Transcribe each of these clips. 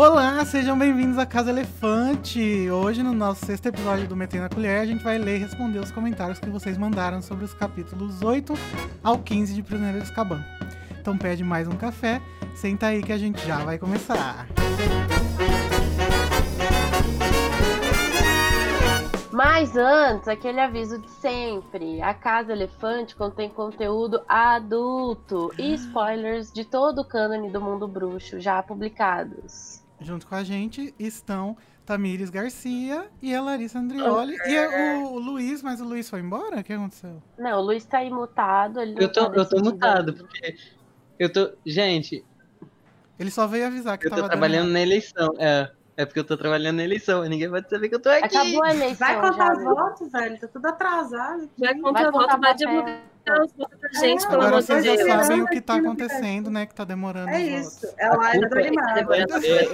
Olá, sejam bem-vindos à Casa Elefante. Hoje, no nosso sexto episódio do Metendo na Colher, a gente vai ler e responder os comentários que vocês mandaram sobre os capítulos 8 ao 15 de Prisioneiro de Escaban. Então pede mais um café, senta aí que a gente já vai começar. Mas antes, aquele aviso de sempre: a Casa Elefante contém conteúdo adulto e spoilers de todo o cânone do mundo bruxo já publicados. Junto com a gente estão Tamires Garcia e a Larissa Andrioli. E o, o Luiz, mas o Luiz foi embora? O que aconteceu? Não, o Luiz tá aí mutado. Ele Eu tô, tá eu tô mutado, porque eu tô. Gente, Ele só veio avisar que eu tô tava trabalhando dando... na eleição. É, é porque eu tô trabalhando na eleição. e Ninguém vai saber que eu tô aqui. Acabou a eleição. Vai contar já, viu? voto, velho. Tá tudo atrasado. aqui. Vai contar contar voto, vai papel. Os votos pra gente, É, pelo Agora amor de vocês já Deus. Deus. sabem o que tá acontecendo, né? Que tá demorando É isso. votos. É a live do é- animado. É,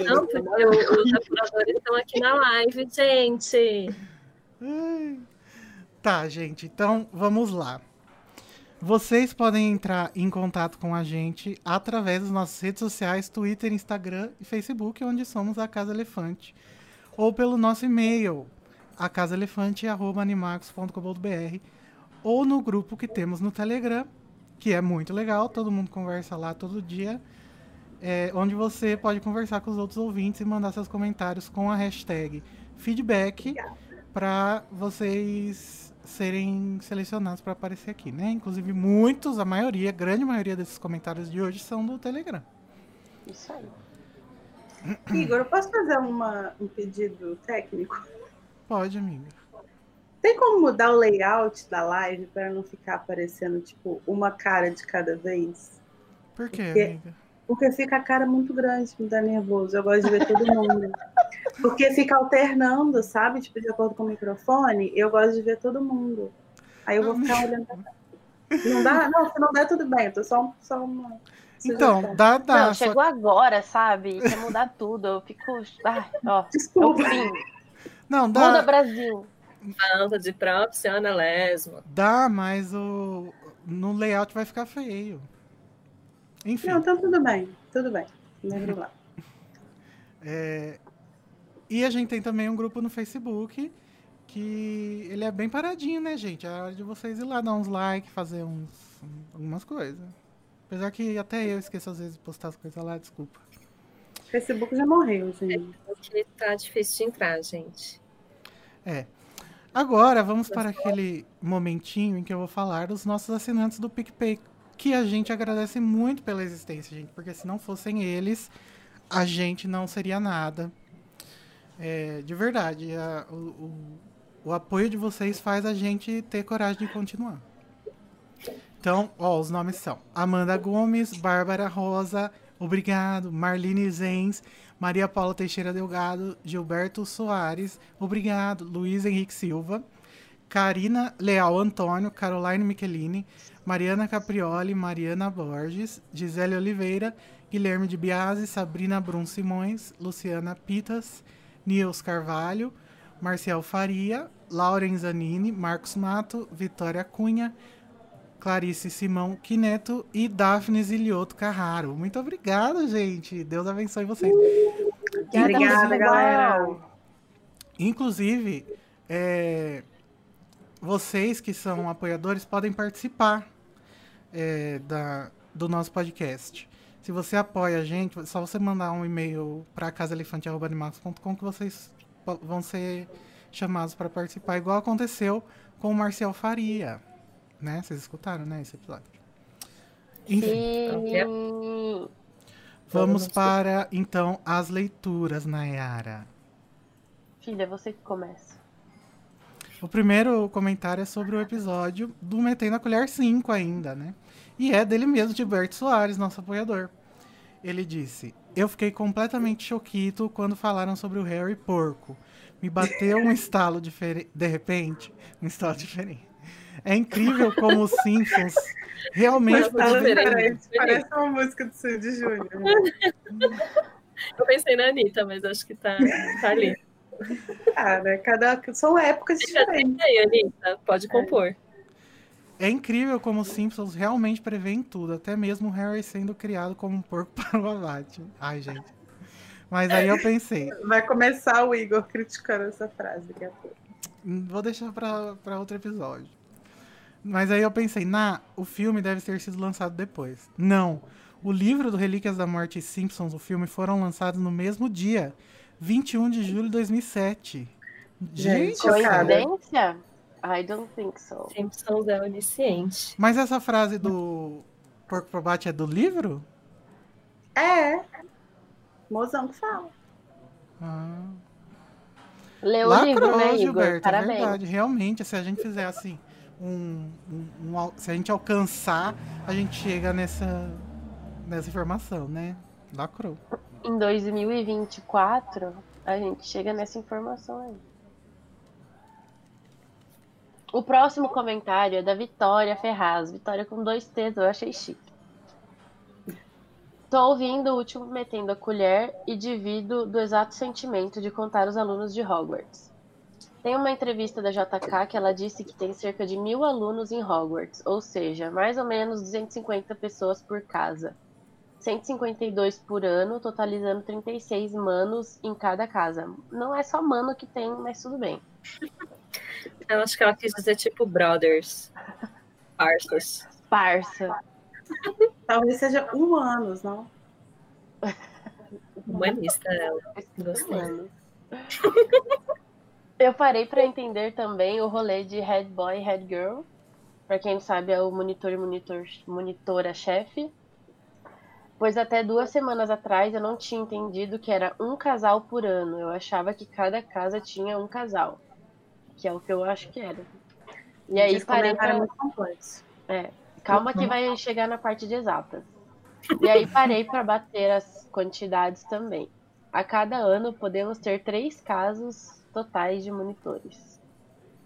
Não, porque o- os apuradores estão aqui na live, gente. Tá, gente, então vamos lá. Vocês podem entrar em contato com a gente através das nossas redes sociais, Twitter, Instagram e Facebook, onde somos a Casa Elefante. Ou pelo nosso e-mail, acasaelefante.animax.com.br ou no grupo que temos no Telegram, que é muito legal, todo mundo conversa lá todo dia, é, onde você pode conversar com os outros ouvintes e mandar seus comentários com a hashtag feedback para vocês serem selecionados para aparecer aqui, né? Inclusive muitos, a maioria, a grande maioria desses comentários de hoje são do Telegram. Isso aí. Igor, eu posso fazer uma, um pedido técnico? Pode, amiga. Tem como mudar o layout da live para não ficar aparecendo, tipo, uma cara de cada vez? Por quê, Porque- amiga? Porque fica a cara muito grande, me dá nervoso. Eu gosto de ver todo mundo. Porque fica alternando, sabe? Tipo, de acordo com o microfone, eu gosto de ver todo mundo. Aí eu vou ficar olhando pra. Não dá? Não, se não der, tudo bem. Eu tô só, só uma. Então, dá, dá. Não, só- chegou agora, sabe? Quer mudar tudo. Eu fico. Ai, ó, é o Desculpa. fim. Não, Muda dá, Brasil. Falta de profissionalismo. dá, mas o no layout vai ficar feio. Enfim, Não, então tudo bem. Tudo bem. Lembro lá. é, e a gente tem também um grupo no Facebook que ele é bem paradinho, né, gente? É hora de vocês ir lá dar uns likes, fazer uns algumas coisas. Apesar que até eu esqueço às vezes de postar as coisas lá, desculpa. O Facebook já morreu, gente. Porque tá difícil de entrar, gente. Agora vamos para aquele momentinho em que eu vou falar dos nossos assinantes do PicPay, que a gente agradece muito pela existência, gente, porque se não fossem eles, a gente não seria nada. É, de verdade, a- o, o- o apoio de vocês faz a gente ter coragem de continuar. Então, ó, os nomes são Amanda Gomes, Bárbara Rosa, obrigado, Marlene Zenz, Maria Paula Teixeira Delgado, Gilberto Soares, obrigado, Luiz Henrique Silva, Karina Leal Antônio, Caroline Michelini, Mariana Caprioli, Mariana Borges, Gisele Oliveira, Guilherme de Biasi, Sabrina Brum Simões, Luciana Pitas, Nils Carvalho, Marcial Faria, Lauren Zanini, Marcos Mato, Vitória Cunha, Clarice Simão Quineto e Daphne Zilioto Carraro. Muito obrigado, gente. Deus abençoe vocês. Obrigada, Uau. galera. Inclusive, é, vocês que são apoiadores podem participar é, da, do nosso podcast. Se você apoia a gente, é só você mandar um e-mail para casaelefante.com que vocês vão ser chamados para participar, igual aconteceu com o Marcel Faria. Né? Vocês escutaram, né, esse episódio? Enfim, Sim. vamos para, então, as leituras, Nayara. Filha, você que começa. O primeiro comentário é sobre o episódio do Metendo a Colher 5 ainda, né? E é dele mesmo, Gilberto Soares, nosso apoiador. Ele disse: Eu fiquei completamente choquito quando falaram sobre o Harry Porco. Me bateu um estalo diferente. De repente, um estalo diferente. É incrível como os Simpsons realmente. Diferente. Parece uma música do Sandy Júnior. Eu pensei na Anitta, mas acho que tá, tá ali. Cara, cada... são épocas diferentes. aí, Anitta. Pode compor. É incrível como os Simpsons realmente preveem tudo, até mesmo o Harry sendo criado como um porco para o abate. Ai, gente. Mas aí eu pensei, Vai começar o Igor criticando essa frase daqui a pouco. Hum, Vou deixar pra outro episódio. Mas aí eu pensei, na, o filme deve ter sido lançado depois. Não. O livro do Relíquias da Morte e Simpsons, o filme, foram lançados no mesmo dia, 21 de julho de 2007. Gente. Coincidência? I don't think so. Simpsons é onisciente. mas essa frase do Porco Probate é do livro? É. Mozão que fala. Ah. Leu o livro, Lacrou, né, Igor? Gilberto, é Parabéns. verdade. Realmente, se a gente fizer assim, um, um- um se a gente alcançar, a gente chega nessa, nessa informação, né? Lacrou. Em 2024, a gente chega nessa informação aí. O próximo comentário é da Vitória Ferraz. Vitória com dois T's, eu achei chique. Tô ouvindo o último metendo a colher e divido do exato sentimento de contar os alunos de Hogwarts. Tem uma entrevista da JK que ela disse que tem cerca de mil alunos em Hogwarts, ou seja, mais ou menos 250 pessoas por casa. 152 por ano, totalizando 36 manos em cada casa. Não é só mano que tem, mas tudo bem. Eu acho que ela quis dizer tipo brothers. Parças. Parça. Talvez seja humanos, não? Humanista ela. Gostei. Eu parei pra entender também o rolê de head boy, head girl. Pra quem não sabe, é o monitor e monitor, monitora-chefe. Pois até duas semanas atrás eu não tinha entendido que era um casal por ano. Eu achava que cada casa tinha um casal. Que é o que eu acho que era. E aí parei comentário é muito complexo. Calma que vai chegar na parte de exatas. E aí parei para bater as quantidades também. A cada ano podemos ter três casos totais de monitores.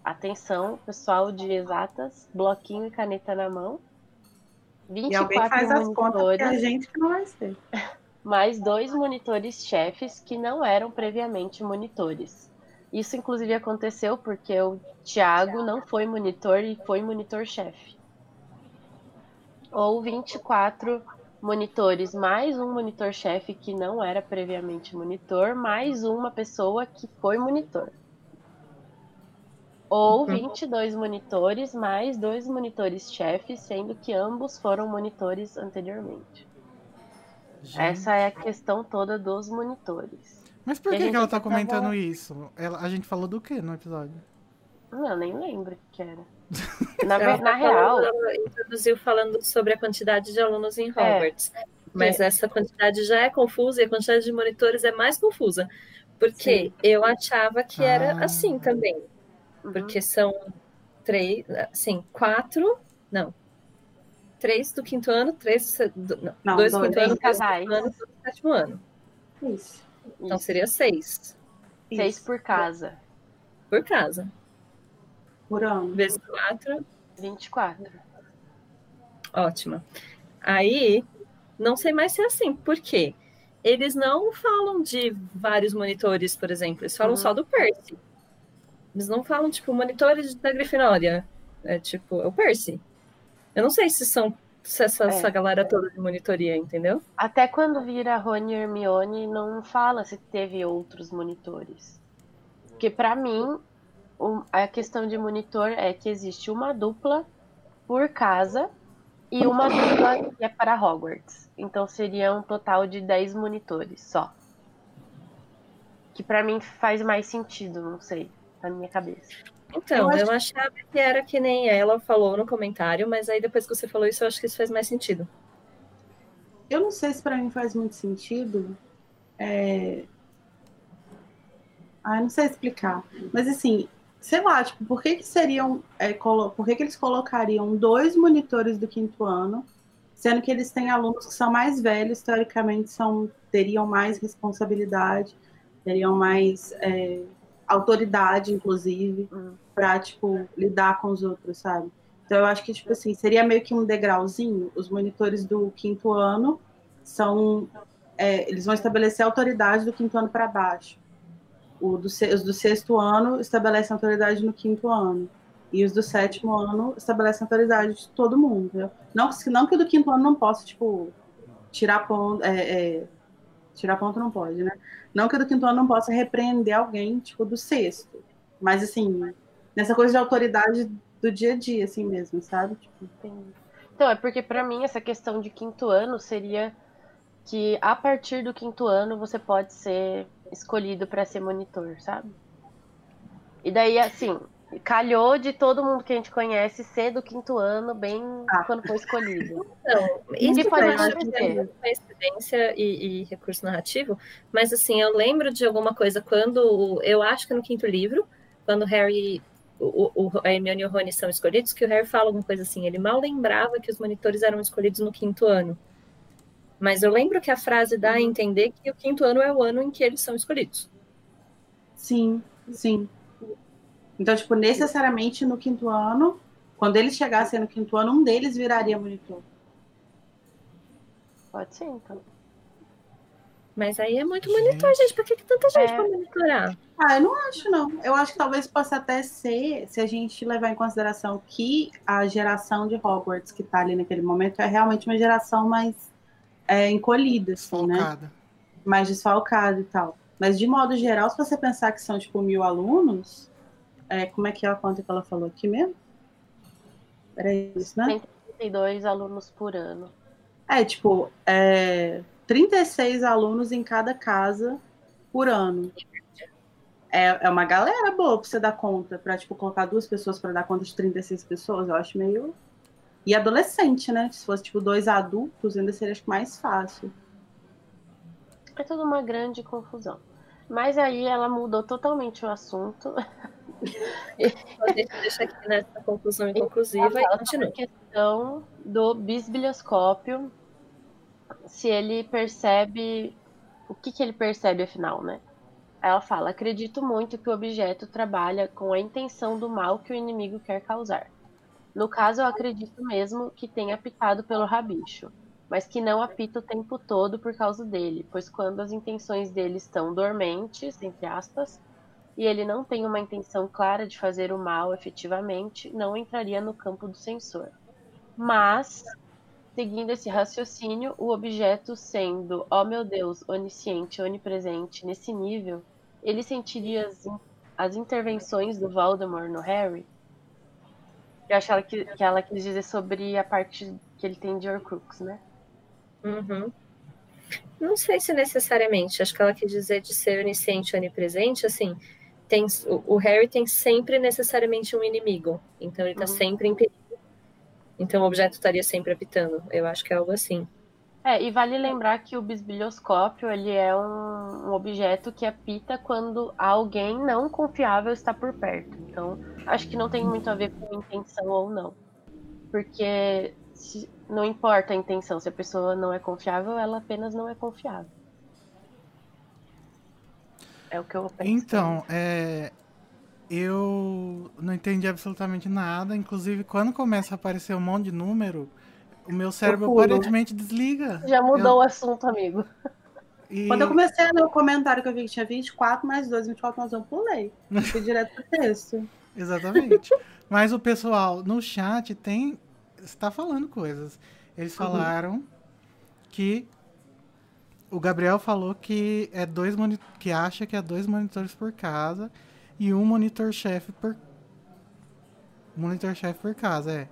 Atenção, pessoal de exatas, bloquinho e caneta na mão. E alguém 24 faz as contas que monitores, a gente que não vai ser. mais dois monitores chefes que não eram previamente monitores. Isso inclusive aconteceu porque o Thiago não foi monitor e foi monitor-chefe. Ou 24 monitores mais um monitor-chefe que não era previamente monitor, mais uma pessoa que foi monitor. Ou 22 monitores mais dois monitores-chefes, sendo que ambos foram monitores anteriormente. Essa é a questão toda dos monitores. Mas por que, gente que ela tá tava- comentando isso? Ela- a gente falou do que no episódio? Não, eu nem lembro o que era. Na, Ela na real, Ela introduziu falando sobre a quantidade de alunos em É. Hogwarts. Mas essa quantidade já é confusa e a quantidade de monitores é mais confusa. Porque eu achava que era Ah. assim também. uhum, Porque são três, assim, quatro, não. Três do quinto ano, três do, não, Não, dois do quinto ano, Três dois do casais. ano, dois do sétimo ano. Isso. Então isso, seria seis seis Isso. por casa, por casa. Por ano. Vezes quatro, 24. Ótima. Aí, não sei mais se é assim, por quê? Eles não falam de vários monitores, por exemplo, eles falam Uhum. só do Percy. Eles não falam, tipo, monitores da Grifinória. É tipo, é o Percy. Eu não sei se são se essa, É. essa galera toda de monitoria, entendeu? Até quando vira Rony e Hermione, não fala se teve outros monitores. Porque pra mim, o- a questão de monitor é que existe uma dupla por casa e uma dupla que é para Hogwarts. Então seria um total de 10 monitores só. Que pra mim faz mais sentido, não sei, na minha cabeça. Então, Eu eu, acho- achava que era que nem ela falou no comentário, mas aí depois que você falou isso, eu acho que isso faz mais sentido. Eu não sei se pra mim faz muito sentido. É... Ah, não sei explicar. Mas assim, sei lá, tipo, por que que seriam. é, colo- Por que, que eles colocariam dois monitores do quinto ano, sendo que eles têm alunos que são mais velhos, teoricamente são, teriam mais responsabilidade, teriam mais é, autoridade, inclusive, Hum. pra, tipo, lidar com os outros, sabe? Então eu acho que, tipo assim, seria meio que um degrauzinho. Os monitores do quinto ano são. é, eles vão estabelecer a autoridade do quinto ano para baixo. O do, os do sexto ano estabelecem autoridade no quinto ano. E os do sétimo ano estabelecem autoridade de todo mundo. Entendeu? Não, não que o do quinto ano não possa, tipo, tirar ponto. é, é, Tirar ponto não pode, né? Não que do quinto ano não possa repreender alguém, tipo, do sexto. Mas, assim, nessa coisa de autoridade do dia a dia, assim mesmo, sabe? Tipo. Então, é porque pra mim essa questão de quinto ano seria que a partir do quinto ano você pode ser escolhido pra ser monitor, sabe? E daí, assim, calhou de todo mundo que a gente conhece ser do quinto ano, bem Ah. quando foi escolhido. Não, isso E pode ser coincidência e, e recurso narrativo, mas assim, eu lembro de alguma coisa quando, eu acho que no quinto livro, quando o Harry, o, o, a Hermione e o Rony são escolhidos, que o Harry fala alguma coisa assim, ele mal lembrava que os monitores eram escolhidos no quinto ano. Mas eu lembro que a frase dá a entender que o quinto ano é o ano em que eles são escolhidos. sim, sim. Então, tipo, necessariamente no quinto ano, quando eles chegassem no quinto ano, um deles viraria monitor. Pode ser, então. Mas aí é muito monitor, gente. Por que, que tanta gente É. pra monitorar? Ah, eu não acho, não. Eu acho que talvez possa até ser, se a gente levar em consideração que a geração de Hogwarts que tá ali naquele momento é realmente uma geração mais é, encolhida, assim, né? Mais desfalcado e tal. Mas, de modo geral, se você pensar que são, tipo, mil alunos, é, como é que é a conta que ela falou aqui mesmo? Era isso, né? 32 alunos por ano. É, tipo, é, 36 alunos em cada casa por ano. É, é uma galera boa pra você dar conta, pra, tipo, colocar duas pessoas pra dar conta de 36 pessoas, eu acho meio... E adolescente, né? Se fosse, tipo, dois adultos, ainda seria, acho que, mais fácil. É tudo uma grande confusão. Mas aí ela mudou totalmente o assunto. Então, deixa, aqui nessa conclusão inconclusiva e Fala continua. questão do bisbilhoscópio, se ele percebe. O que, que ele percebe, afinal, né? Ela fala: acredito muito que o objeto trabalha com a intenção do mal que o inimigo quer causar. No caso, eu acredito mesmo que tenha apitado pelo rabicho, mas que não apita o tempo todo por causa dele, pois quando as intenções dele estão dormentes, entre aspas, e ele não tem uma intenção clara de fazer o mal efetivamente, não entraria no campo do censor. Mas, seguindo esse raciocínio, o objeto sendo, ó meu Deus, onisciente, onipresente nesse nível, ele sentiria as, as intervenções do Voldemort no Harry? Eu acho que ela, qui- que ela quis dizer sobre a parte que ele tem de Horcrux, né? Uhum. Não sei se necessariamente. Acho que ela quer dizer de ser onisciente e onipresente, assim, tem, o, o Harry tem sempre necessariamente um inimigo. Então ele tá Uhum. sempre em perigo. Então o objeto estaria sempre apitando. Eu acho que é algo assim. É, e vale lembrar que o bisbilhoscópio, ele é um, um objeto que apita quando alguém não confiável está por perto. Então, acho que não tem muito a ver com intenção ou não. Porque se- não importa a intenção, se a pessoa não é confiável, ela apenas não é confiável. É o que eu penso. Então, é, eu não entendi absolutamente nada. Inclusive, quando começa a aparecer um monte de número, o meu cérebro aparentemente desliga. Já mudou o assunto, amigo. E- Quando eu comecei a ler o comentário que eu vi que tinha 24 mais 2, 24 mais 1, eu pulei. Fui direto pro texto. Exatamente. Mas o pessoal no chat tem. está falando coisas. Eles falaram que o Gabriel falou que é dois que acha que é dois monitores por casa e um monitor-chefe por monitor-chefe por casa, é.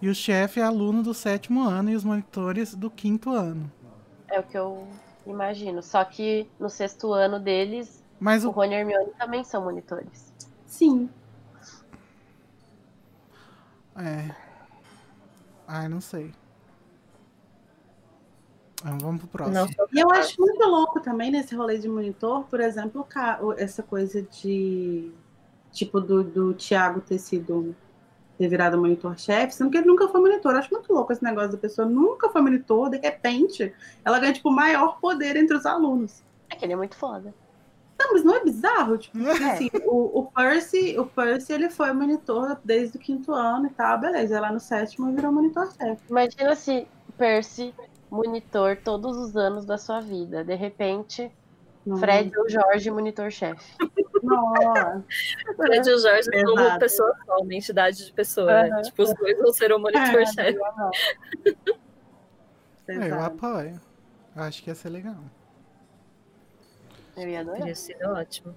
E o chefe é aluno do sétimo ano e os monitores do quinto ano. É o que eu imagino. Só que no sexto ano deles, Mas o o Rony e Hermione também são monitores. Sim. é. Ai, não sei. Ah, Vamos pro próximo. Não E eu acho muito louco também nesse rolê de monitor, por exemplo, essa coisa de. Tipo, do, do Thiago ter sido. Ter virado monitor-chefe, sendo que ele nunca foi monitor. Eu acho muito louco esse negócio da pessoa nunca foi monitor, de repente, ela ganha, tipo, maior poder entre os alunos. É que ele é muito foda. Não, mas não é bizarro? Tipo, É. assim, o, o Percy, o Percy, ele foi monitor desde o quinto ano e tal, beleza. Lá no sétimo virou monitor-chefe. Imagina se Percy monitor todos os anos da sua vida. De repente, Não- Fred ou Jorge monitor-chefe. Nossa. Fred e o Jorge são uma Exato. pessoa só, uma entidade de pessoa, né? Aham. Tipo, os dois vão ser o monitor-chefe. É, eu Exato. apoio. Eu acho que ia ser legal. Eu ia adorar. Teria sido ótimo.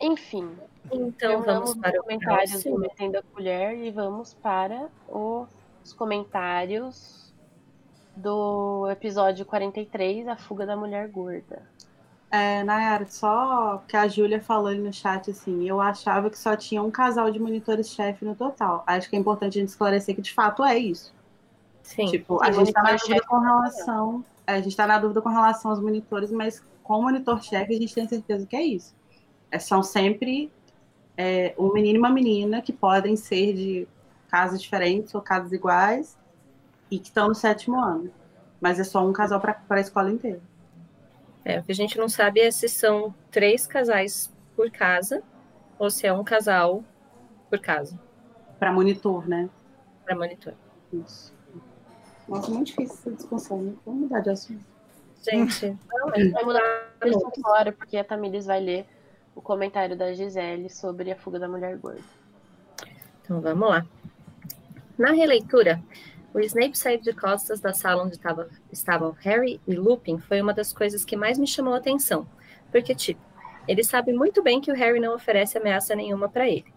Enfim, Então vamos para os comentários do. Metendo a Colher e vamos para os comentários do episódio 43, A Fuga da Mulher Gorda. É, Nayara, só que a Júlia falou ali no chat assim, eu achava que só tinha um casal de monitores-chefe no total. Acho que é importante a gente esclarecer que de fato é isso. Sim. Tipo, a gente tá na dúvida com relação. é, a gente tá na dúvida com relação aos monitores, mas com o monitor-chefe a gente tem certeza que é isso. É, são sempre é, um menino e uma menina que podem ser de casas diferentes ou casas iguais e que estão no sétimo ano. Mas é só um casal para a escola inteira. É, o que a gente não sabe é se são três casais por casa ou se é um casal por casa Para monitor, né? para monitor. Isso. Nossa, muito difícil essa discussão, né? Vamos mudar de assunto. Gente, Não, a gente vai mudar de assunto agora, porque a Tamires vai ler o comentário da Gisele sobre a fuga da mulher gorda. então vamos lá. Na releitura, o Snape sair de costas da sala onde tava, estavam Harry e Lupin foi uma das coisas que mais me chamou a atenção. Porque, tipo, ele sabe muito bem que o Harry não oferece ameaça nenhuma para ele.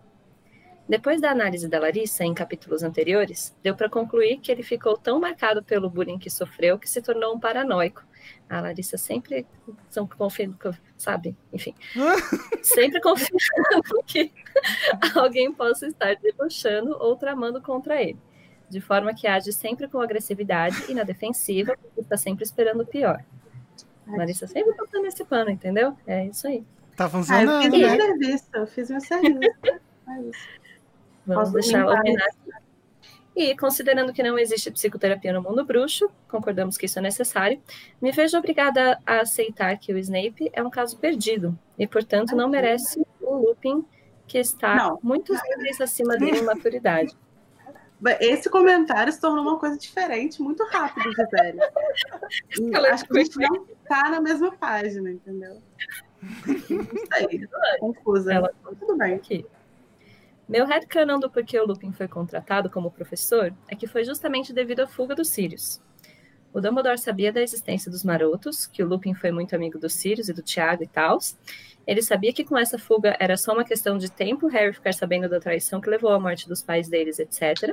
Depois da análise da Larissa em capítulos anteriores, deu para concluir que ele ficou tão marcado pelo bullying que sofreu que se tornou um paranoico. A Larissa sempre são confiando, sabe? Enfim, sempre confiando que alguém possa estar debochando ou tramando contra ele, de forma que age sempre com agressividade e na defensiva, porque está sempre esperando o pior. Larissa sempre botando esse pano, entendeu? É isso aí. Tá Ah, eu funcionando, fiz né? meu serviço, eu fiz meu serviço. É isso. Vamos Posso deixar limpar homenagem. E considerando que não existe psicoterapia no mundo bruxo, concordamos que isso é necessário, me vejo obrigada a aceitar que o Snape é um caso perdido e, portanto, não merece o Lupin que está Não. muitos níveis acima dele em maturidade. Esse comentário se tornou uma coisa diferente muito rápido, Gisele. Acho que a gente não tá na mesma página, entendeu? Não sei, confusa. Ela- Tudo bem. aqui. Meu headcanon do porquê o Lupin foi contratado como professor é que foi justamente devido à fuga dos Sirius. O Dumbledore sabia da existência dos marotos, que o Lupin foi muito amigo dos Sirius e do Tiago e tal. Ele sabia que com essa fuga era só uma questão de tempo Harry ficar sabendo da traição que levou à morte dos pais deles, etc.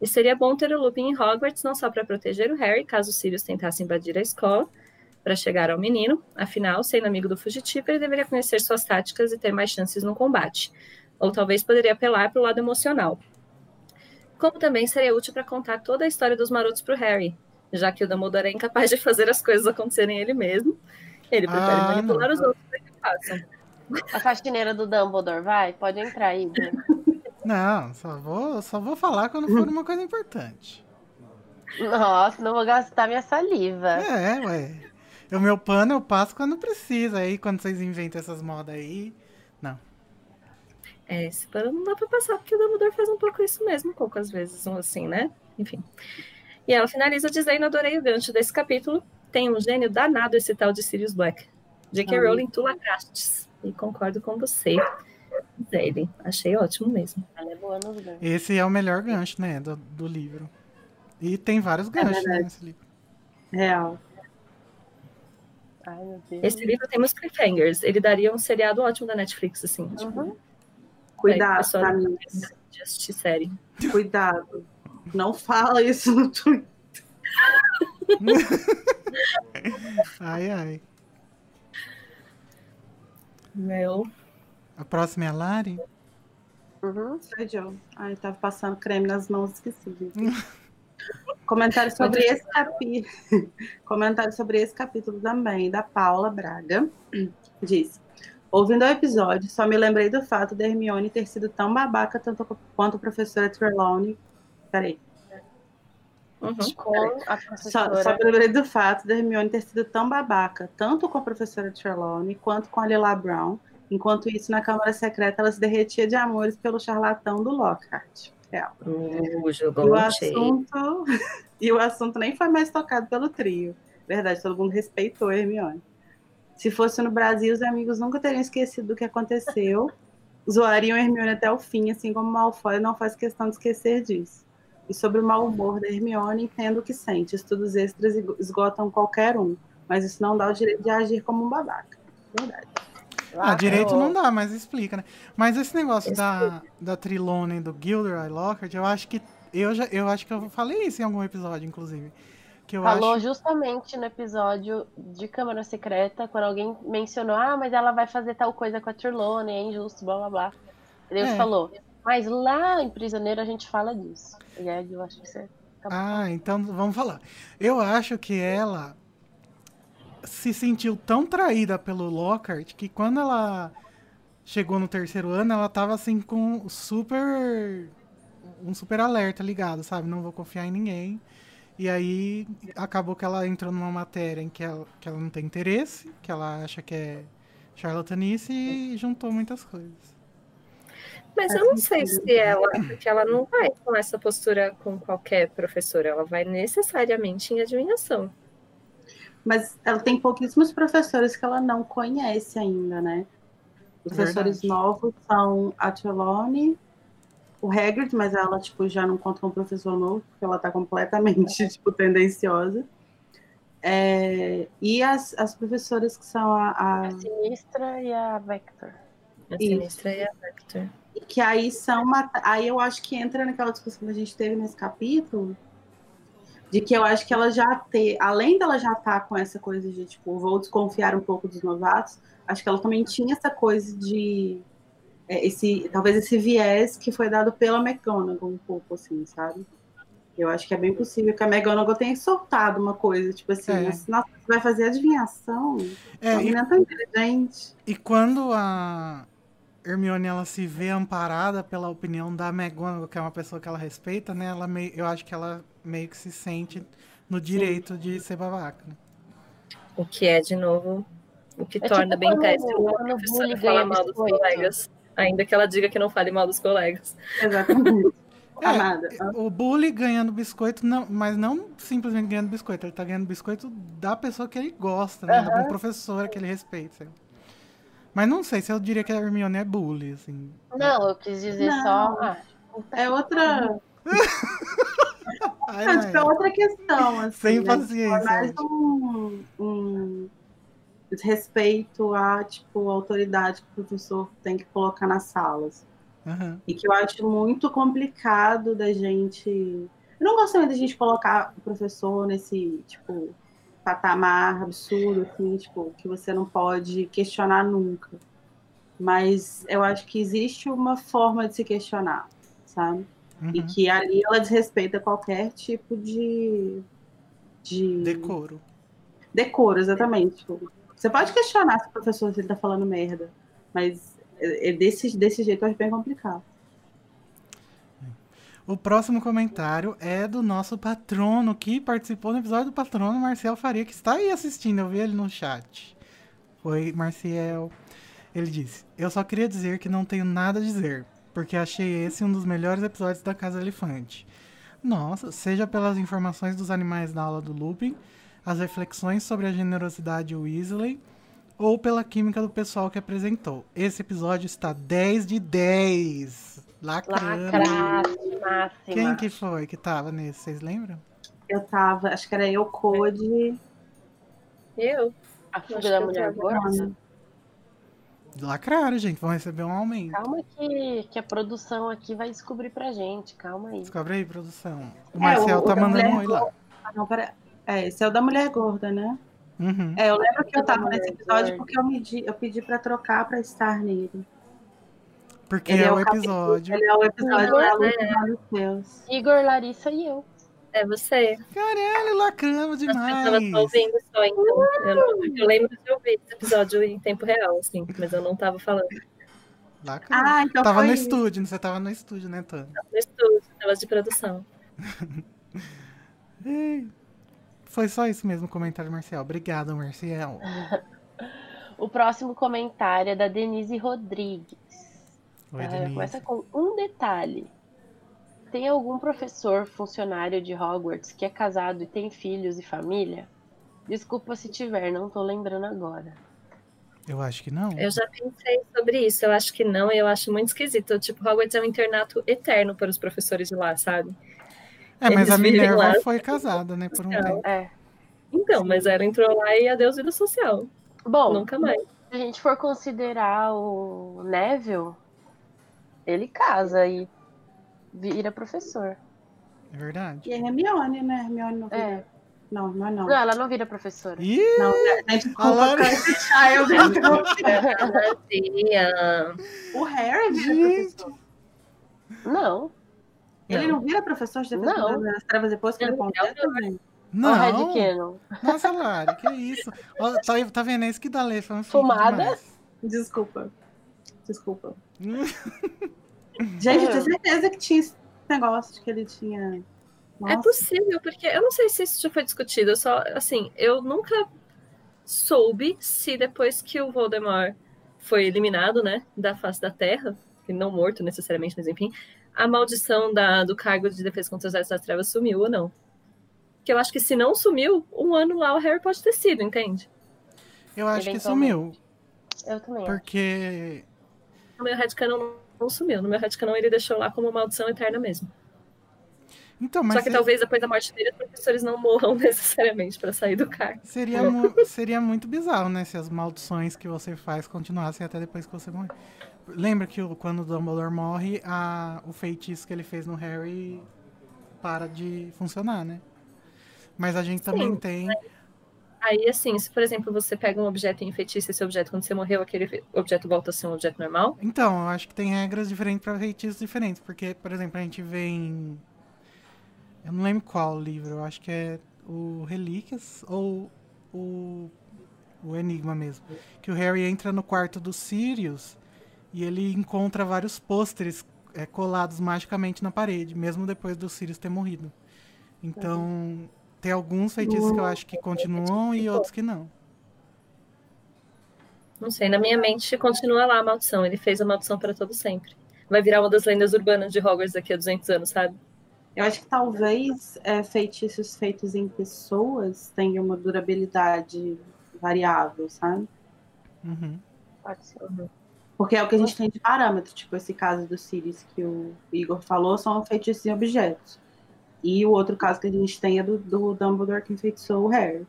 E seria bom ter o Lupin em Hogwarts não só para proteger o Harry caso os Sirius tentassem invadir a escola, para chegar ao menino, afinal, sendo amigo do fugitivo, ele deveria conhecer suas táticas e ter mais chances no combate ou talvez poderia apelar para o lado emocional. Como também seria útil para contar toda a história dos marotos para o Harry, já que o Dumbledore é incapaz de fazer as coisas acontecerem ele mesmo. Ele prefere Ah, manipular não. os outros que façam. A faxineira do Dumbledore, vai? Pode entrar aí. Bia. Não, só vou, só vou falar quando for uma coisa importante. Nossa, não vou gastar minha saliva. É, ué. O meu pano eu passo quando precisa. Aí quando vocês inventam essas modas aí. É, esse pano não dá para passar, porque o Dumbledore faz um pouco isso mesmo, poucas vezes, um assim, né? Enfim. E ela finaliza dizendo: adorei o gancho desse capítulo. Tem um gênio danado esse tal de Sirius Black. J.K. Rowling, tu lacrastes. E concordo com você, Zele. Achei ótimo mesmo. Ela é boa nos ganhos. Esse é o melhor gancho, né? Do, do livro. E tem vários ganchos né, verdade. nesse livro. Real. Ai, meu Deus. Esse livro tem muitos cliffhangers. Ele daria um seriado ótimo da Netflix, assim. Tipo, Uhum. Cuidado, pessoal- Camila. de assistir série. Cuidado. Não fala isso no Twitter. Ai, ai. Meu. A próxima é a Lari? Uhum. Sou eu. Ai, tava passando creme nas mãos, esqueci. Comentário sobre esse capítulo. Comentário sobre esse capítulo também, da Paula Braga. Diz. Ouvindo o episódio, só me lembrei do fato da Hermione ter sido tão babaca tanto quanto a professora Trelawney. Peraí. Uhum. Com a Só, professora. só me lembrei do fato da Hermione ter sido tão babaca, tanto com a professora Trelawney quanto com a Lila Brown. Enquanto isso, na Câmara Secreta, ela se derretia de amores pelo charlatão do Lockhart. Real. Uh, E jogou o um cheio. assunto, e o assunto nem foi mais tocado pelo trio. Verdade, todo mundo respeitou a Hermione. Se fosse no Brasil, os amigos nunca teriam esquecido do que aconteceu. Zoariam a Hermione até o fim, assim como Malfoy não faz questão de esquecer disso. E sobre o mau humor da Hermione, entendo o que sente. Estudos extras esgotam qualquer um, mas isso não dá o direito de agir como um babaca. verdade. Ah, direito eu- não dá, mas explica, né? Mas esse negócio da, da Trilone e do Gilderoy Lockhart, eu acho que. Eu, já, eu acho que eu falei isso em algum episódio, inclusive. Que eu Falou acho. justamente no episódio de Câmara Secreta, quando alguém mencionou, ah, mas ela vai fazer tal coisa com a Trelawney, é injusto, blá blá blá. Deus É. falou, mas lá em Prisioneiro a gente fala disso. E aí eu acho que você. Ah, então vamos falar. Eu acho que ela se sentiu tão traída pelo Lockhart que quando ela chegou no terceiro ano, ela tava assim com super. um super alerta ligado, sabe? Não vou confiar em ninguém. E aí acabou que ela entrou numa matéria em que ela, que ela não tem interesse, que ela acha que é charlatanice e juntou muitas coisas. Mas eu não sei se ela, porque ela não vai com essa postura com qualquer professor, ela vai necessariamente em adivinhação. Mas ela tem pouquíssimos professores que ela não conhece ainda, né? Professores Verdade. novos são a Trelawney, o Hagrid, mas ela tipo, já não conta com um professor novo, porque ela tá completamente tipo, tendenciosa. É, e as, as professoras que são a, a- A Sinistra e a Vector. A. Sinistra e a Vector. que aí são uma, aí eu acho que entra naquela discussão que a gente teve nesse capítulo de que eu acho que ela já ter, além dela já estar com essa coisa de tipo vou desconfiar um pouco dos novatos, acho que ela também tinha essa coisa de é, esse talvez esse viés que foi dado pela McGonagall um pouco assim, sabe? Eu acho que é bem possível que a McGonagall tenha soltado uma coisa, tipo assim, É. nossa, você vai fazer adivinhação? É, a e, menina é tão inteligente. e quando a Hermione ela se vê amparada pela opinião da McGonagall, que é uma pessoa que ela respeita, né? Ela meio, eu acho que ela meio que se sente no direito de ser babaca. né? O que é, de novo, o que É torna tipo bem péssimo uma professora falar ganha mal dos colegas. Ainda que ela diga que não fale mal dos colegas. Exatamente. É, Amada. O bully ganhando biscoito, não, mas não simplesmente ganhando biscoito, ele tá ganhando biscoito da pessoa que ele gosta, né? Da Aham. professora que ele respeita. sei lá. Mas não sei se eu diria que a Hermione é bully, assim. Não, eu quis dizer Não. só. ah, É outra. Ai, tipo, é ai. outra questão, assim. Sem né? paciência. É mais um, um respeito à, tipo, autoridade que o professor tem que colocar nas salas. Aham. E que eu acho muito complicado da gente. Eu não gosto muito da gente colocar o professor nesse, tipo, patamar absurdo, assim, tipo, que você não pode questionar nunca. Mas eu acho que existe uma forma de se questionar, sabe? E Uhum. que ali ela desrespeita qualquer tipo de. de Decoro. decoro, exatamente. Tipo, Você pode questionar se o professor se ele tá falando merda, mas é, é desse, desse jeito acho bem complicado. O próximo comentário é do nosso patrono, que participou no episódio do patrono, Marcel Faria, que está aí assistindo. Eu vi ele no chat. Oi, Marcel. Ele disse: Eu só queria dizer que não tenho nada a dizer, porque achei esse um dos melhores episódios da Casa Elefante. Nossa, seja pelas informações dos animais na aula do Lupin, as reflexões sobre a generosidade Weasley, ou pela química do pessoal que apresentou. Esse episódio está 10 de 10. Lacrando. Máxima. Quem que foi que tava nesse? Vocês lembram? Eu tava, acho que era eu, Code. Eu? A fuga da mulher tava- gorda? Lacraram, gente. Vão receber um aumento. Calma que, que a produção aqui vai descobrir pra gente. Calma aí. Descobre aí, produção. O É, Marcel o- tá o da mandando um oi lá. Ah, não, pera... É, esse é o da mulher gorda, né? Uhum. É, eu lembro que eu Da tava nesse episódio porque eu, medi, eu pedi pra trocar pra estar nele. Porque Ele é, é o episódio. Ele é o episódio Uhum. da luta dos Deus. Igor, Larissa e eu. É você. Caralho, lacramos eu tava demais. só ouvindo só, então. Eu, não- eu lembro de ouvir esse episódio em tempo real, assim, mas eu não tava falando Lacramos. Ah, então tava foi no isso. estúdio, você tava no estúdio, né, Tânia? no estúdio, tava de produção. Foi só isso mesmo o comentário, Marcel. Obrigado, Marcel. O próximo comentário é da Denise Rodrigues. Oi, Ela Denise. começa com um detalhe. Tem algum professor funcionário de Hogwarts que é casado e tem filhos e família? Desculpa se tiver, não tô lembrando agora. Eu acho que não. Eu já pensei sobre isso, eu acho que não, e eu acho muito esquisito. Tipo, Hogwarts é um internato eterno para os professores de lá, sabe? É, mas a Minerva lá. foi casada, né, por um Não. tempo. É. Então, mas ela entrou lá e adeus vida social. Bom, Nunca mais. Se a gente for considerar o Neville, ele casa e vira professor. É verdade. E a Hermione, né? Hermione não vira. É. Não, não é não. Não, ela não vira professora. Ih, Não, né? desculpa, Alana. Child. Tia. O Harry vira Gente. professor. Não. Ele não vira professor de defesa Não. das trevas depois que ele gente? Não. Não. Nossa, Lari, que isso? Ó, tá, tá vendo? É isso que dá ler fanfic Fumada? Desculpa. Desculpa. Gente, eu tenho certeza que tinha esse negócio de que ele tinha. É Nossa, possível, porque eu não sei se isso já foi discutido. Eu só, assim, eu nunca soube se depois que o Voldemort foi eliminado, né, da face da Terra, que não morto necessariamente, mas enfim, a maldição da, do cargo de defesa contra os artes das trevas sumiu ou não. Que eu acho que se não sumiu, um ano lá o Harry pode ter sido, entende? Eu acho que sumiu. Eu também. Porque. No meu headcanon não, não sumiu. No meu headcanon ele deixou lá como maldição eterna mesmo. Então, mas Só que se- talvez depois da morte dele os professores não morram necessariamente para sair do cargo. seria, mu- seria muito bizarro, né? Se as maldições que você faz continuassem até depois que você morrer. Lembra que o- quando o Dumbledore morre, a, o feitiço que ele fez no Harry para de funcionar, né? Mas a gente também Sim, tem. Aí, assim, se por exemplo você pega um objeto e enfeitiça esse objeto quando você morreu, aquele objeto volta a ser um objeto normal. Então, eu acho que tem regras diferentes para feitiços diferentes. Porque, por exemplo, a gente vê em. Eu não lembro qual livro, eu acho que é o Relíquias ou o, o Enigma mesmo. Que o Harry entra no quarto do Sirius e ele encontra vários pôsteres é, colados magicamente na parede, mesmo depois do Sirius ter morrido. Então, tem alguns feitiços que eu acho que continuam e outros que não. Não sei, na minha mente continua lá a maldição. Ele fez a maldição para todo sempre. Vai virar uma das lendas urbanas de Hogwarts daqui a 200 anos, sabe? Eu acho que talvez é, feitiços feitos em pessoas tenham uma durabilidade variável, sabe? Uhum. Pode ser. Porque é o que a gente tem de parâmetro. Tipo, esse caso do Sirius que o Igor falou são feitiços em objetos. E o outro caso que a gente tem é do, do Dumbledore que enfeitiçou o Harry.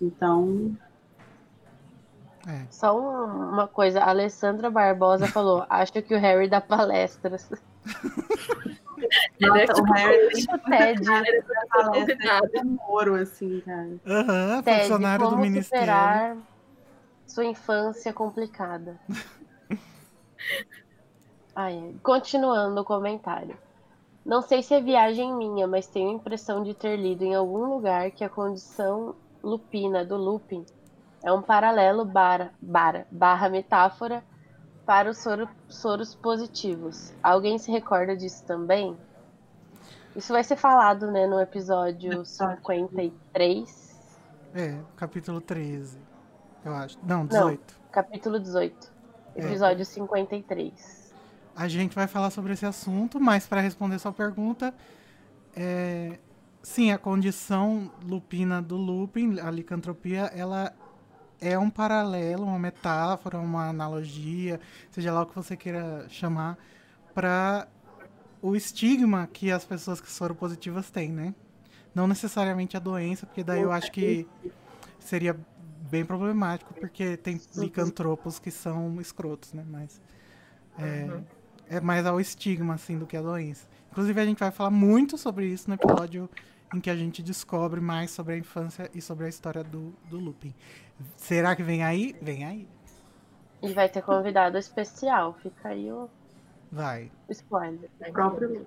Então, É. Só um- uma coisa, a Alessandra Barbosa falou: acho que o Harry dá palestras. Ele é nossa, tipo o Harry tem O Ted, palestra convidado. de namoro, assim, cara. Aham, Ted, funcionário do como Ministério. superar sua infância complicada. Ai. Continuando o comentário. Não sei se é viagem minha, mas tenho a impressão de ter lido em algum lugar que a condição lupina do Lupin é um paralelo barra, barra, barra metáfora para os soro- soros positivos. Alguém se recorda disso também? Isso vai ser falado, né, no episódio Episódio. 53, É, capítulo 13, eu acho. Não, 18. capítulo 18, episódio 53. A gente vai falar sobre esse assunto, mas para responder sua pergunta, é, sim, a condição lupina do Lupin, a licantropia, ela é um paralelo, uma metáfora, uma analogia, seja lá o que você queira chamar, para o estigma que as pessoas que foram positivas têm, né? Não necessariamente a doença, porque daí eu acho que seria bem problemático, porque tem licantropos que são escrotos, né? Mas é, é mais ao estigma, assim, do que a doença. Inclusive, a gente vai falar muito sobre isso no episódio em que a gente descobre mais sobre a infância e sobre a história do, do Lupin. Será que vem aí? Vem aí. E vai ter convidado especial, fica aí o Vai. spoiler. O próprio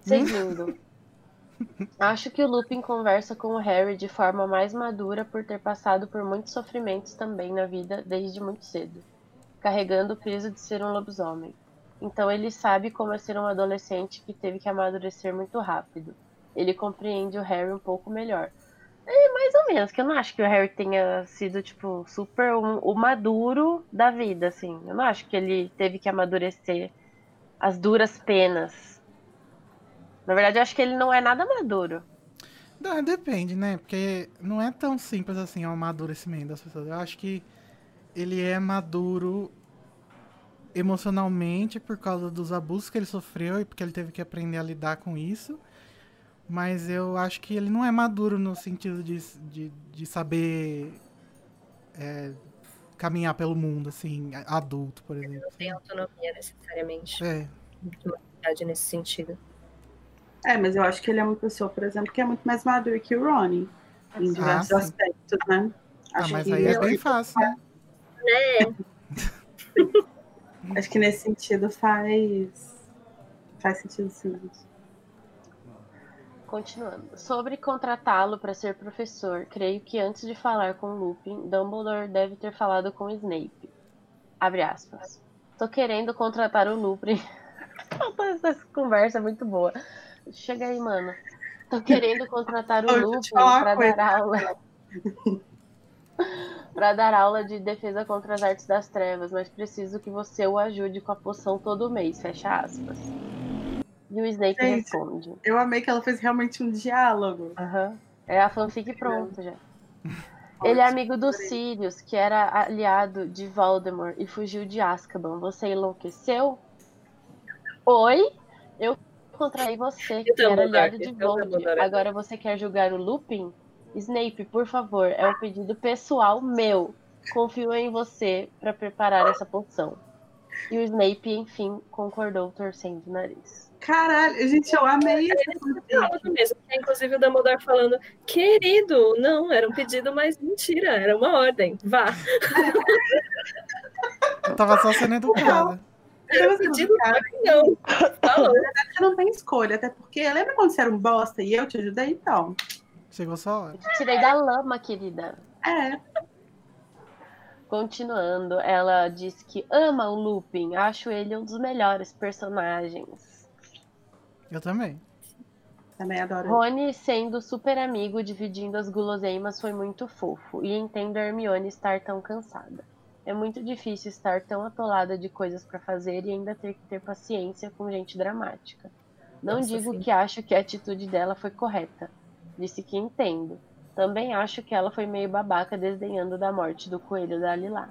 Seguindo. Acho que o Lupin conversa com o Harry de forma mais madura por ter passado por muitos sofrimentos também na vida desde muito cedo, carregando o peso de ser um lobisomem. Então ele sabe como é ser um adolescente que teve que amadurecer muito rápido. Ele compreende o Harry um pouco melhor. É mais ou menos, que eu não acho que o Harry tenha sido, tipo, super um- o maduro da vida, assim. Eu não acho que ele teve que amadurecer as duras penas. Na verdade, eu acho que ele não é nada maduro. Não, depende, né? Porque não é tão simples assim o amadurecimento das pessoas. Eu acho que ele é maduro emocionalmente por causa dos abusos que ele sofreu e porque ele teve que aprender a lidar com isso. Mas eu acho que ele não é maduro no sentido de, de, de saber é, caminhar pelo mundo, assim, adulto, por exemplo. Não tem autonomia necessariamente. É. Maturidade nesse sentido. É, mas eu acho que ele é uma pessoa, por exemplo, que é muito mais maduro que o Ronnie. Em diversos sim. aspectos, né? Ah, Acho mas que aí é bem fácil, né? Né? Acho que nesse sentido faz. Faz sentido sim. Continuando. Sobre contratá-lo para ser professor, creio que antes de falar com Lupin, Dumbledore deve ter falado com Snape. Abre aspas. Tô querendo contratar o Lupin. Essa conversa é muito boa. Chega aí, mano. Tô querendo contratar o Lupin para dar aula. para dar aula de defesa contra as artes das trevas, mas preciso que você o ajude com a poção todo mês, fecha aspas. E o Snape Gente. responde. Eu amei que ela fez realmente um diálogo. Aham. É a fanfic pronta já. Ele é amigo do Sirius, que era aliado de Voldemort e fugiu de Azkaban. Você enlouqueceu? Oi? Eu contraí você, que era aliado de Voldemort. Dumbledore. Agora você quer julgar o Lupin? Snape, por favor, é um pedido pessoal meu. Confio em você para preparar essa poção. E o Snape, enfim, concordou, torcendo o nariz. Caralho, gente, eu amei essa fanfic. Diálogo mesmo. É, inclusive o Dumbledore falando, querido, não, era um pedido, mas mentira, era uma ordem. Vá. Eu tava só sendo educada. Era um pedido, não. Falou. Você não tem escolha, até porque lembra quando você era um bosta e eu te ajudei então? Chegou só a hora. Tirei da lama, querida. É. Continuando, ela diz que ama o Lupin, acho ele um dos melhores personagens. Eu também. Também adoro. Rony, sendo super amigo, dividindo as guloseimas, foi muito fofo, e entendo a Hermione estar tão cansada. É muito difícil estar tão atolada de coisas pra fazer e ainda ter que ter paciência com gente dramática. Não Nossa, digo sim. que acho que a atitude dela foi correta. Disse que entendo. Também acho que ela foi meio babaca desdenhando da morte do coelho da Lilá.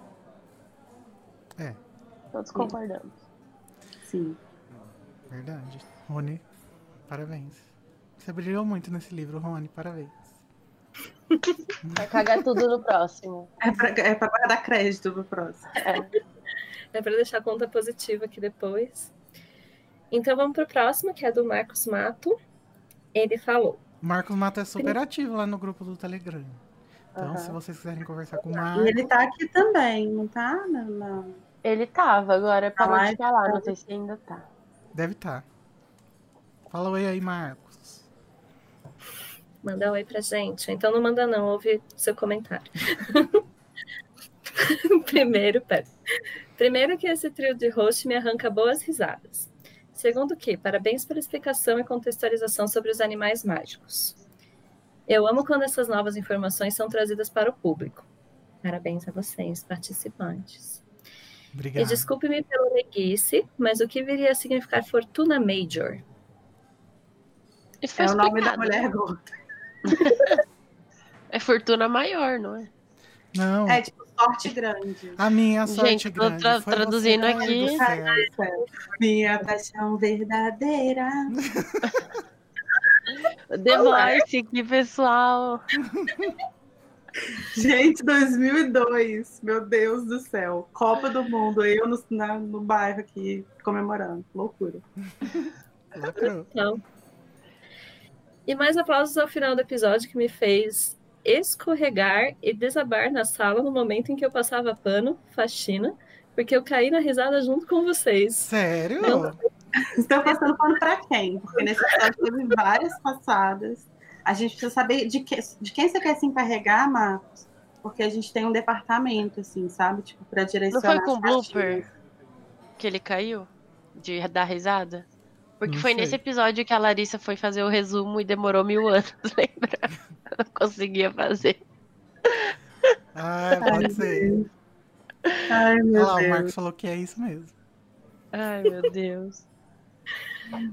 É. Todos concordamos. Sim. Verdade. Rony, parabéns. Você brilhou muito nesse livro, Rony, parabéns. Vai cagar tudo no próximo. É pra, é pra guardar crédito pro próximo. É para deixar a conta positiva aqui depois. Então vamos pro próximo, que é do Marcos Mato. Ele falou. O Marcos Mato é super ativo lá no grupo do Telegram. Então, Aham. se vocês quiserem conversar com o E Marcos. ele tá aqui também, não tá? Não, não. Ele tava, agora parou live de falar, não sei se ainda tá. Deve estar. Fala oi aí, Marcos. Manda um oi pra gente. Então não manda não, ouve seu comentário. Primeiro, pera. Primeiro que esse trio de host me arranca boas risadas. Segundo que, parabéns pela explicação e contextualização sobre os animais mágicos. Eu amo quando essas novas informações são trazidas para o público. Parabéns a vocês, participantes. E Obrigado. desculpe-me pelo leguice, mas o que viria a significar Fortuna Major? Isso foi É o nome da explicado, mulher né? gorda. É fortuna maior, não é? Não, É tipo sorte grande. a minha sorte Gente, tô grande. tra- foi traduzindo aqui. Minha paixão verdadeira. The Voice, que pessoal. Gente, 2002. Meu Deus do céu. Copa do Mundo. Eu no, na- no bairro aqui comemorando. Loucura. Lacrou. Então. E mais aplausos ao final do episódio que me fez escorregar e desabar na sala no momento em que eu passava pano, faxina, porque eu caí na risada junto com vocês. Sério? Não. Estão passando pano pra quem? Porque nesse episódio teve várias passadas. A gente precisa saber de, que, de quem você quer se encarregar, Marcos. Porque a gente tem um departamento, assim, sabe? Tipo, pra Não direcionar. foi com o blooper que ele caiu? De dar risada? Porque Não foi sei. nesse episódio que a Larissa foi fazer o resumo e demorou mil anos, lembra? Não conseguia fazer. Ah, pode ser. Ai, Olha meu lá, o Deus. Marcos falou que é isso mesmo. Ai, meu Deus.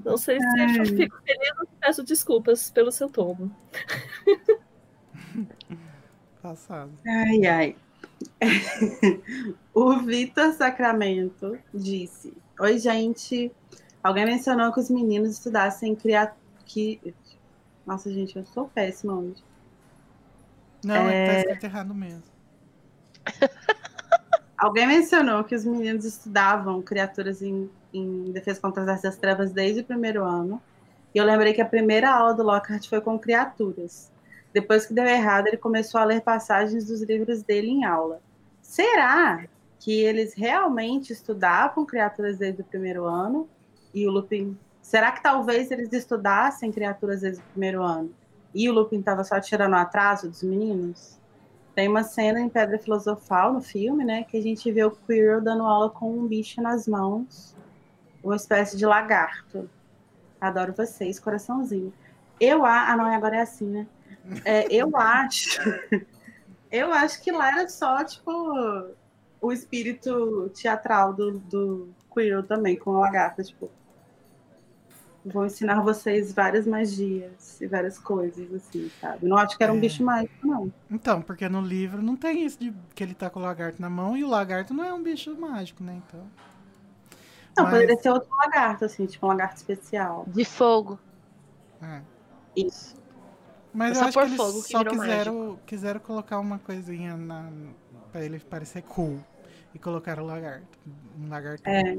Não sei se eu fico feliz ou peço desculpas pelo seu tombo. Passado. Ai, ai. o Vitor Sacramento disse: Oi, gente. Alguém mencionou que os meninos estudassem criar. Que... Nossa, gente, eu sou péssima hoje. Não, é... tá escrito errado mesmo. Alguém mencionou que os meninos estudavam criaturas em, em defesa contra as artes das trevas desde o primeiro ano. E eu lembrei que a primeira aula do Lockhart foi com criaturas. Depois que deu errado, ele começou a ler passagens dos livros dele em aula. Será que eles realmente estudavam criaturas desde o primeiro ano? E o Lupin. Será que talvez eles estudassem criaturas desde o primeiro ano? E o Lupin estava só tirando o atraso dos meninos? Tem uma cena em Pedra Filosofal no filme, né? Que a gente vê o Quirrell dando aula com um bicho nas mãos, uma espécie de lagarto. Adoro vocês, coraçãozinho. Eu a ah não, agora é assim, né? É, eu acho, eu acho que lá era só tipo o espírito teatral do, do Quirrell também com a lagarta, tipo vou ensinar vocês várias magias e várias coisas, assim, sabe? Não acho que era um é. bicho mágico, não. Então, porque no livro não tem isso de que ele tá com o lagarto na mão e o lagarto não é um bicho mágico, né? Então. Não, Mas... poderia ser outro lagarto, assim, tipo um lagarto especial. De fogo. É. Isso. Mas é eu acho que eles só quiseram, quiseram colocar uma coisinha na, pra ele parecer cool. E colocaram o lagarto. Um lagarto. É.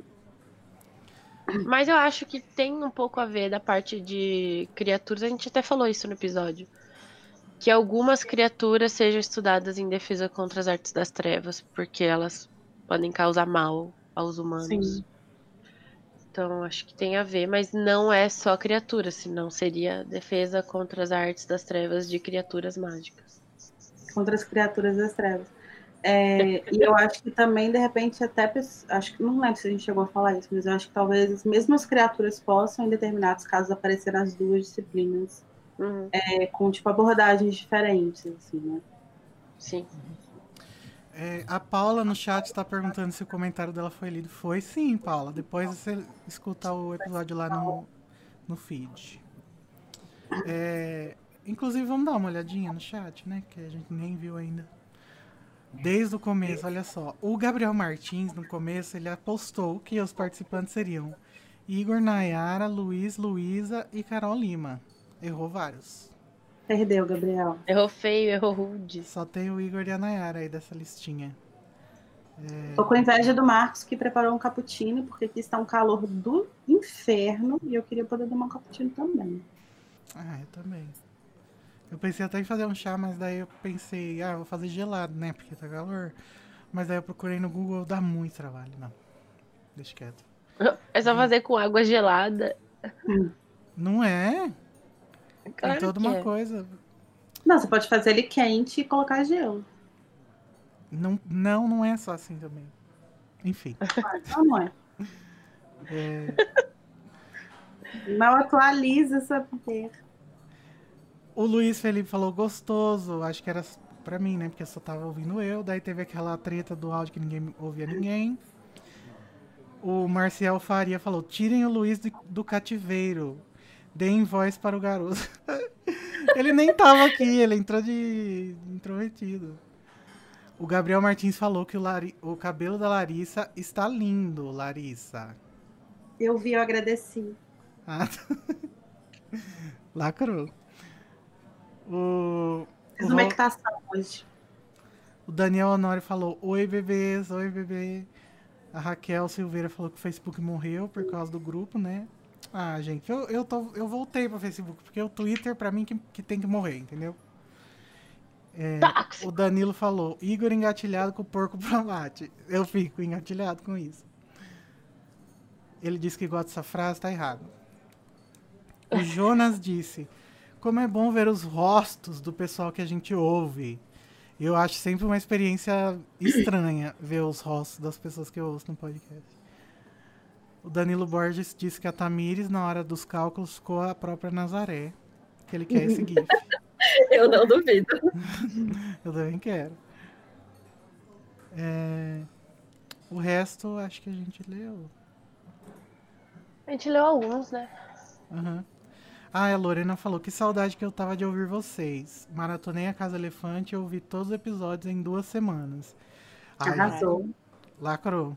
Mas eu acho que tem um pouco a ver da parte de criaturas. A gente até falou isso no episódio. Que algumas criaturas sejam estudadas em defesa contra as artes das trevas, porque elas podem causar mal aos humanos. Sim. Então acho que tem a ver, mas não é só criatura, senão seria defesa contra as artes das trevas de criaturas mágicas. Contra as criaturas das trevas. É, e eu acho que também, de repente, até. Acho que não lembro se a gente chegou a falar isso, mas eu acho que talvez mesmo as criaturas possam, em determinados casos, aparecer nas duas disciplinas. Uhum. É, com tipo abordagens diferentes, assim, né? Sim. É, a Paula no chat está perguntando se o comentário dela foi lido. Foi sim, Paula. Depois você escuta o episódio lá no, no feed. É, inclusive, vamos dar uma olhadinha no chat, né? Que a gente nem viu ainda. Desde o começo, olha só. O Gabriel Martins, no começo, ele apostou que os participantes seriam Igor, Nayara, Luiz, Luísa e Carol Lima. Errou vários. Perdeu, Gabriel. Errou feio, errou rude. Só tem o Igor e a Nayara aí dessa listinha. É... Tô com inveja do Marcos que preparou um cappuccino, porque aqui está um calor do inferno e eu queria poder tomar um cappuccino também. Ah, eu também. Eu pensei até em fazer um chá, mas daí eu pensei, ah, vou fazer gelado, né? Porque tá calor. Mas daí eu procurei no Google, dá muito trabalho. Não. Deixa quieto. É só fazer com água gelada. Não é? Claro Tem toda uma é. coisa. Não, você pode fazer ele quente e colocar gelo. Não, não, não é só assim também. Enfim. Ah, não é. é... Não atualiza essa porra. O Luiz Felipe falou gostoso, acho que era pra mim, né? Porque só tava ouvindo eu. Daí teve aquela treta do áudio que ninguém ouvia ninguém. O Marcial Faria falou: tirem o Luiz do, do cativeiro. Deem voz para o garoto. ele nem tava aqui, ele entrou de intrometido. O Gabriel Martins falou que o, Lari... o cabelo da Larissa está lindo, Larissa. Eu vi, eu agradeci. Ah, Lacrou. O, Fiz uma equitação hoje. O Daniel Honório falou: Oi, bebês, oi, bebê. A Raquel Silveira falou que o Facebook morreu por causa do grupo, né? Ah, gente, eu, eu, tô, eu voltei pro Facebook, porque o Twitter, pra mim, que, que tem que morrer, entendeu? É, o Danilo falou: Igor engatilhado com o porco pro mate. Eu fico engatilhado com isso. Ele disse que gosta dessa frase, tá errado. O Jonas disse: como é bom ver os rostos do pessoal que a gente ouve. Eu acho sempre uma experiência estranha ver os rostos das pessoas que eu ouço no podcast. O Danilo Borges disse que a Tamires, na hora dos cálculos, ficou a própria Nazaré. Que ele quer esse GIF. eu não duvido. eu também quero. É... O resto, acho que a gente leu. A gente leu alguns, né? Uhum. Ah, a Lorena falou que saudade que eu tava de ouvir vocês. Maratonei a Casa Elefante e ouvi todos os episódios em duas semanas. Arrasou. Lacrou.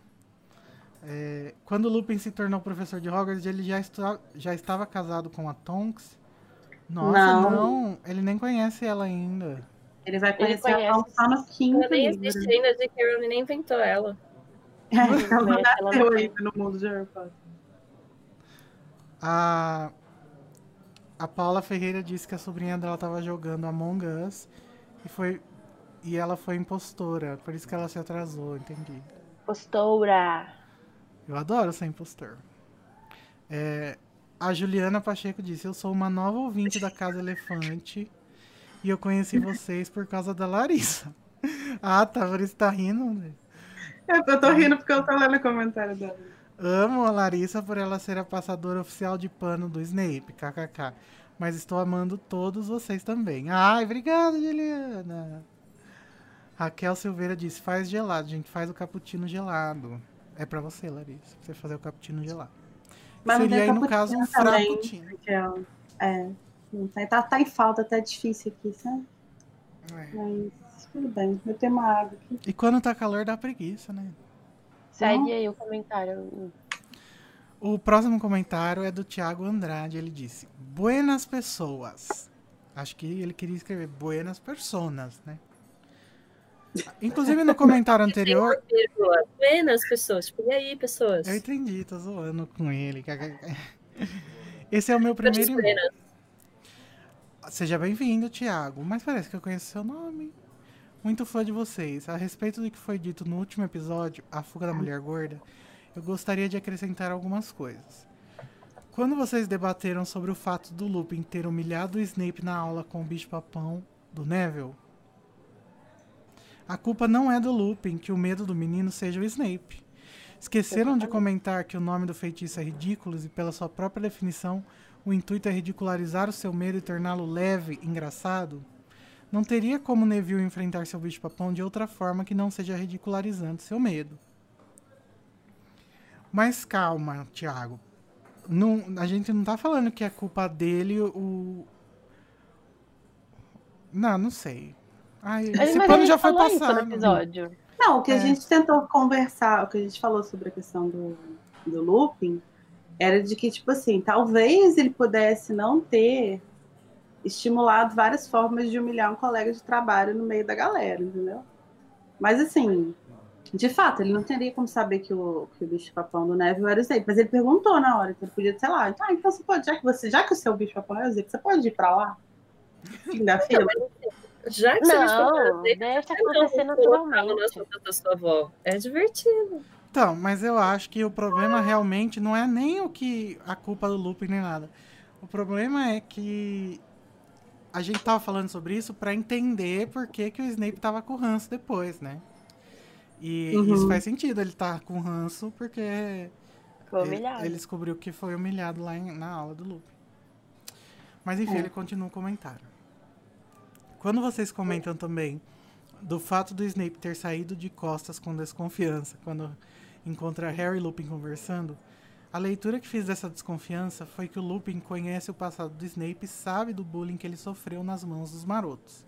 É, quando Lupin se tornou professor de Hogwarts, ele já, está, já estava casado com a Tonks? Nossa, não. não. Ele nem conhece ela ainda. Ele vai Ele conhecer a conhece. Tom só no quinto Ela nem existe ainda, J.K. Rowling nem inventou ela. É, ela Ela nasceu ainda no mundo de Harry Potter. A, a Paula Ferreira disse que a sobrinha dela tava jogando Among Us e, foi, e ela foi impostora, por isso que ela se atrasou, entendi. Postura. Eu adoro ser impostor. É, a Juliana Pacheco disse: Eu sou uma nova ouvinte da Casa Elefante e eu conheci vocês por causa da Larissa. ah, tá, por isso tá rindo. né? Eu, eu tô rindo porque eu tô lendo o comentário dela. Amo a Larissa por ela ser a passadora oficial de pano do Snape, kkk. Mas estou amando todos vocês também. Ai, obrigada, Juliana. Raquel Silveira disse: faz gelado, gente, faz o cappuccino gelado. É pra você, Larissa, pra você fazer o cappuccino gelado. Mas Seria aí, no caso, um frappuccino. Raquel. É. Tem, tá, tá em falta, tá difícil aqui, sabe? É. Mas tudo bem. Eu tenho uma água aqui. E quando tá calor, dá preguiça, né? Segue aí o comentário. O próximo comentário é do Thiago Andrade. Ele disse: Buenas pessoas. Acho que ele queria escrever Buenas personas, né? Inclusive no comentário anterior. Buenas, pessoas. Tipo, e aí, pessoas? Eu entendi, tô zoando com ele. Esse é o meu primeiro. Seja bem-vindo, Thiago. Mas parece que eu conheço seu nome. Muito fã de vocês. A respeito do que foi dito no último episódio, A Fuga da Mulher Gorda, eu gostaria de acrescentar algumas coisas. Quando vocês debateram sobre o fato do Lupin ter humilhado o Snape na aula com o bicho-papão do Neville, a culpa não é do Lupin que o medo do menino seja o Snape. Esqueceram de comentar que o nome do feitiço é ridículo e, pela sua própria definição, o intuito é ridicularizar o seu medo e torná-lo leve, engraçado? Não teria como Neville enfrentar seu bicho-papão de outra forma que não seja ridicularizando seu medo. Mas calma, Thiago. Não, a gente não tá falando que é culpa dele o. Não, não sei. Ai, esse mas pano já foi passado. Não, o que É. a gente tentou conversar, o que a gente falou sobre a questão do, do looping, era de que, tipo assim, talvez ele pudesse não ter estimulado várias formas de humilhar um colega de trabalho no meio da galera, entendeu? Mas assim, de fato, ele não teria como saber que o, que o bicho-papão do Neville era o Snape, mas ele perguntou na hora, então ele podia, sei lá, ah, então você pode, já que você, já que o seu bicho-papão é o Snape, você pode ir pra lá? Fim da fila? Já que você me Não, falou, deixa não, acontecer naturalmente. da sua avó. É divertido. Então, mas eu acho que o problema realmente não é nem o que a culpa do Lupin nem nada. O problema é que a gente tava falando sobre isso pra entender por que, que o Snape tava com ranço depois, né? E Uhum. isso faz sentido, ele tá com ranço porque ele, ele descobriu que foi humilhado lá em- na aula do Lupin. Mas enfim, É. ele continua o comentário. Quando vocês comentam também do fato do Snape ter saído de costas com desconfiança quando encontra Harry e Lupin conversando, a leitura que fiz dessa desconfiança foi que o Lupin conhece o passado do Snape e sabe do bullying que ele sofreu nas mãos dos marotos.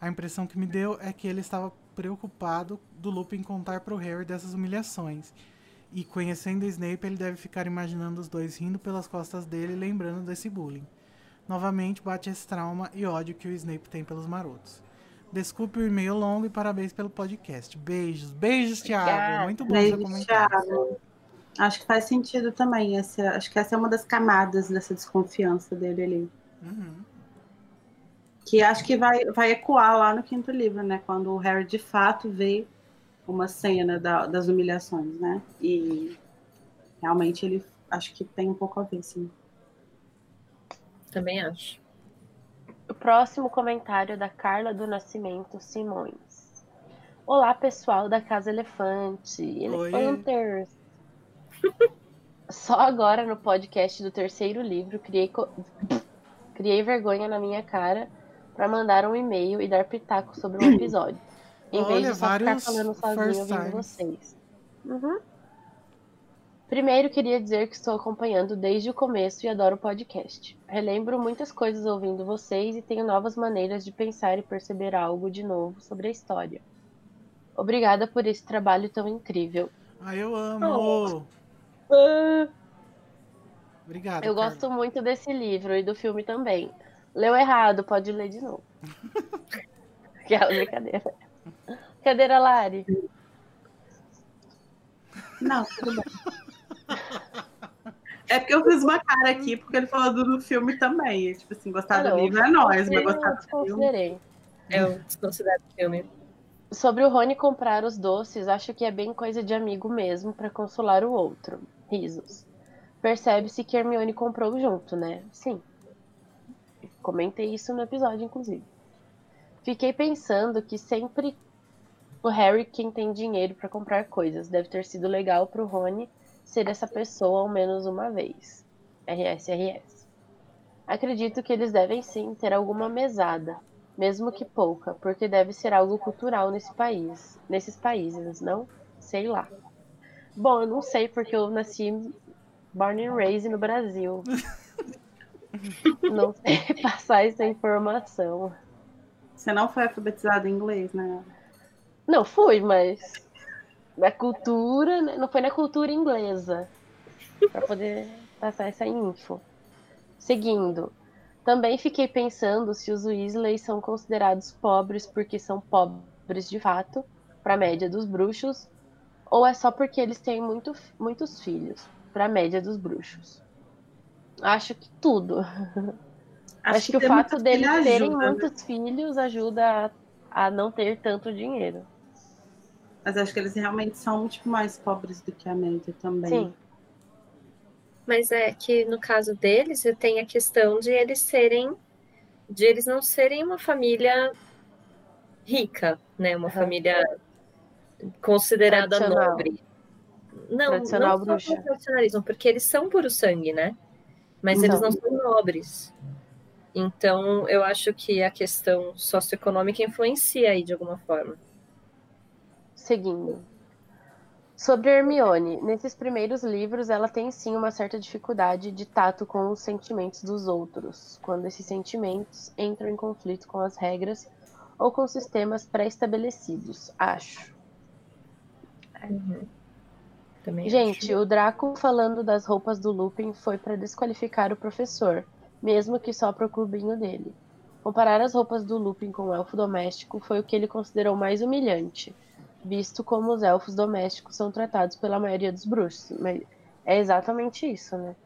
A impressão que me deu é que ele estava preocupado do Lupin contar para o Harry dessas humilhações. E conhecendo o Snape, ele deve ficar imaginando os dois rindo pelas costas dele e lembrando desse bullying. Novamente bate esse trauma e ódio que o Snape tem pelos marotos. Desculpe o e-mail longo e parabéns pelo podcast. Beijos. Beijos, Thiago. Muito bom seu Beijo, comentário. Thiago. Acho que faz sentido também. Essa, acho que essa é uma das camadas dessa desconfiança dele ali. Uhum. Que acho que vai, vai ecoar lá no quinto livro, né? Quando o Harry de fato vê uma cena da- das humilhações, né? E realmente ele acho que tem um pouco a ver, sim. Também acho. O próximo comentário é da Carla do Nascimento Simões. Olá, pessoal da Casa Elefante. Oi. Elefanters. Só agora no podcast do terceiro livro criei, co- criei vergonha na minha cara para mandar um e-mail e dar pitaco sobre um episódio. Em vez Olha, de só ficar falando sozinho ouvindo vocês. Uhum. Primeiro, queria dizer que estou acompanhando desde o começo e adoro o podcast. Relembro muitas coisas ouvindo vocês e tenho novas maneiras de pensar e perceber algo de novo sobre a história. Obrigada por esse trabalho tão incrível. Ah, eu amo. Obrigado. Eu Carla. gosto muito desse livro e do filme também. Leu errado, pode ler de novo. Aquela brincadeira. Brincadeira, Lari. Não, tudo bem. É porque eu fiz uma cara aqui, porque ele falou do, filme também. Tipo assim, gostar do livro é nós, mas Eu gostar do filme. Eu desconsidero o filme. Sobre o Rony comprar os doces, acho que é bem coisa de amigo mesmo, pra consolar o outro. Risos. Percebe-se que Hermione comprou junto, né? Sim. Comentei isso no episódio, inclusive. Fiquei pensando que sempre o Harry quem tem dinheiro pra comprar coisas. Deve ter sido legal pro Rony ser essa pessoa ao menos uma vez. RS, RS. Acredito que eles devem sim ter alguma mesada, mesmo que pouca, porque deve ser algo cultural nesse país, nesses países, não? Sei lá. Bom, eu não sei porque eu nasci born and raised no Brasil. não sei passar essa informação. Você não foi alfabetizado em inglês, né? Não fui, mas na cultura, né? não foi na cultura inglesa para poder passar essa info. Seguindo, também fiquei pensando se os Weasley são considerados pobres porque são pobres de fato, para a média dos bruxos, ou é só porque eles têm muito, muitos filhos, para a média dos bruxos. Acho que tudo. Acho, que, o ter fato deles terem ajuda, né? muitos filhos ajuda a, a não ter tanto dinheiro. Mas acho que eles realmente são tipo, mais pobres do que a média também. Sim. Mas é que no caso deles, tem a questão de eles serem, de eles não serem uma família rica, né? Uma Aham. família considerada nobre. Não, Tradicional não bruxa. só tradicionalismo, porque eles são puro sangue, né? Mas eles São. não são nobres. Então, eu acho que a questão socioeconômica influencia aí de alguma forma. Seguindo. Sobre Hermione, nesses primeiros livros ela tem sim uma certa dificuldade de tato com os sentimentos dos outros, quando esses sentimentos entram em conflito com as regras ou com sistemas pré-estabelecidos, acho. Também Gente, o Draco falando das roupas do Lupin foi para desqualificar o professor, mesmo que só pro clubinho dele. Comparar as roupas do Lupin com o elfo doméstico foi o que ele considerou mais humilhante, visto como os elfos domésticos são tratados pela maioria dos bruxos. Mas é exatamente isso, né?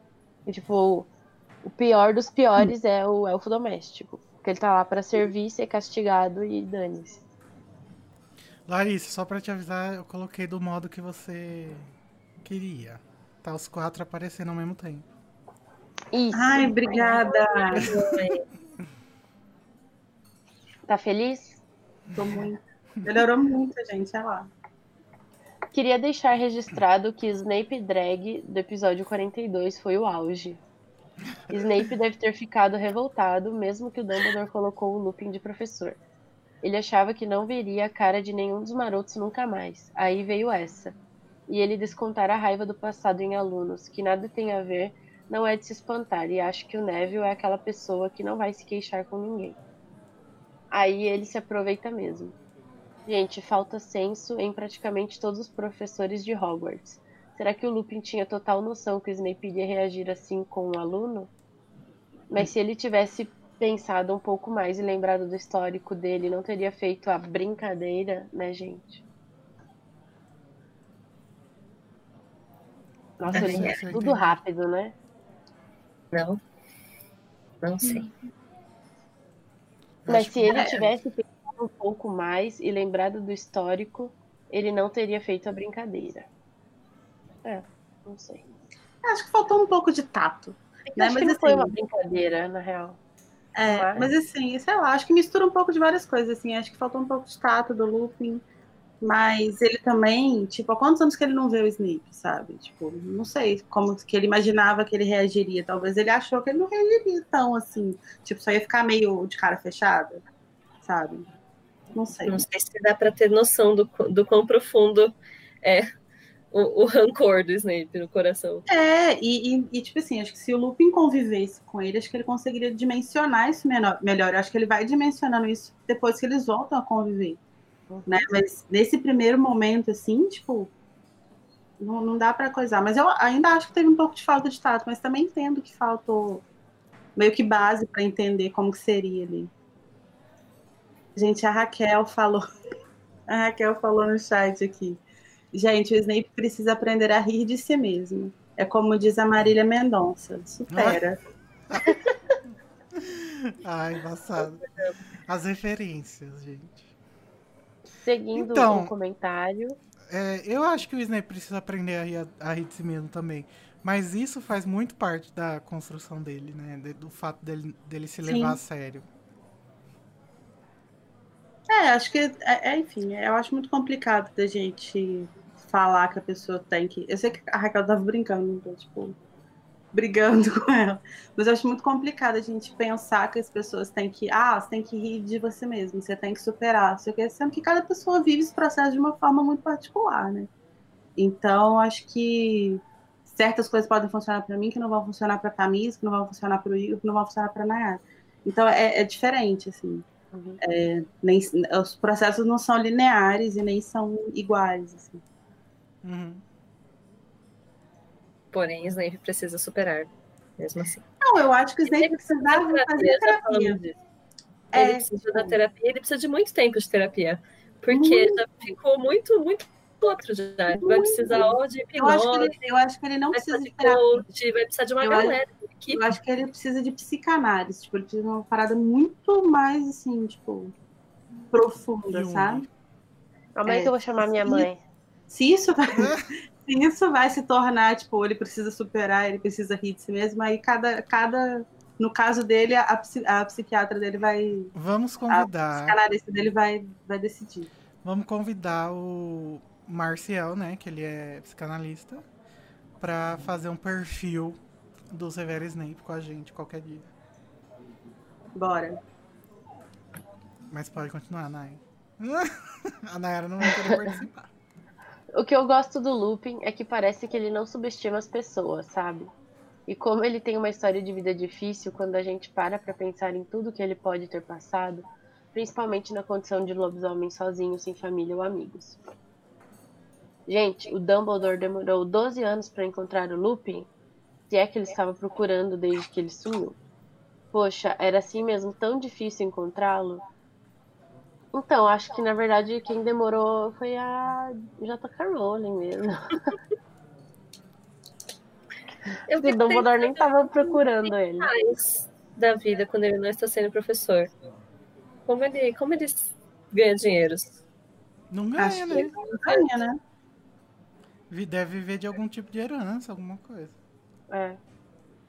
E, tipo, o pior dos piores é o elfo doméstico. Porque ele tá lá para servir, ser castigado e dane-se. Larissa, só pra te avisar, eu coloquei do modo que você queria. Tá os quatro aparecendo ao mesmo tempo. Isso. Ai, obrigada. Tá feliz? Tô muito. Melhorou muito, gente. Olha lá. Queria deixar registrado que Snape Drag do episódio 42 foi o auge. Snape deve ter ficado revoltado, mesmo que o Dumbledore colocou o Lupin de professor. Ele achava que não veria a cara de nenhum dos marotos nunca mais. Aí veio essa. E ele descontar a raiva do passado em alunos, que nada tem a ver, não é de se espantar, e acho que o Neville é aquela pessoa que não vai se queixar com ninguém. Aí ele se aproveita mesmo. Gente, falta senso em praticamente todos os professores de Hogwarts. Será que o Lupin tinha total noção que o Snape iria reagir assim com um aluno? Mas se ele tivesse pensado um pouco mais e lembrado do histórico dele, não teria feito a brincadeira, né, gente? Nossa, É, ele é tudo rápido, né? Não. Não sei. Mas Acho se ele tivesse pensado um pouco mais e lembrado do histórico, ele não teria feito a brincadeira. É, não sei. Acho que faltou um pouco de tato. Né? Acho que Mas não foi assim- uma brincadeira, na real. É, Mas- mas assim, sei lá, acho que mistura um pouco de várias coisas, assim. Acho que faltou um pouco de tato do Lupin. Mas ele também, tipo, há quantos anos que ele não vê o Snape, sabe? Tipo, não sei como que ele imaginava que ele reagiria. Talvez ele achou que ele não reagiria tão assim. Tipo, só ia ficar meio de cara fechada, sabe? Não sei. Não sei se dá para ter noção do, do quão profundo é o, o rancor do Snape no coração. É, e, e- e, tipo assim, acho que se o Lupin convivesse com ele, acho que ele conseguiria dimensionar isso menor, melhor. Eu acho que ele vai dimensionando isso depois que eles voltam a conviver. Né? Mas nesse primeiro momento, assim, tipo, não, não dá pra coisar. Mas eu ainda acho que teve um pouco de falta de tato, mas também entendo que faltou meio que base pra entender como que seria ali. Gente, a Raquel falou. A Raquel falou no chat aqui. Gente, o Snape precisa aprender a rir de si mesmo. É como diz a Marília Mendonça. Supera. Ai, passado. As referências, gente. Seguindo Então. o comentário. É, eu acho que o Snape precisa aprender a rir, a rir de si mesmo também. Mas isso faz muito parte da construção dele, né? Do fato dele, dele se Sim. levar a sério. É, acho que, é, é, enfim, eu acho muito complicado da gente falar que a pessoa tem que. Eu sei que a Raquel tava brincando, tô, tipo, brigando com ela. Mas eu acho muito complicado a gente pensar que as pessoas têm que. Ah, você tem que rir de você mesmo, você tem que superar, sei o quê, sendo que cada pessoa vive esse processo de uma forma muito particular, né? Então, acho que certas coisas podem funcionar para mim que não vão funcionar para Tamires, que não vão funcionar para o Igor, que não vão funcionar para Nayara. Então, é, é diferente, assim Uhum. nem, os processos não são lineares e nem são iguais. assim. Uhum. Porém, Snape precisa superar, mesmo assim. Não, eu acho que o Snape precisava fazer terapia. É, Ele precisa da terapia, ele precisa de muito tempo de terapia. Porque já ficou muito, muito outro já. Vai precisar ó, de eu, acho que hipnose, ele, eu acho que ele não vai precisa precisar de coach, vai precisar de uma Eu acho- galera. Que Eu acho que ele precisa de psicanálise. Tipo, ele precisa de uma parada muito mais, assim, tipo, profunda, sabe? Calma aí É, que eu vou chamar minha mãe. Se isso vai, se isso vai se tornar, tipo, ele precisa superar, ele precisa rir de si mesmo, aí cada. cada no caso dele, a, a psiquiatra dele vai. Vamos A convidar. psicanalista dele vai, vai decidir. Vamos convidar o Marcial, né? Que ele é psicanalista, pra fazer um perfil do Severo Snape com a gente qualquer dia. Bora. Mas pode continuar, Nay. a Nayara não vai querer participar. O que eu gosto do Lupin é que parece que ele não subestima as pessoas, sabe? E como ele tem uma história de vida difícil, quando a gente para pra pensar em tudo que ele pode ter passado, principalmente na condição de lobisomem sozinho, sem família ou amigos. Gente, o Dumbledore demorou 12 anos pra encontrar o Lupin, se é que ele estava procurando desde que ele sumiu. Poxa, era assim mesmo tão difícil encontrá-lo? Então, acho que na verdade quem demorou foi a J.K. Rowling mesmo. eu O Dumbledore nem tava procurando ele. mais da vida quando ele não está sendo professor. Como ele, como ele ganha dinheiro? Não ganha, Acho né? que não ganha, né? Deve viver de algum tipo de herança, alguma coisa. É.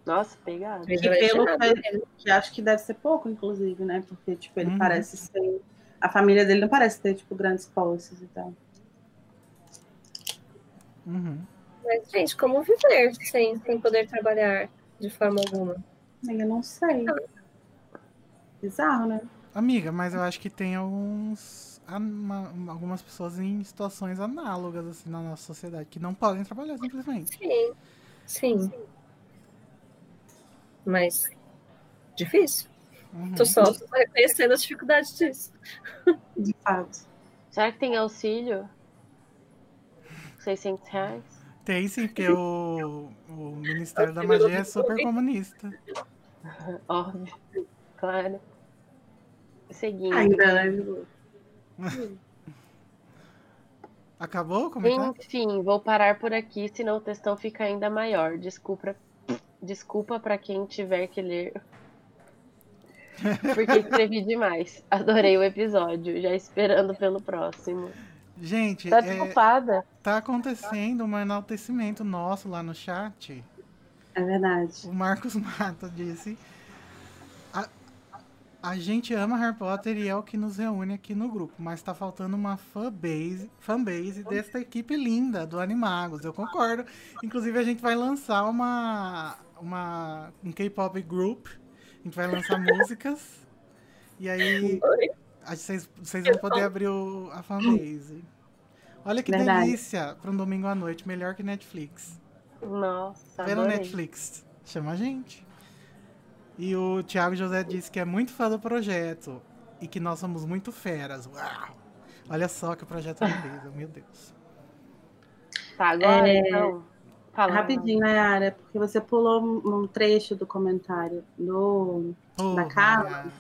Nossa, pegado. E vai pelo que, que acho que deve ser pouco, inclusive, né? Porque, tipo, ele Uhum. parece ser. A família dele não parece ter, tipo, grandes posses e tal. Uhum. Mas, gente, como viver sem, sem poder trabalhar de forma alguma? Eu não sei. Bizarro, né? Amiga, mas eu acho que tem alguns. algumas pessoas em situações análogas, assim, na nossa sociedade, que não podem trabalhar simplesmente. Sim, sim. Mas difícil. Uhum. Tô só reconhecendo as dificuldades disso. De fato. Será que tem auxílio? 600 reais? Tem sim, porque o, o Ministério da Magia é super comunista. Óbvio. Claro. Seguindo. Ainda, né? Acabou? Como? Enfim, vou parar por aqui, senão o textão fica ainda maior. Desculpa, desculpa para quem tiver que ler. Porque escrevi demais. Adorei o episódio, já esperando pelo próximo. Gente, Tá é, desculpada. tá acontecendo um enaltecimento nosso lá no chat. É verdade. O Marcos Mata disse: a, a gente ama Harry Potter e é o que nos reúne aqui no grupo, mas tá faltando uma fanbase, fanbase desta equipe linda do Animagos. Eu concordo. Inclusive, a gente vai lançar uma, uma um K-pop group. A gente vai lançar músicas. E aí vocês, vocês vão poder abrir o- a fanbase. Olha que Verdade. delícia para um domingo à noite, melhor que Netflix. Nossa, adorei. Netflix. Chama a gente. E o Thiago José disse que é muito fã do projeto e que nós somos muito feras. Uau! Olha só que projeto beleza, meu Deus. Tá, agora É, então. Fala. Rapidinho, Nayara, porque você pulou um um trecho do comentário do. Pô, Da Carla? Maria.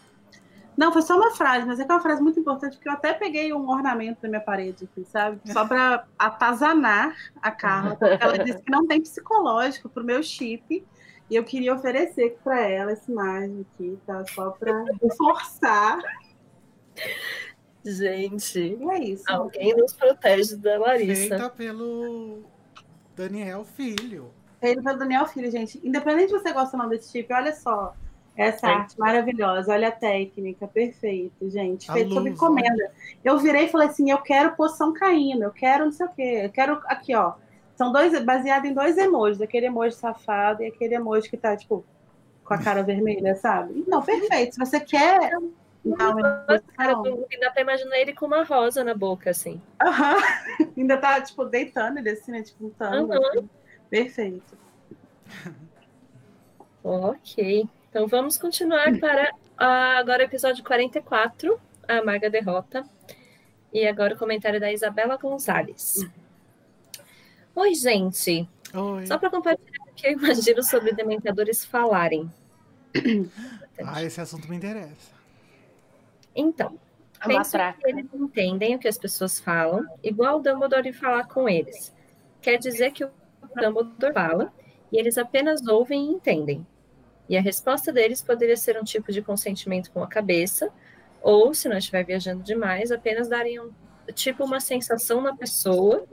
Não, foi só uma frase, mas é que é uma frase muito importante, porque eu até peguei um ornamento na minha parede aqui, sabe? Só para atazanar a Carla, porque ela disse que não tem psicológico pro meu chip. E eu queria oferecer para ela essa imagem aqui, tá? Só para reforçar. Gente, E é isso. alguém nos protege da Larissa. Feita pelo Daniel Filho. Feito pelo Daniel Filho, gente. Independente de você gostar ou não desse chip, olha só. Essa É. arte maravilhosa, olha a técnica, perfeito, gente. A Feito sob encomenda. Eu virei e falei assim: eu quero poção caindo, eu quero não sei o quê, eu quero aqui, ó. São dois, baseado em dois emojis, aquele emoji safado e aquele emoji que tá, tipo, com a cara vermelha, sabe? Então, perfeito. Se você quer. Então, Cara, eu- dá pra imaginar ele com uma rosa na boca, assim. Aham. Ainda tá, tipo, deitando ele assim, né? Tipo, um tango. Uhum. assim. Perfeito. Ok. Então vamos continuar para ah, agora o episódio 44, a Amarga Derrota. E agora o comentário da Isabela Gonzalez. Oi, gente. Oi. Só para compartilhar o que eu imagino sobre dementadores falarem. Ah, esse assunto me interessa. Então, É penso que eles entendem o que as pessoas falam, igual o Dumbledore falar com eles. Quer dizer que o Dumbledore fala e eles apenas ouvem e entendem. E a resposta deles poderia ser um tipo de consentimento com a cabeça, ou, se não estiver viajando demais, apenas darem um, tipo uma sensação na pessoa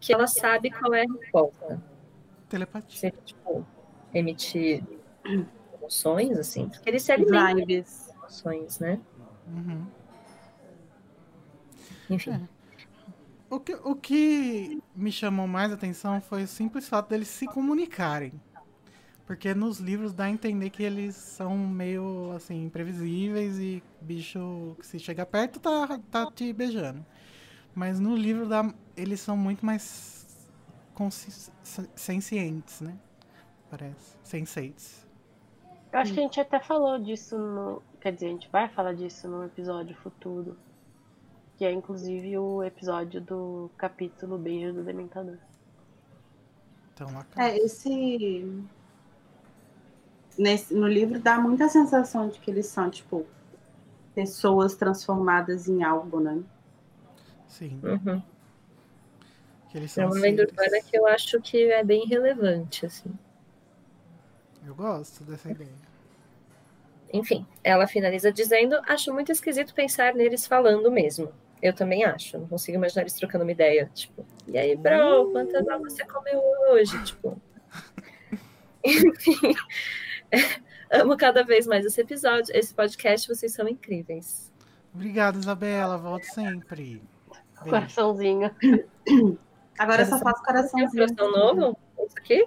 que ela sabe qual é a resposta. Telepatia. Seria, tipo, emitir emoções, assim, porque eles se alimentam de emoções, né? Uhum. Enfim. O que, o que me chamou mais atenção foi o simples fato deles se comunicarem. Porque nos livros dá a entender que eles são meio assim, imprevisíveis e bicho que se chega perto tá, tá te beijando. Mas no livro dá, eles são muito mais consci- sencientes, né? Parece. Sensates. Eu acho que a gente até falou disso no. Quer dizer, a gente vai falar disso no episódio futuro. Que é inclusive o episódio do capítulo Beijo do Dementador. Então, É, esse. Nesse, no livro dá muita sensação de que eles são, tipo, pessoas transformadas em algo, né? Sim. Uhum. Que eles É são uma lenda urbana que eu acho que é bem relevante, assim. Eu gosto dessa ideia. Enfim, ela finaliza dizendo: Acho muito esquisito pensar neles falando mesmo. Eu também acho. Não consigo imaginar eles trocando uma ideia. Tipo, e aí, bro, quantas ovos você comeu hoje? Tipo. Enfim. Amo cada vez mais esse episódio, esse podcast, vocês são incríveis. Obrigado, Isabela. Volto sempre. Coraçãozinho. Agora eu só faço coraçãozinho. coração novo? Isso aqui?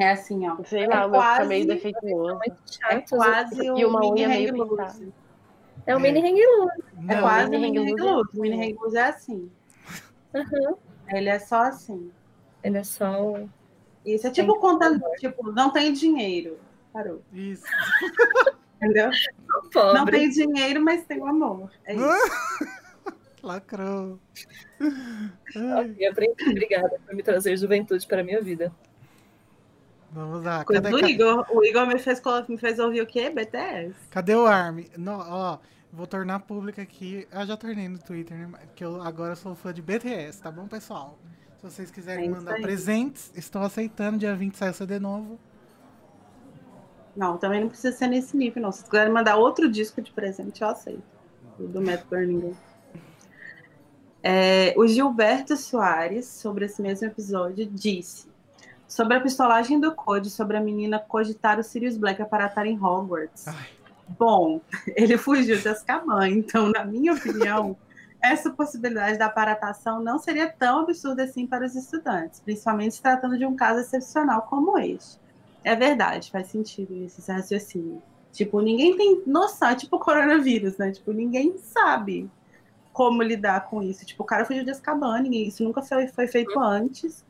É assim, ó. Sei É lá, o meu fica quase- meio defeituoso. É chato. quase E o uma mini unha meio hang loose. É um mini hang loose. É Não, quase o mini hang loose é. O mini hang loose é assim. Uhum. Ele é só assim. Ele é só um. Isso é tipo conta, tipo, não tem dinheiro. Parou. Isso. Entendeu? pobre. Não tem dinheiro, mas tem o amor. É isso. Lacrou. Ai. Obrigada por me trazer juventude para a minha vida. Vamos lá. Coisa Cadê, do cadê, Igor. O Igor me fez, me fez ouvir o quê? BTS. cadê o Arm? No, ó, vou tornar pública aqui. Eu já tornei no Twitter, né? Que eu agora sou fã de BTS, tá bom, pessoal? Se vocês quiserem É mandar aí. presentes, estou aceitando. Dia 20 sai o CD novo. Não, também não precisa ser nesse nível, não. Se vocês quiserem mandar outro disco de presente, eu aceito. O do Matt Berninger. É, o Gilberto Soares, sobre esse mesmo episódio, disse sobre a pistolagem do Code, sobre a menina cogitar o Sirius Black aparatar em Hogwarts. Ai. Bom, ele fugiu de Azkaban, então, na minha opinião, essa possibilidade da aparatação não seria tão absurda assim para os estudantes, principalmente se tratando de um caso excepcional como este. É verdade, faz sentido isso, esse raciocínio. Tipo, ninguém tem noção, é tipo o coronavírus, né? Tipo, ninguém sabe como lidar com isso. Tipo, o cara fugiu de Azkaban, ninguém, isso nunca foi, foi feito antes.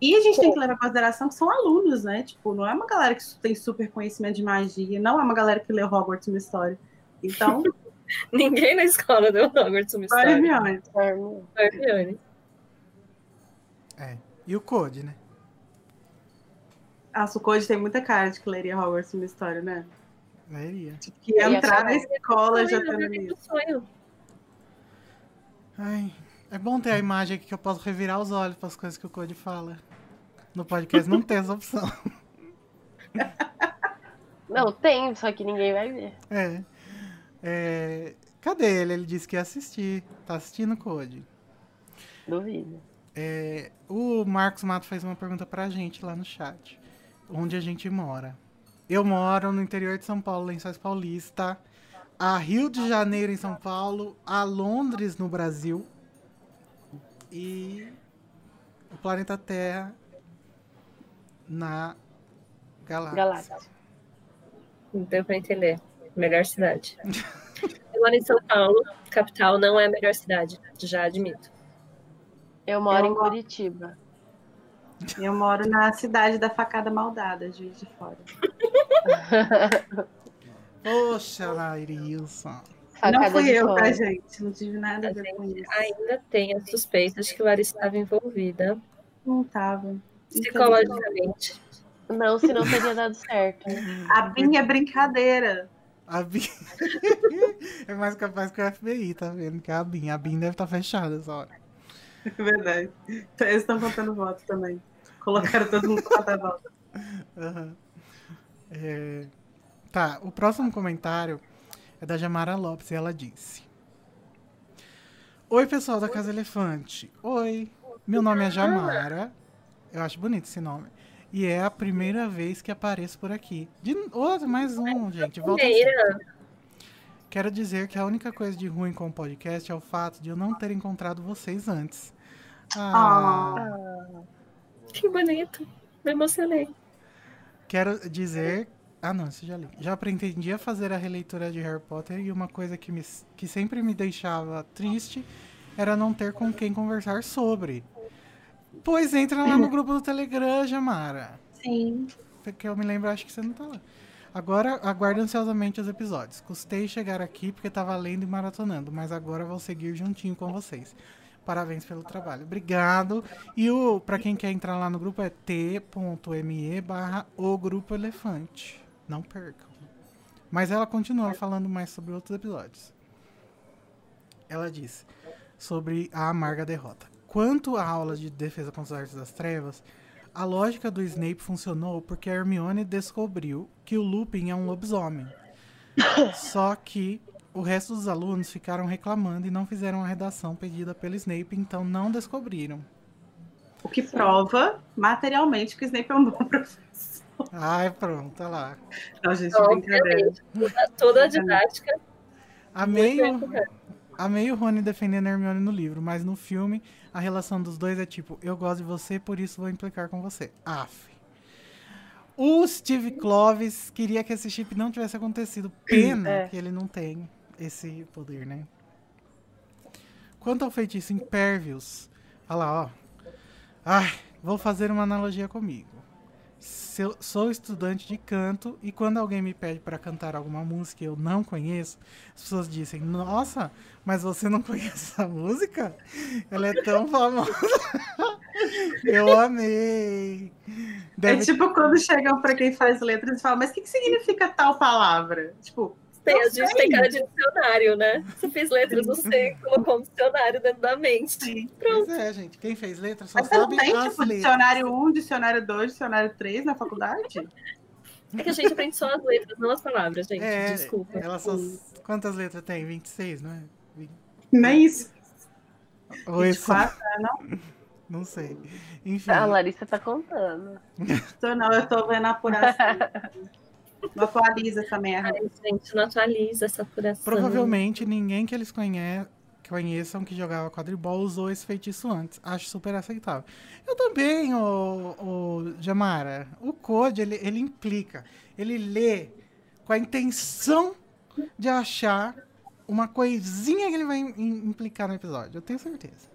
E a gente tem que levar em consideração que são alunos, né? Tipo, não é uma galera que tem super conhecimento de magia, não é uma galera que leu Hogwarts uma história. Então, Ninguém na escola deu Hogwarts uma história. Hermione. Hermione. É. E o Code, né? A Sucode tem muita cara de que leria Hogwarts uma história, né? Leria. Tipo, que entrar na escola já sonho. Ai, é bom ter a imagem aqui que eu posso revirar os olhos para as coisas que o Code fala. No podcast não tem essa opção. Não, tem, só que ninguém vai ver. É. É, Cadê ele? Ele disse que ia assistir. Tá assistindo o Code. Duvido. É, o Marcos Mato fez uma pergunta pra gente lá no chat. Onde a gente mora? Eu moro no interior de São Paulo, Lençóis Paulista. A Rio de Janeiro em São Paulo. A Londres no Brasil. E o planeta Terra na galáxia. Galáxia. Não deu pra entender. Melhor cidade. Eu moro em São Paulo, capital não é a melhor cidade, já admito. Eu moro Eu em moro- Curitiba. Eu moro na cidade da facada maldada, Juiz de Fora. Poxa, Lairilson. Não fui eu, fora. tá, gente? Não tive nada a ver com isso. ainda tem as suspeitas de que Larissa estava envolvida Não tava. psicologicamente. Não, senão teria dado certo. A Binha é brincadeira. A BIM é mais capaz que o FBI, tá vendo? Que é a BIM. A BIM deve estar fechada essa hora. É verdade. Então, Eles estão contando votos também. Colocaram todo mundo pra contar voto. Aham. É, Tá, o próximo comentário é da Jamara Lopes e ela disse: Oi, pessoal da Casa Elefante. Oi, meu nome é Jamara. Eu acho bonito esse nome. E é a primeira vez que apareço por aqui. De outro, mais um, gente. Volta Quero dizer que a única coisa de ruim com o podcast é o fato de eu não ter encontrado vocês antes. Ah, que bonito. Me emocionei. Quero dizer. Ah, não, isso já li. Já pretendia fazer a releitura de Harry Potter e uma coisa que, me, que sempre me deixava triste era não ter com quem conversar sobre. Pois entra lá no grupo do Telegram, Jamara. Sim. Que eu me lembro, acho que você não tá lá. Agora, aguardo ansiosamente os episódios. Custei chegar aqui porque tava lendo e maratonando, mas agora vou seguir juntinho com vocês. Parabéns pelo trabalho. Obrigado. E o para quem quer entrar lá no grupo é t.me barra o grupo elefante. Não percam. Mas ela continua falando mais sobre outros episódios. Ela disse sobre a amarga derrota. Quanto à aula de defesa contra as artes das trevas, a lógica do Snape funcionou porque a Hermione descobriu que o Lupin é um lobisomem. Só que o resto dos alunos ficaram reclamando e não fizeram a redação pedida pelo Snape, então não descobriram. O que prova materialmente que o Snape é um bom professor. Ai, pronto, olha lá. Não, gente, brincadeira. Obviamente. Toda, toda a didática. Amei o, amei o Rony defendendo a Hermione no livro, mas no filme a relação dos dois é tipo, eu gosto de você, por isso vou implicar com você. Aff. O Steve Clovis queria que esse chip não tivesse acontecido. Pena É. que ele não tem esse poder, né? Quanto ao feitiço Impervious, olha lá, ó. Ai, vou fazer uma analogia comigo. Eu sou estudante de canto e quando alguém me pede para cantar alguma música que eu não conheço, as pessoas dizem: Nossa, mas você não conhece essa música? Ela é tão famosa. eu amei. Deve É tipo quando chegam pra quem faz letras e falam, mas o que, que significa tal palavra? Tipo, Tem, a gente sei. tem cara de dicionário, né? Você fez letras, você colocou um dicionário dentro da mente. Pois é, gente. Quem fez letra só mas sabe tem, as tipo, letras. dicionário 1, dicionário 2, dicionário 3 na faculdade? É que a gente aprende só as letras, não as palavras, gente. É, Desculpa. ela só... Quantas letras tem? 26, não é? Nem isso. Ou esse... 24, não? Não sei. Enfim. A Larissa tá contando. Tô não, eu tô vendo a apuração. Não atualiza essa merda. Ai, gente, não atualiza essa apuração. Provavelmente ninguém que eles conhe... conheçam que jogava quadribol usou esse feitiço antes. Acho super aceitável. Eu também, o, o Jamara. O Code, ele, ele implica. Ele lê com a intenção de achar uma coisinha que ele vai im- implicar no episódio. Eu tenho certeza.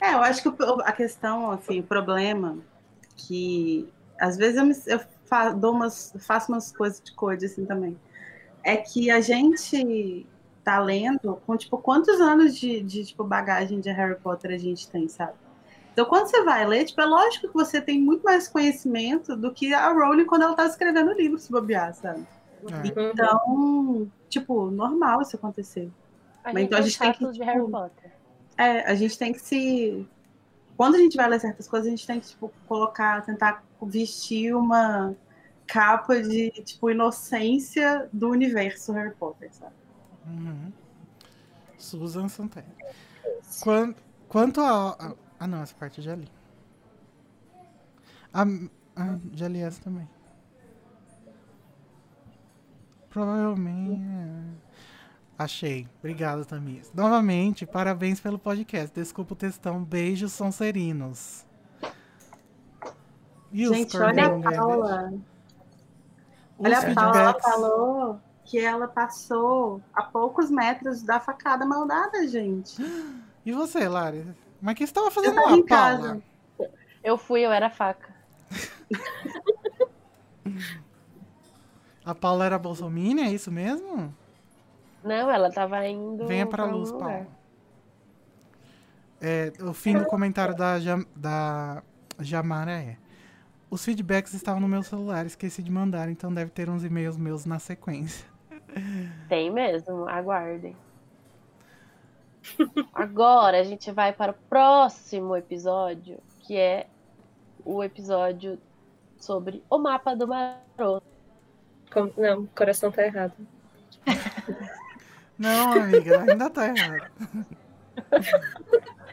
É, eu acho que a questão, assim, o problema que às vezes eu, me, eu fa- dou umas, faço umas coisas de code assim também. É que a gente tá lendo com tipo quantos anos de, de tipo bagagem de Harry Potter a gente tem, sabe? Então, quando você vai ler, tipo, é lógico que você tem muito mais conhecimento do que a Rowling quando ela tá escrevendo o livro, se bobear, sabe? É. Então, tipo, normal isso acontecer. A Mas então a é gente tem que, de tipo, Harry Potter. É, a gente tem que se. Quando a gente vai ler certas coisas, a gente tem que, tipo, colocar, tentar vestir uma capa de, tipo, inocência do universo Harry Potter, sabe? Uhum. Susan Santana. Quan- Quanto a, Ah, não, essa parte eu já li. A, ah, já li essa também. Provavelmente. Achei. Obrigado, Tamires. Novamente, parabéns pelo podcast. Desculpa o textão. Beijos sonserinos. E os gente, olha a? Paula. Os Olha a Paula, ela falou que ela passou a poucos metros da facada maldada, gente. E você, Lari? Mas o que você estava fazendo lá, em Paula? casa. Eu fui, eu era faca. A Paula era bolsominion, é isso mesmo? Não, ela tava indo. Venha pra pra luz, lugar. Paula. É, o fim do comentário da, Jam, da Jamara é. Os feedbacks estavam no meu celular, esqueci de mandar, então deve ter uns e-mails meus na sequência. Tem mesmo, aguardem. Agora a gente vai para o próximo episódio, que é o episódio sobre o mapa do maroto. Com- Não, o coração tá errado. Não, amiga, ainda tá errado.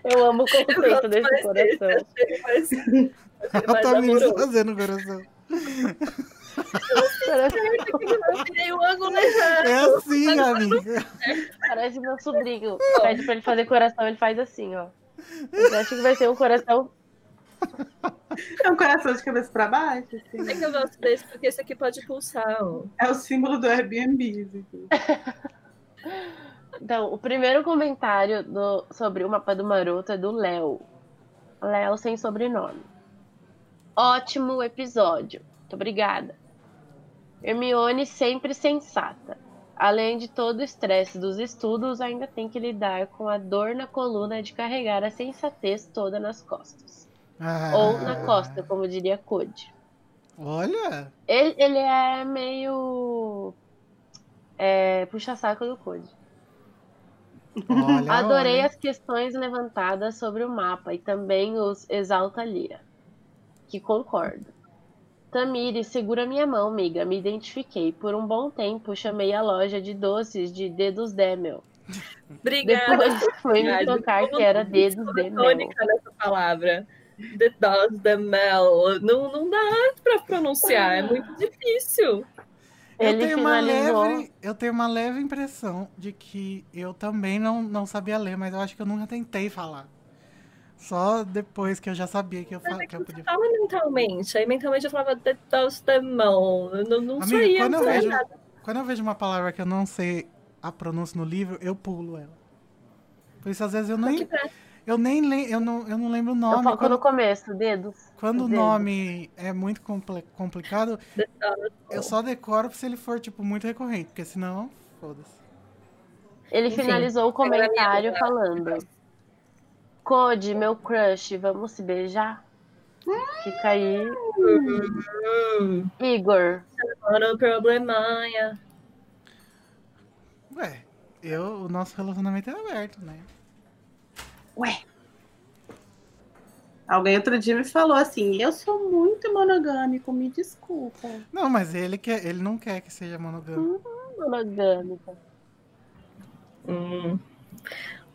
Eu amo o conceito desse coração. achei mais- achei A mais Tamires amoroso. fazendo coração. Eu ângulo errado. É assim, amiga. Parece meu sobrinho. Pede pra ele fazer coração, ele faz assim, ó. Você acha que vai ser um coração? É um coração de cabeça pra baixo, assim. É que eu gosto desse porque esse aqui pode pulsar. ó. É o símbolo do Airbnb. assim. Então, o primeiro comentário do- sobre o mapa do maroto é do Léo. Léo sem sobrenome. Ótimo episódio. Muito obrigada. Hermione sempre sensata. Além de todo o estresse dos estudos, ainda tem que lidar com a dor na coluna de carregar a sensatez toda nas costas. Ah, Ou na costa, como diria Code. Olha, Ele, ele é meio. É, puxa-saco do Code. olha. Adorei olha. as questões levantadas sobre o mapa e também os exalta Lira. Que concordo. Tamiri, segura minha mão, amiga. Me identifiquei. Por um bom tempo, chamei a loja de doces de Dedos Demel. Obrigada. Depois foi me tocar que era Dedos Demel. tônica nessa palavra. The Dog, the Mel. Não, não dá pra pronunciar, é muito difícil. Eu Ele tenho, uma leve, eu tenho uma leve impressão de que eu também não, não sabia ler, mas eu acho que eu nunca tentei falar. Só depois que eu já sabia que eu, fa- é que que eu podia fala mentalmente. Aí mentalmente eu falava the Mel. Não, não Amiga, saía, quando não eu vejo- nada. Quando eu vejo uma palavra que eu não sei a pronúncia no livro, eu pulo ela. Por isso, às vezes, eu nem, eu nem le, eu não, eu não lembro o Eu nome. foco Quando, no começo, dedos. Quando o nome é muito comple- complicado, eu só decoro se ele for, tipo, muito recorrente, porque senão, foda-se. Ele Enfim, finalizou o comentário boca. falando: Code, meu crush, vamos se beijar? Fica aí. Hum, Igor, Olha o probleminha. Ué, eu, o nosso relacionamento é aberto, né? Ué. Alguém outro dia me falou assim: eu sou muito monogâmico, me desculpa. Não, mas ele, quer, ele não quer que seja monogâmico. monogâmica. Hum.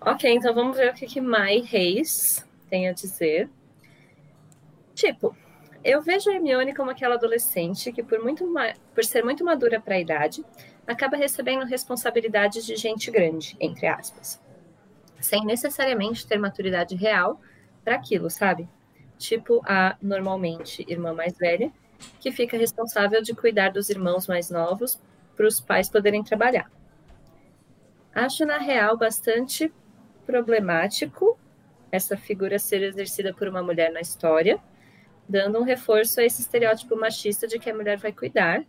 Ok, então vamos ver o que, que Mai Reis tem a dizer. Tipo, eu vejo a Hermione como aquela adolescente que, por, muito por ser muito madura para a idade, acaba recebendo responsabilidades de gente grande, entre aspas. Sem necessariamente ter maturidade real para aquilo, sabe? Tipo a, normalmente, irmã mais velha, que fica responsável de cuidar dos irmãos mais novos para os pais poderem trabalhar. Acho, na real, bastante problemático essa figura ser exercida por uma mulher na história, dando um reforço a esse estereótipo machista de que a mulher vai cuidar.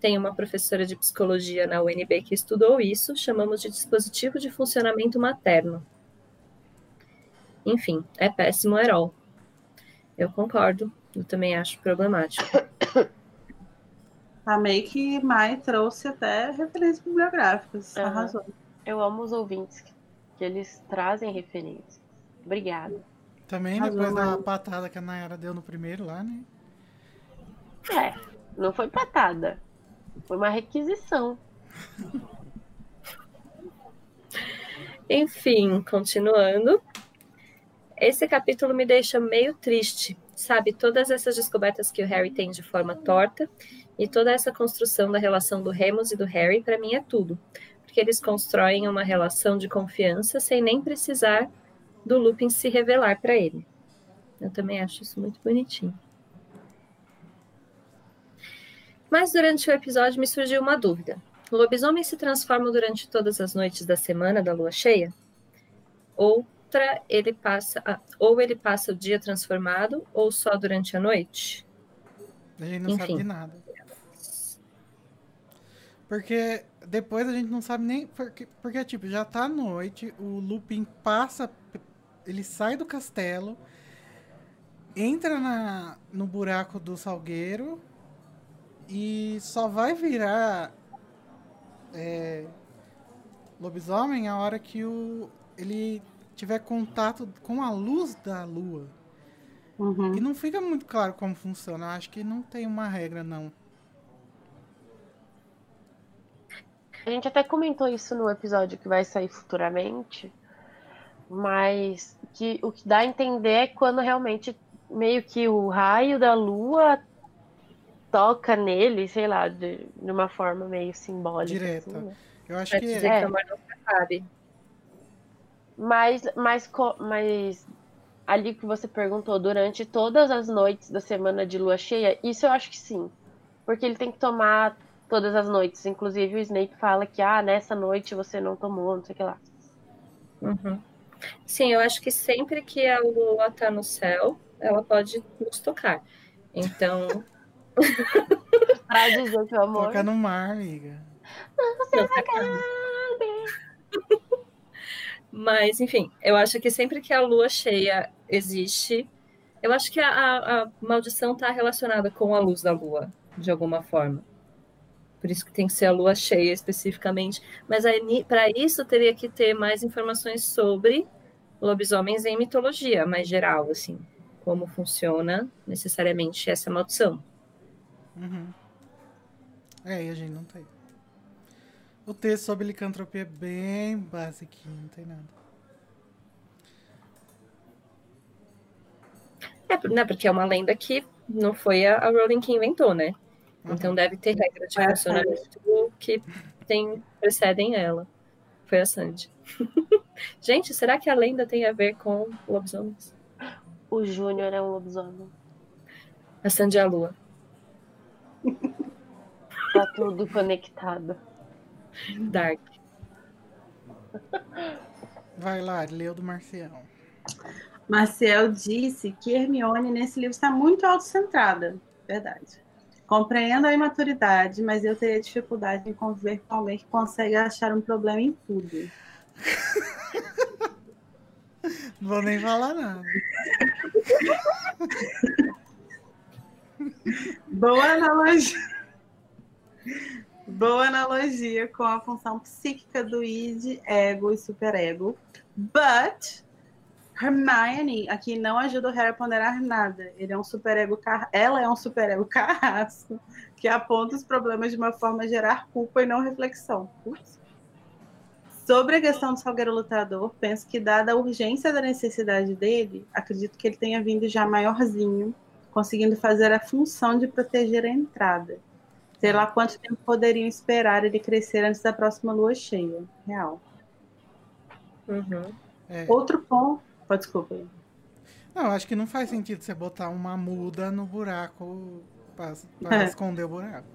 Tem uma professora de psicologia na UNB que estudou isso, chamamos de dispositivo de funcionamento materno. Enfim, é péssimo herói. Eu concordo. Eu também acho problemático. Amei que Mai trouxe até referências bibliográficas. Aham. Arrasou. Eu amo os ouvintes que, eles trazem referências. Obrigada. Também Arrasou, depois da Mari. patada que a Nayara deu no primeiro lá, né? É, não foi patada. Foi uma requisição. Enfim, continuando. Esse capítulo me deixa meio triste, sabe? Todas essas descobertas que o Harry tem de forma torta e toda essa construção da relação do Remus e do Harry, para mim é tudo. Porque eles constroem uma relação de confiança sem nem precisar do Lupin se revelar para ele. Eu também acho isso muito bonitinho. Mas durante o episódio me surgiu uma dúvida. O lobisomem se transforma durante todas as noites da semana da lua cheia? Outra, ele passa, ou ele passa o dia transformado, ou só durante a noite? A gente não sabe Enfim. de nada. Porque depois a gente não sabe nem. Porque, porque tipo, já tá à noite, o Lupin passa. Ele sai do castelo, entra na, no buraco do salgueiro e só vai virar é, lobisomem a hora que o, ele tiver contato com a luz da lua. Uhum. E não fica muito claro como funciona. Eu acho que não tem uma regra, não. A gente até comentou isso no episódio que vai sair futuramente, mas que o que dá a entender é quando realmente meio que o raio da lua toca nele, sei lá, de, de uma forma meio simbólica. Direta. assim, né? Eu acho Pra que dizer é. que amor não se acabe. Mas, mas, mas ali que você perguntou, durante todas as noites da semana de lua cheia, isso eu acho que sim. Porque ele tem que tomar todas as noites. Inclusive o Snape fala que, ah, nessa noite você não tomou, não sei o que lá. Uhum. Sim, eu acho que sempre que a lua tá no céu, ela pode nos tocar. Então, Pra dizer amor. toca no mar, amiga. não se acaba. Mas, enfim, eu acho que sempre que a lua cheia existe, eu acho que a, a- maldição está relacionada com a luz da lua, de alguma forma. Por isso que tem que ser a lua cheia especificamente. Mas para isso teria que ter mais informações sobre lobisomens em mitologia, mais geral, assim. Como funciona necessariamente essa maldição. Uhum. É, e a gente não tem. O texto sobre licantropia é bem basiquinho, não tem nada. É, né, porque é uma lenda que não foi a, a Rowling que inventou, né? Então deve ter regra de relacionamento que tem, precedem ela. Foi a Sandy. Gente, será que a lenda tem a ver com lobisomens? O Júnior é um lobisomem. A Sandy é a lua. Tá tudo conectado. Dark. Vai lá, leu do Marcial. Marcel disse que Hermione nesse livro está muito autocentrada. Verdade. Compreendo a imaturidade, mas eu teria dificuldade em conviver com alguém que consegue achar um problema em tudo. Não vou nem falar nada. Boa analogia. Boa analogia com a função psíquica do id, ego e superego. But Hermione aqui não ajuda o Harry a ponderar nada. Ele é um superego car... Ela é um superego carrasco que aponta os problemas de uma forma a gerar culpa e não reflexão. Sobre a questão do Salgueiro Lutador, penso que, dada a urgência da necessidade dele, acredito que ele tenha vindo já maiorzinho, conseguindo fazer a função de proteger a entrada. Sei lá quanto tempo poderiam esperar ele crescer antes da próxima lua cheia. Real. Uhum. É. Outro ponto. Pode, desculpa. Não, acho que não faz sentido você botar uma muda no buraco pra É. esconder o buraco.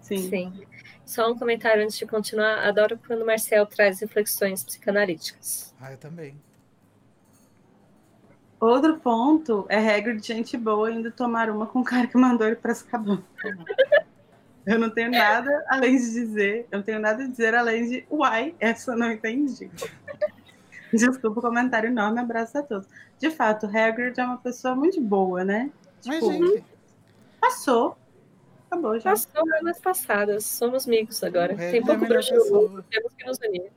Sim. Sim. Só um comentário antes de continuar. Adoro quando o Marcel traz reflexões psicanalíticas. Ah, eu também. Outro ponto é regra de gente boa indo tomar uma com o cara que mandou ele para Azkaban. Eu não tenho nada além de dizer, eu não tenho nada a dizer além de uai, essa eu não entendi. Desculpa o comentário enorme, abraço a todos. De fato, o Hagrid é uma pessoa muito boa, né? Mas, Tipo, gente, Passou. Acabou já. Passou anos passadas. Somos amigos agora. Tem é a pouco bruxo. Temos que nos unir.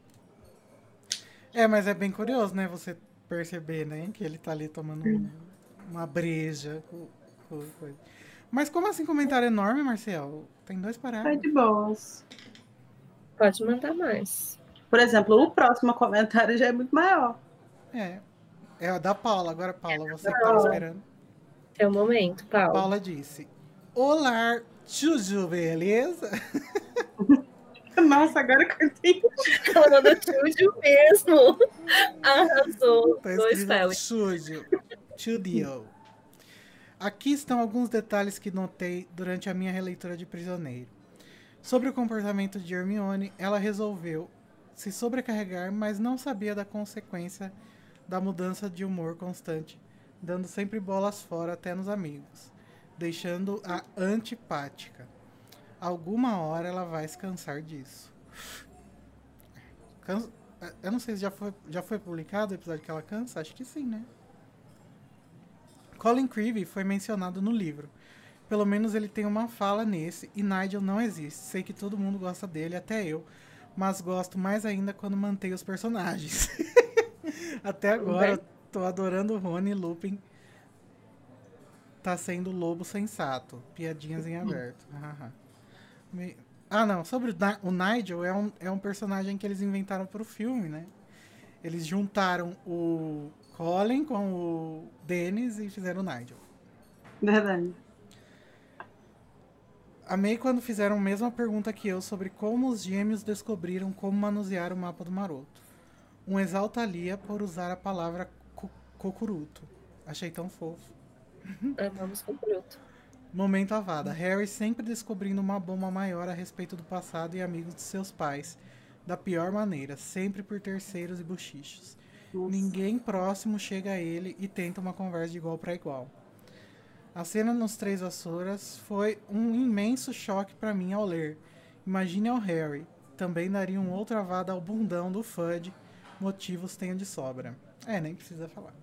é, mas é bem curioso, né? Você perceber, né? Que ele tá ali tomando um- uma breja. com- com coisa. Mas como assim comentário enorme, Marcel? Tem dois Tá parágrafos. de boas. Pode mandar mais. Por exemplo, o próximo comentário já é muito maior. É. É a da Paula. Agora, Paula, você que esperando. É o momento, Paulo. Paula disse: Olá, Juju, beleza? Nossa, agora que eu entendi. Ela mandou Tchuju mesmo. Arrasou. Tá Dois escrito spells. Sujo. Aqui estão alguns detalhes que notei durante a minha releitura de Prisioneiro. Sobre o comportamento de Hermione, ela resolveu se sobrecarregar, mas não sabia da consequência da mudança de humor constante, dando sempre bolas fora até nos amigos, deixando-a antipática. Alguma hora ela vai se cansar disso. Eu não sei se já foi, já foi publicado o episódio que ela cansa, acho que sim, né? Colin Creevy foi mencionado no livro. Pelo menos ele tem uma fala nesse, e Nigel não existe. Sei que todo mundo gosta dele, até eu. Mas gosto mais ainda quando mantém os personagens. até agora, tô adorando o Rony Lupin. Tá sendo o lobo sensato. Piadinhas em aberto. Me- Ah, não. Sobre o, o Nigel, é um, é um personagem que eles inventaram pro filme, né? Eles juntaram o Colin com o Dennis e fizeram o Nigel. Verdade. Amei quando fizeram a mesma pergunta que eu sobre como os gêmeos descobriram como manusear o mapa do maroto. Um exalta a Lia por usar a palavra co- cocuruto. Achei tão fofo. Amamos com bruto. Momento Avada. Harry sempre descobrindo uma bomba maior a respeito do passado e amigos de seus pais. Da pior maneira, sempre por terceiros e bochichos. Nossa. Ninguém próximo chega a ele e tenta uma conversa de igual para igual. A cena nos Três Vassouras foi um imenso choque para mim ao ler. Imagine ao Harry. Também daria um outro avada ao bundão do Fudge. Motivos tenho de sobra. É, nem precisa falar.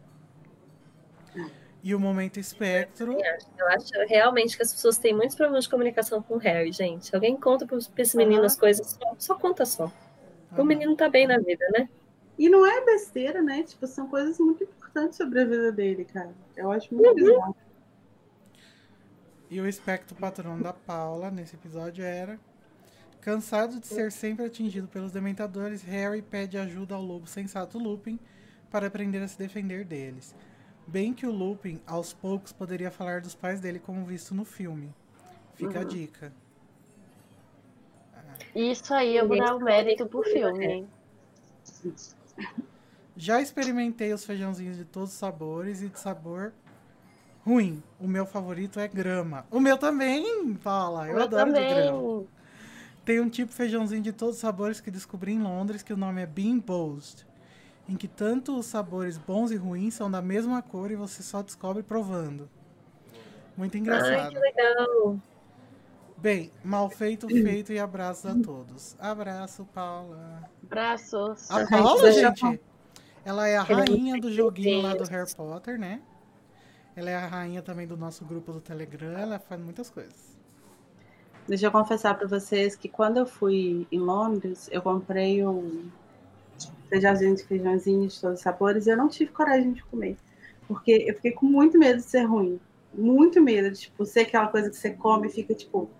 E o momento espectro. Eu acho realmente que as pessoas têm muitos problemas de comunicação com o Harry, gente. Alguém conta pra esse menino as coisas, só, só conta só. O menino tá bem na vida, né? E não é besteira, né? Tipo, são coisas muito importantes sobre a vida dele, cara. Eu acho muito Uhum. bizarro. E o espectro patrono da Paula nesse episódio era. Cansado de ser sempre atingido pelos dementadores, Harry pede ajuda ao lobo sensato Lupin para aprender a se defender deles. Bem que o Lupin, aos poucos, poderia falar dos pais dele como visto no filme. Fica a dica. Isso aí eu vou dar o mérito pro filme, hein? Já experimentei os feijãozinhos de todos os sabores e de sabor ruim. O meu favorito é grama. O meu também, Paula. Eu, Eu adoro de grama. também. Tem um tipo de feijãozinho de todos os sabores que descobri em Londres, que o nome é Bean Boast, em que tanto os sabores bons e ruins são da mesma cor e você só descobre provando. Muito Ai, engraçado. que legal. Bem, mal feito, feito e abraços a todos. Abraço, Paula. Braços. A Paula, gente, ela é a rainha do joguinho lá do. Harry Potter, né? Ela é a rainha também do nosso grupo do Telegram, ela faz muitas coisas. Deixa eu confessar pra vocês que quando eu fui em Londres, eu comprei um feijãozinho de feijãozinho de todos os sabores e eu não tive coragem de comer. Porque eu fiquei com muito medo de ser ruim. Muito medo de tipo, ser aquela coisa que você come e fica tipo,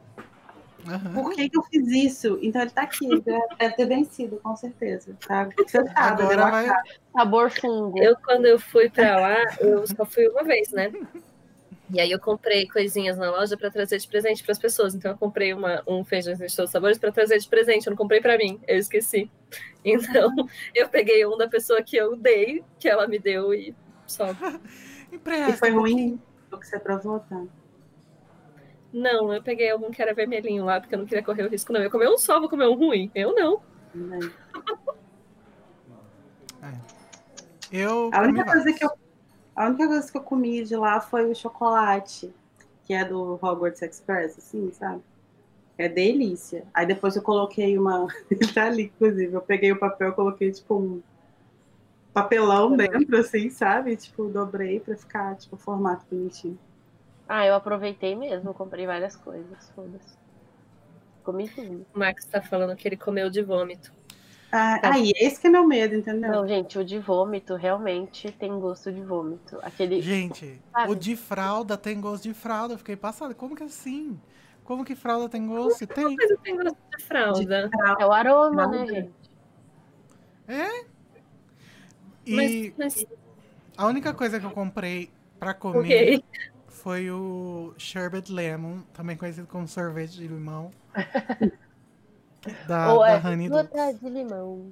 Aham. por que, que eu fiz isso? Então ele tá aqui, deve ter vencido, com certeza. Tá Agora vai. Sabor fungo. Eu, quando eu fui pra lá, eu só fui uma vez, né? E aí eu comprei coisinhas na loja pra trazer de presente pras pessoas. Então eu comprei uma, um feijãozinho de todos os sabores pra trazer de presente. Eu não comprei pra mim, eu esqueci. Então eu peguei um da pessoa que eu dei, que ela me deu e só. empresta. E foi ruim o que você provou, tá? Não, eu peguei algum que era vermelhinho lá, porque eu não queria correr o risco, não. Eu comer um só, vou comer um ruim. Eu não. Também. Eu A única, coisa que eu, a única coisa que eu comi de lá foi o chocolate, que é do Hogwarts Express, assim, sabe? É delícia. Aí depois eu coloquei uma. Ele tá ali, inclusive. Eu peguei o papel e coloquei, tipo, um, papelão dentro, assim, sabe? Tipo, dobrei pra ficar, tipo, formato bonitinho. Ah, eu aproveitei mesmo, comprei várias coisas, foda-se. Comi tudo. O Max tá falando que ele comeu de vômito. Ah, aí, esse que é meu medo, entendeu? Não, gente, o de vômito realmente tem gosto de vômito. Aquele. Gente, Sabe? o de fralda tem gosto de fralda. Eu fiquei passada. Como que assim? Como que fralda tem gosto? Tem. Mas eu tenho gosto de fralda. É o aroma, né, Nada. gente? E Mas, mas a única coisa que eu comprei pra comer ok. Foi o Sherbet Lemon, também conhecido como sorvete de limão. da, Ou da é Honey gota de limão.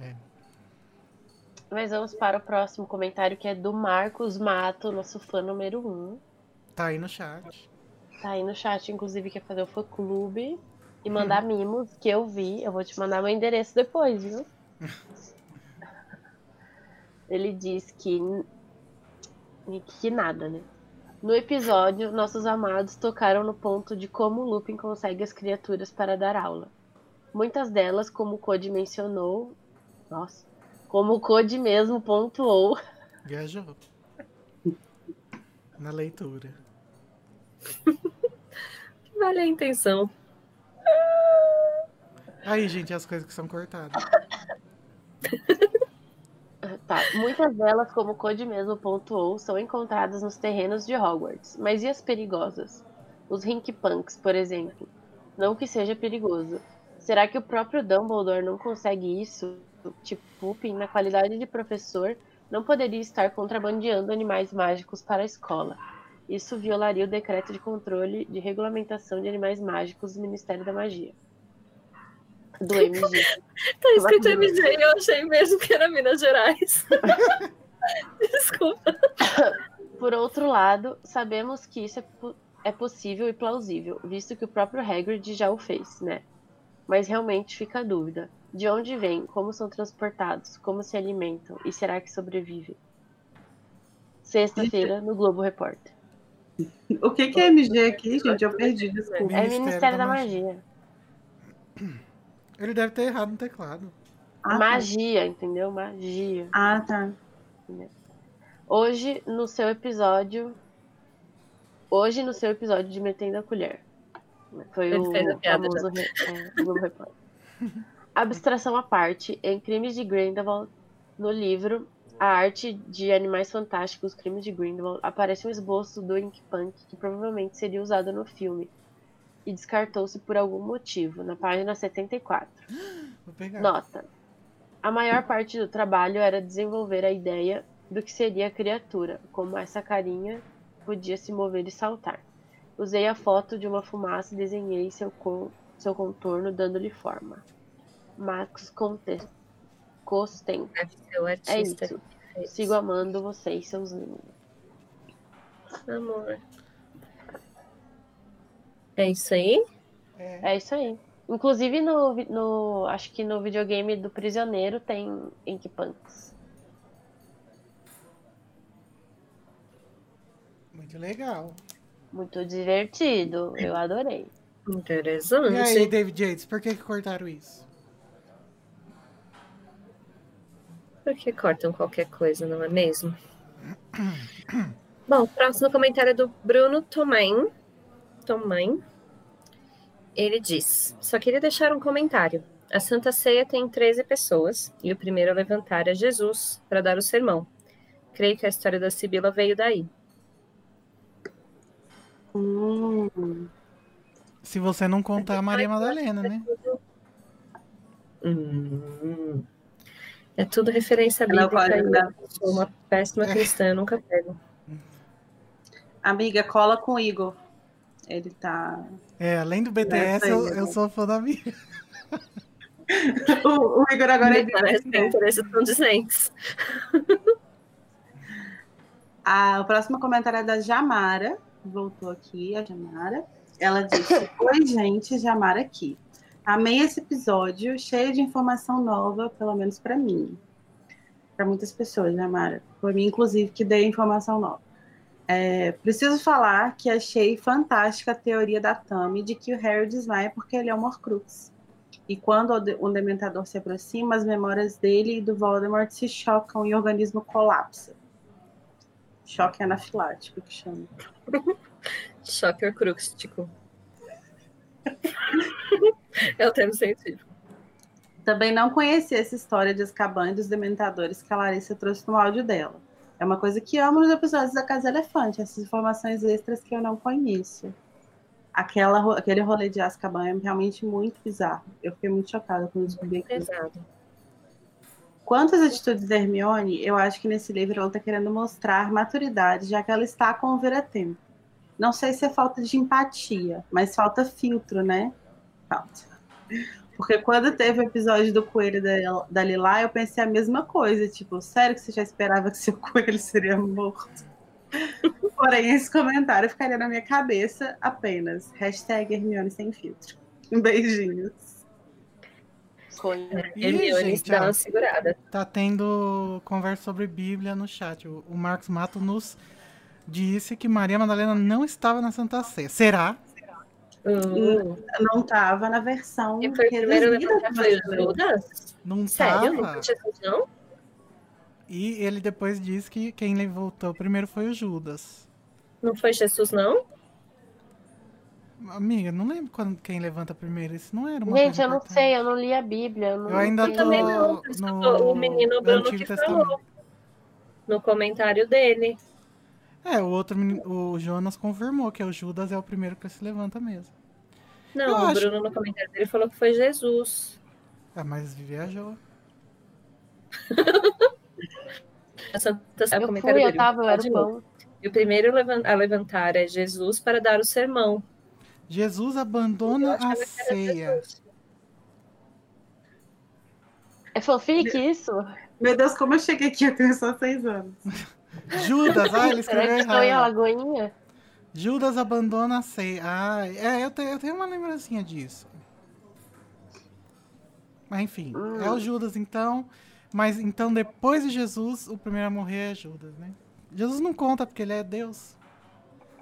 É. Mas vamos para o próximo comentário que é do Marcos Mato, nosso fã número um. Tá aí no chat. Tá aí no chat, inclusive, quer fazer o fã clube e mandar mimos que eu vi. Eu vou te mandar meu endereço depois, viu? Ele diz que. Que nada, né? No episódio, nossos amados tocaram no ponto de como o Lupin consegue as criaturas para dar aula. Muitas delas, como o Code mencionou. Nossa. Como o Code mesmo pontuou. Viajou. Na leitura. Vale a intenção. Aí, gente, as coisas que são cortadas. Tá, muitas delas, como Code mesmo pontuou, são encontradas nos terrenos de Hogwarts. Mas e as perigosas? Os Rinkpunks, por exemplo. Não que seja perigoso. Será que o próprio Dumbledore não consegue isso? Tipo, Lupin, na qualidade de professor, não poderia estar contrabandeando animais mágicos para a escola. Isso violaria o decreto de controle de regulamentação de animais mágicos do Ministério da Magia. Do MG. Tá escrito MJ e eu achei mesmo que era Minas Gerais. Desculpa. Por outro lado, sabemos que isso é, é possível e plausível, visto que o próprio Hagrid já o fez, né? Mas realmente fica a dúvida. De onde vêm, como são transportados, como se alimentam e será que sobrevivem? Sexta-feira, no Globo Repórter. O que, que é MG aqui, gente? Eu perdi, desculpa. É Ministério da Magia. Ele deve ter errado no teclado. Ah, tá. Magia, entendeu? Magia. Ah, tá. Hoje, no seu episódio. Hoje, no seu episódio de Metendo a Colher. Foi Ele o fez a piada famoso re- é, Globo Repórter. Abstração à parte, em Crimes de Grindelwald, no livro A Arte de Animais Fantásticos, Crimes de Grindelwald, aparece um esboço do Ink Punk que provavelmente seria usado no filme. E descartou-se por algum motivo, na página 74. Vou pegar. Nota. A maior parte do trabalho era desenvolver a ideia do que seria a criatura, como essa carinha podia se mover e saltar. Usei a foto de uma fumaça e desenhei seu, con- seu contorno, dando-lhe forma. Max Conte- Costen. É isso. Sigo amando vocês, seus lindos. Amor. É isso aí? É isso aí. Inclusive no, no. Acho que no videogame do prisioneiro tem Ink Punks. Muito legal. Muito divertido. Eu adorei. Interessante. E aí, David Yates, por que, que cortaram isso? Porque cortam qualquer coisa, não é mesmo? Bom, o próximo comentário é do Bruno Tomain. Tomain. Ele diz: Só queria deixar um comentário. A Santa Ceia tem 13 pessoas e o primeiro a levantar é Jesus para dar o sermão. Creio que a história da Sibila veio daí. Hum, Se você não contar a Maria Madalena, né? Hum. É tudo referência bíblica. eu sou uma péssima cristã, eu nunca pego. amiga, cola com o Igor. Ele tá. É, além do BTS, aí, eu, né? eu sou fã da minha. O, o Igor agora é parece que interesses condizentes. Ah, o próximo comentário é da Jamara. Voltou aqui, a Jamara. Ela disse: Oi, gente, Jamara aqui. Amei esse episódio, cheio de informação nova, pelo menos para mim. Para muitas pessoas, Jamara. Foi mim, inclusive, que dei informação nova. É, preciso falar que achei fantástica a teoria da Tami de que o Harry desmaia porque ele é um Horcrux. E quando o de- dementador se aproxima, as memórias dele e do Voldemort se chocam e o organismo colapsa. Choque anafilático que chama. Choque acrústico. é o termo científico. Também não conheci essa história de Azkaban e dos dementadores que a Larissa trouxe no áudio dela. É uma coisa que amo nos episódios da Casa Elefante, essas informações extras que eu não conheço. Aquela, aquele rolê de Azkaban é realmente muito bizarro. Eu fiquei muito chocada quando descobri aquilo. Quanto às atitudes da Hermione, eu acho que nesse livro ela está querendo mostrar maturidade, já que ela está com o Vira-Tempo. Não sei se é falta de empatia, mas falta filtro, né? Falta. Porque quando teve o episódio do coelho da, da Lilá, eu pensei a mesma coisa. Tipo, sério que você já esperava que seu coelho seria morto? Porém, esse comentário ficaria na minha cabeça apenas. Hashtag Hermione sem filtro. Um beijinho. Coisa. Ih, Hermione gente, dá uma segurada. Tá tendo conversa sobre Bíblia no chat. O, o Marcos Mato nos disse que Maria Madalena não estava na Santa Ceia. Será? Hum. Não estava na versão E foi reduzida foi o. Judas? Não Sério? Não tava? foi Jesus, não? E ele depois disse que quem levantou primeiro foi o Judas. Não foi Jesus, não? Amiga, não lembro quando quem levanta primeiro. Isso não era uma Gente, eu não importante. sei, eu não li a Bíblia. Eu, não Eu ainda tô também não, no, o menino no Bruno que falou. No comentário dele. É, o outro menino, o Jonas confirmou que o Judas é o primeiro que se levanta mesmo. Eu Não, o acho- Bruno no comentário dele falou que foi Jesus. Ah, mas viajou. A Santa Ceia, o Eu comentário fui, eu dele. tava, eu era pão. E o primeiro a levantar é Jesus para dar o sermão. Jesus Eu abandona a ceia. É fanfic isso? Meu Deus, como eu cheguei aqui, eu tenho só seis anos. Judas, ah, ele Será escreveu que estou em errado. Alagoinha? Judas abandona a ceia. Ah, é, eu tenho, eu tenho uma lembrancinha disso. Mas enfim, Hum. é o Judas então. Mas então depois de Jesus, o primeiro a morrer é Judas, né? Jesus não conta porque ele é Deus.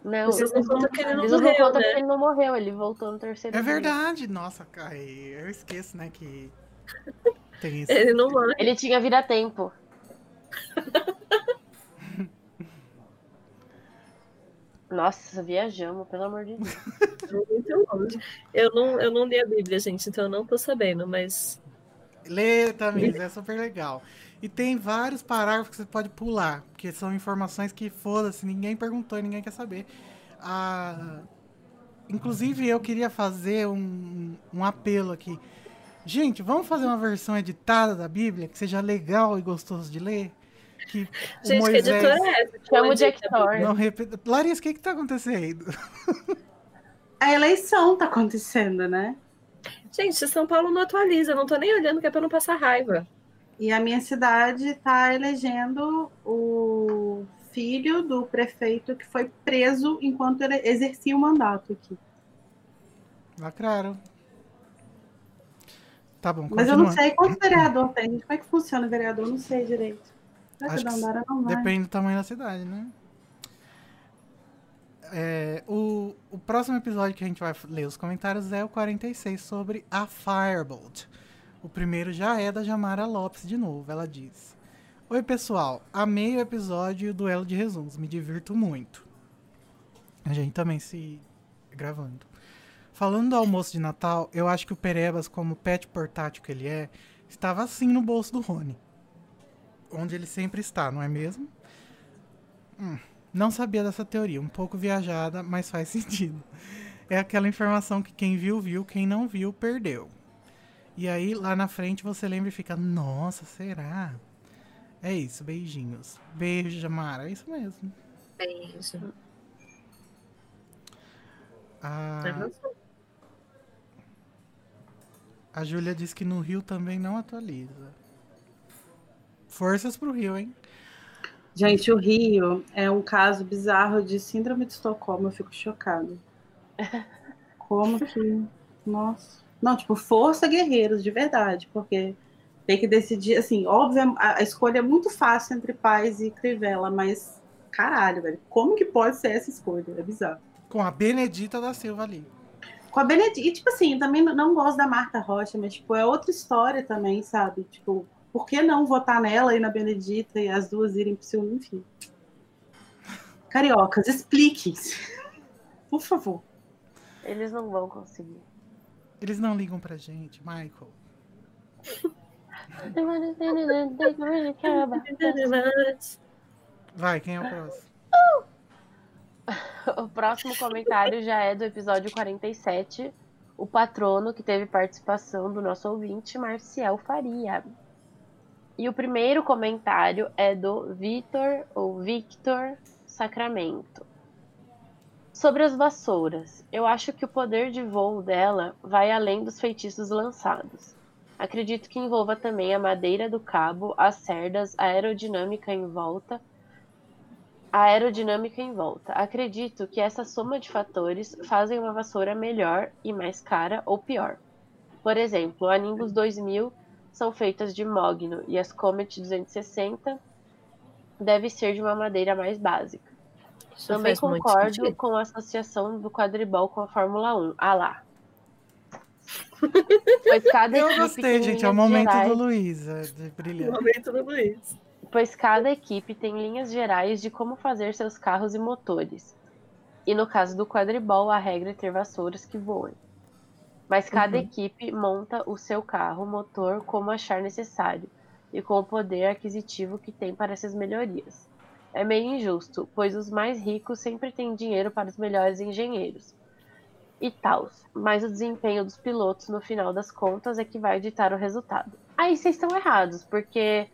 Não, Vocês não contam que ele não Jesus não morreu, conta né? porque ele não morreu, ele voltou no terceiro É dia. verdade. Nossa, cara, eu esqueço, né, que tem isso. Ele não morre. Ele tinha vira-tempo. Nossa, viajamos, pelo amor de Deus. Muito longe. Eu não, eu não li a Bíblia, gente, então eu não tô sabendo, mas. Lê, Tamires, é super legal. E tem vários parágrafos que você pode pular, porque são informações que, foda-se, ninguém perguntou e ninguém quer saber. Ah, inclusive, eu queria fazer um, um apelo aqui. Gente, vamos fazer uma versão editada da Bíblia, que seja legal e gostoso de ler? Que Gente, que Moisés editora é essa? Chama o Onde Jack que a Bíblia- não repita. Larissa, o que que tá acontecendo? A eleição tá acontecendo, né? Gente, São Paulo não atualiza, eu não tô nem olhando que é pra não passar raiva. E a minha cidade tá elegendo o filho do prefeito que foi preso enquanto ele exercia o mandato aqui. Lacraram. Tá bom, Mas eu não sei quantos vereador tem. Como é que funciona o vereador? Eu não sei direito. Acho que que Dandara não vai? Depende do tamanho da cidade, né? É, o, o próximo episódio que a gente vai ler os comentários é o 46 sobre a Firebolt. O primeiro já é da Jamara Lopes de novo. Ela diz: Oi, pessoal. Amei o episódio e o duelo de resumos. Me divirto muito. A gente também se gravando. Falando do almoço de Natal, eu acho que o Perebas, como pet portátil que ele é, estava assim no bolso do Rony onde ele sempre está, não é mesmo? Hum, não sabia dessa teoria, um pouco viajada, mas faz sentido. É aquela informação que quem viu, viu, quem não viu, perdeu. E aí, lá na frente, você lembra e fica, nossa, será? É isso, beijinhos. Beijo, Jamara, é isso mesmo. Beijo. A, Arrasou. a Júlia disse que no Rio também não atualiza. Forças pro Rio, hein? Gente, o Rio é um caso bizarro de síndrome de Estocolmo. Eu fico chocado. Como que. Nossa. Não, tipo, força guerreiros, de verdade, porque tem que decidir. Assim, óbvio, a, a escolha é muito fácil entre Paz e Crivella, mas caralho, velho. Como que pode ser essa escolha? É bizarro. Com a Benedita da Silva ali. Com a Benedita. E, tipo assim, também não gosto da Marta Rocha, mas, tipo, é outra história também, sabe? Tipo, por que não votar nela e na Benedita e as duas irem pro seu, enfim. Cariocas, expliquem. Por favor. Eles não vão conseguir. Eles não ligam pra gente, Michael. Vai, quem é o próximo? O próximo comentário já é do episódio 47. O patrono, que teve participação do nosso ouvinte, Marcial Faria. E o primeiro comentário é do Vitor, ou Victor Sacramento. Sobre as vassouras, eu acho que o poder de voo dela vai além dos feitiços lançados. Acredito que envolva também a madeira do cabo, as cerdas, a aerodinâmica em volta. A aerodinâmica em volta. Acredito que essa soma de fatores fazem uma vassoura melhor e mais cara ou pior. Por exemplo, a Nimbus 2000 são feitas de mogno e as Comet 260 deve ser de uma madeira mais básica. Isso Também concordo com a associação do quadribol com a Fórmula 1. Ah lá. Pois cada Eu equipe gostei, tem gente. É o linhas momento gerais- do Luísa de brilhar. momento do Luiz. pois cada equipe tem linhas gerais de como fazer seus carros e motores. E no caso do quadribol, a regra é ter vassouras que voem. Mas cada Uhum. equipe monta o seu carro, motor, como achar necessário, e com o poder aquisitivo que tem para essas melhorias. É meio injusto, pois os mais ricos sempre têm dinheiro para os melhores engenheiros. E tal, mas o desempenho dos pilotos no final das contas é que vai ditar o resultado. Aí vocês estão errados, porque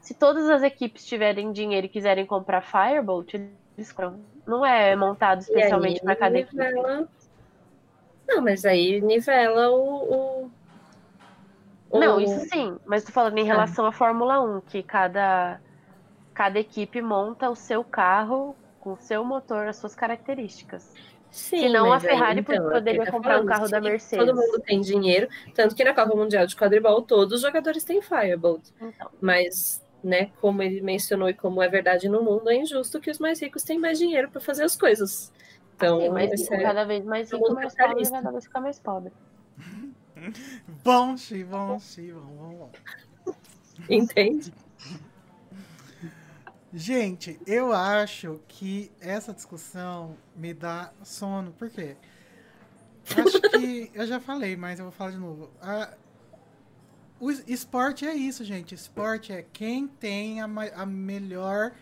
se todas as equipes tiverem dinheiro e quiserem comprar Firebolt, eles compram. Não é montado especialmente para cada equipe. Não, mas aí nivela o. o... Não, o- isso sim, mas tô falando em relação à Fórmula 1, que cada, cada equipe monta o seu carro com o seu motor, as suas características. Sim, Senão a aí, Ferrari então, poderia é tô comprar um carro da Mercedes. Todo mundo tem dinheiro, tanto que na Copa Mundial de Quadribol todos os jogadores têm Firebolt. Então, Mas, né, como ele mencionou e como é verdade no mundo, é injusto que os mais ricos têm mais dinheiro para fazer as coisas. Então, sim, rico, é- cada vez mais rico, mais pobre, cada vez fica mais pobre. Bom, Xi, bom, Xi, bom, vamos lá. entende? Gente, eu acho que essa discussão me dá sono. Por quê? Acho que eu já falei, mas eu vou falar de novo. A- o es- esporte é isso, gente. Esporte é quem tem a, ma- a melhor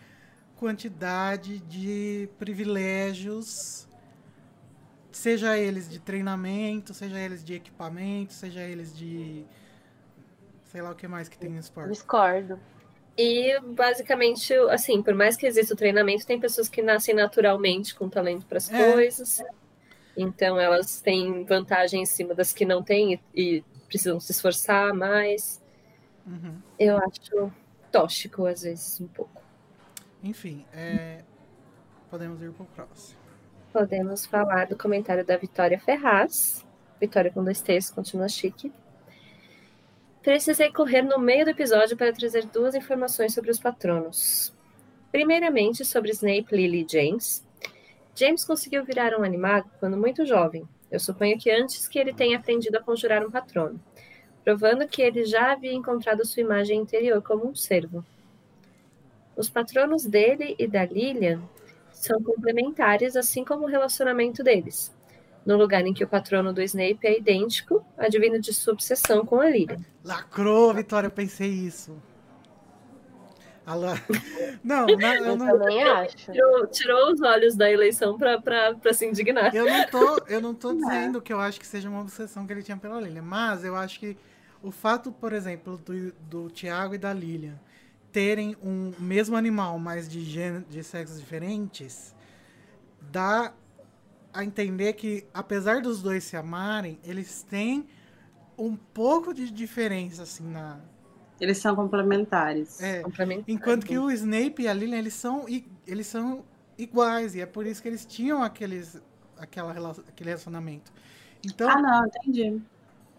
quantidade de privilégios, seja eles de treinamento, seja eles de equipamento, seja eles de sei lá o que mais que tem no esporte. Discordo. E basicamente, assim, por mais que exista o treinamento, tem pessoas que nascem naturalmente com talento para as É. coisas. Então elas têm vantagem em cima das que não têm e, e precisam se esforçar mais. Uhum. Eu acho tóxico às vezes um pouco. Enfim, é, podemos ir pro próximo. Podemos falar do comentário da Vitória Ferraz. Vitória com dois T's, continua chique. Precisei correr no meio do episódio para trazer duas informações sobre os patronos. Primeiramente, sobre Snape, Lily e James. James conseguiu virar um animago quando muito jovem. Eu suponho que antes que ele tenha aprendido a conjurar um patrono, provando que ele já havia encontrado sua imagem interior como um servo. Os patronos dele e da Lilian são complementares, assim como o relacionamento deles. No lugar em que o patrono do Snape é idêntico, advindo de sua obsessão com a Lilian. Lacrou, Vitória, eu pensei isso. La- Não, na- eu Eu não, também acho. Tirou, tirou os olhos da eleição para se indignar. eu não tô, eu não tô dizendo que eu acho que seja uma obsessão que ele tinha pela Lilian, mas eu acho que o fato, por exemplo, do, do Tiago e da Lilian terem um mesmo animal, mas de, gênero, de sexos diferentes, dá a entender que, apesar dos dois se amarem, eles têm um pouco de diferença, assim, na... Eles são complementares. É, Complementar. Enquanto que o Snape e a Lilian, eles são, i- eles são iguais, e é por isso que eles tinham aqueles, aquela, aquele relacionamento. Então, Ah, não, entendi.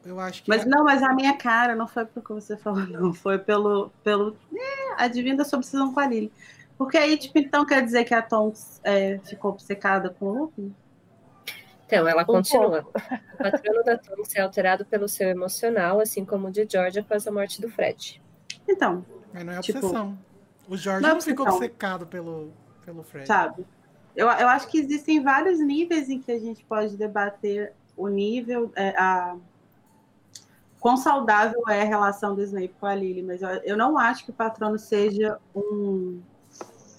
Eu acho que... Mas não, mas a minha cara não foi porque você falou, não. Foi pelo. pelo é, adivinha da sua obsessão com a Lily. Porque aí, tipo, então quer dizer que a Tonks é, ficou obcecada com o Lupin? Então, ela Um continua. O patrono da Tonks é alterado pelo seu emocional, assim como o de Georgia após a morte do Fred. Então, Mas não é Tipo, obsessão. o Jorge não é não, ficou obcecado pelo, pelo Fred. sabe? Eu, eu acho que existem vários níveis em que a gente pode debater o nível, é, a quão saudável é a relação do Snape com a Lily, mas eu, eu não acho que o patrono seja um,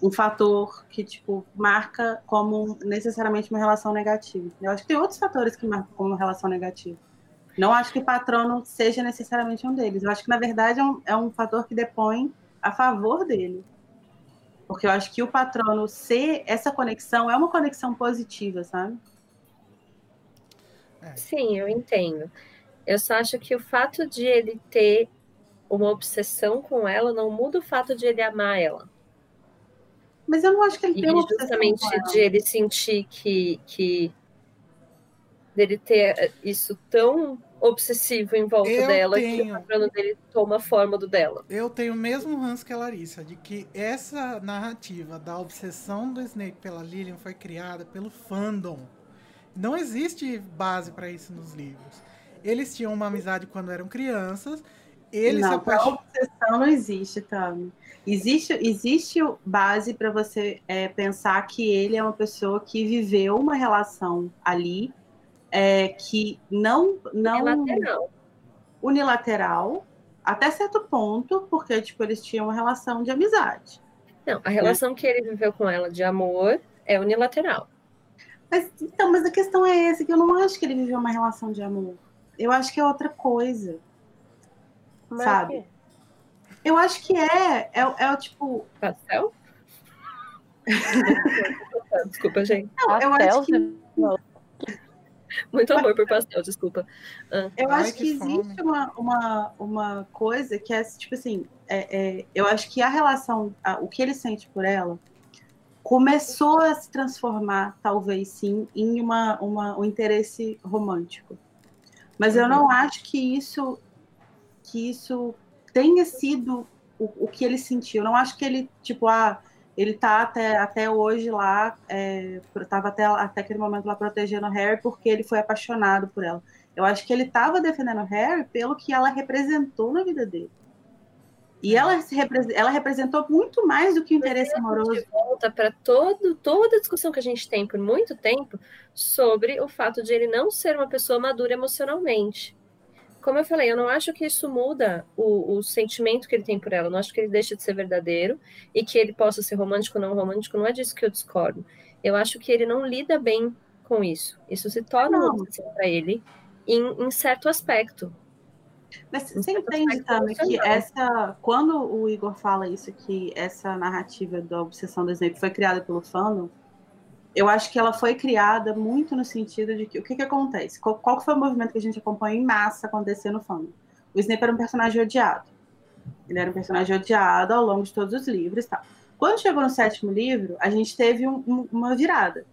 um fator que, tipo, marca como necessariamente uma relação negativa. Eu acho que tem outros fatores que marcam como relação negativa. Não acho que o patrono seja necessariamente um deles. Eu acho que, na verdade, é um, é um fator que depõe a favor dele. Porque eu acho que o patrono ser essa conexão é uma conexão positiva, sabe? Sim, eu entendo. Eu só acho que o fato de ele ter uma obsessão com ela não muda o fato de ele amar ela. Mas eu não acho que ele E tem uma obsessão justamente com ela. de ele sentir que, que dele ter isso tão obsessivo em volta Eu dela que tenho. o patrono dele toma a forma do dela. Eu tenho o mesmo ranço que a Larissa, de que essa narrativa da obsessão do Snape pela Lilian foi criada pelo fandom. Não existe base pra isso nos livros. Eles tinham uma amizade quando eram crianças. Eles se não, apaixonaram. obsessão não existe, Tami. Existe, existe base para você é, pensar que ele é uma pessoa que viveu uma relação ali é, que não, não É lateral. unilateral até certo ponto, porque tipo eles tinham uma relação de amizade. Não, a relação que ele viveu com ela de amor é unilateral. Mas então, mas a questão é essa que eu não acho que ele viveu uma relação de amor. Eu acho que é outra coisa. Mas Sabe? o quê? Eu acho que é, é, é o tipo, Pastel? desculpa, gente. não, eu Pastel, acho que Muito amor por pastel, desculpa. Eu Ai, acho que que, existe uma, uma, uma coisa que é, tipo assim, é, é, eu acho que a relação, a- o que ele sente por ela, começou a se transformar, talvez sim, em uma, uma, um interesse romântico. Mas eu não acho que isso, que isso tenha sido o, o que ele sentiu. Eu não acho que ele, tipo, ah, ele tá até, até hoje lá, é, tava até, até aquele momento lá protegendo o Harry porque ele foi apaixonado por ela. Eu acho que ele estava defendendo o Harry pelo que ela representou na vida dele. E ela, repre- ela representou muito mais do que o interesse amoroso. De volta para todo, toda a discussão que a gente tem por muito tempo sobre o fato de ele não ser uma pessoa madura emocionalmente. Como eu falei, eu não acho que isso muda o, o sentimento que ele tem por ela. Eu não acho que ele deixa de ser verdadeiro e que ele possa ser romântico ou não romântico. Não é disso que eu discordo. Eu acho que ele não lida bem com isso. Isso se torna para ele em, em certo aspecto. Mas você entende, Tami, que essa. Quando o Igor fala isso, que essa narrativa da obsessão do Snape foi criada pelo fandom, eu acho que ela foi criada muito no sentido de que o que, que acontece? Qual, qual foi o movimento que a gente acompanha em massa acontecer no fandom? O Snape era um personagem odiado. Ele era um personagem odiado ao longo de todos os livros e tal. Quando chegou no sétimo livro, a gente teve um- um- uma virada.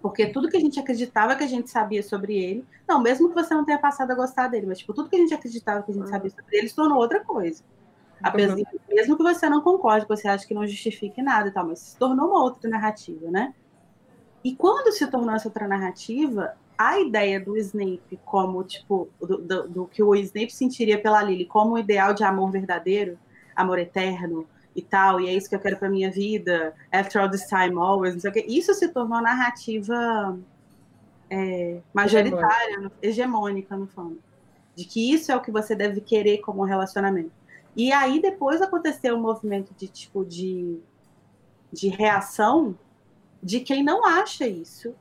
Porque tudo que a gente acreditava que a gente sabia sobre ele, não, mesmo que você não tenha passado a gostar dele, mas tipo, tudo que a gente acreditava que a gente sabia sobre ele se tornou outra coisa. Apesar, Mesmo que você não concorde, que você acha que não justifique nada e tal, mas se tornou uma outra narrativa, né? E quando se tornou essa outra narrativa, a ideia do Snape como, tipo, do, do- do que o Snape sentiria pela Lily como um ideal de amor verdadeiro, amor eterno e tal, e é isso que eu quero pra minha vida, after all this time, always, não sei o quê. Isso se tornou narrativa é, majoritária, no- hegemônica, no fundo. De que isso é o que você deve querer como relacionamento. E aí depois aconteceu um movimento de tipo de, de reação de quem não acha isso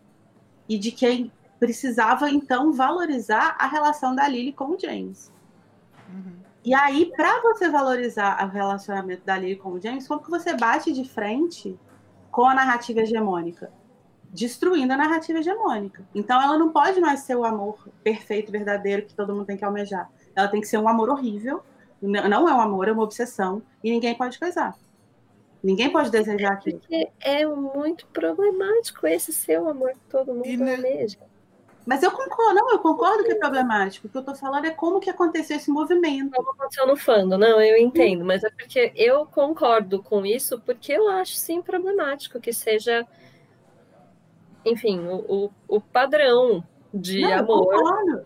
e de quem precisava então valorizar a relação da Lily com o James. Uhum. E aí, para você valorizar o relacionamento da Lily com o James, como que você bate de frente com a narrativa hegemônica? Destruindo a narrativa hegemônica. Então, ela não pode mais ser o amor perfeito, verdadeiro, que todo mundo tem que almejar. Ela tem que ser um amor horrível. Não é um amor, é uma obsessão. E ninguém pode coisar. Ninguém pode desejar aquilo. Porque é muito problemático esse seu amor que todo mundo E ne- almeja. Mas eu concordo, não, eu concordo que é problemático. O que eu tô falando é como que aconteceu esse movimento. Como aconteceu no fandom, não, eu entendo, mas é porque eu concordo com isso, porque eu acho sim problemático que seja enfim, o, o, o padrão de Não, eu amor. concordo.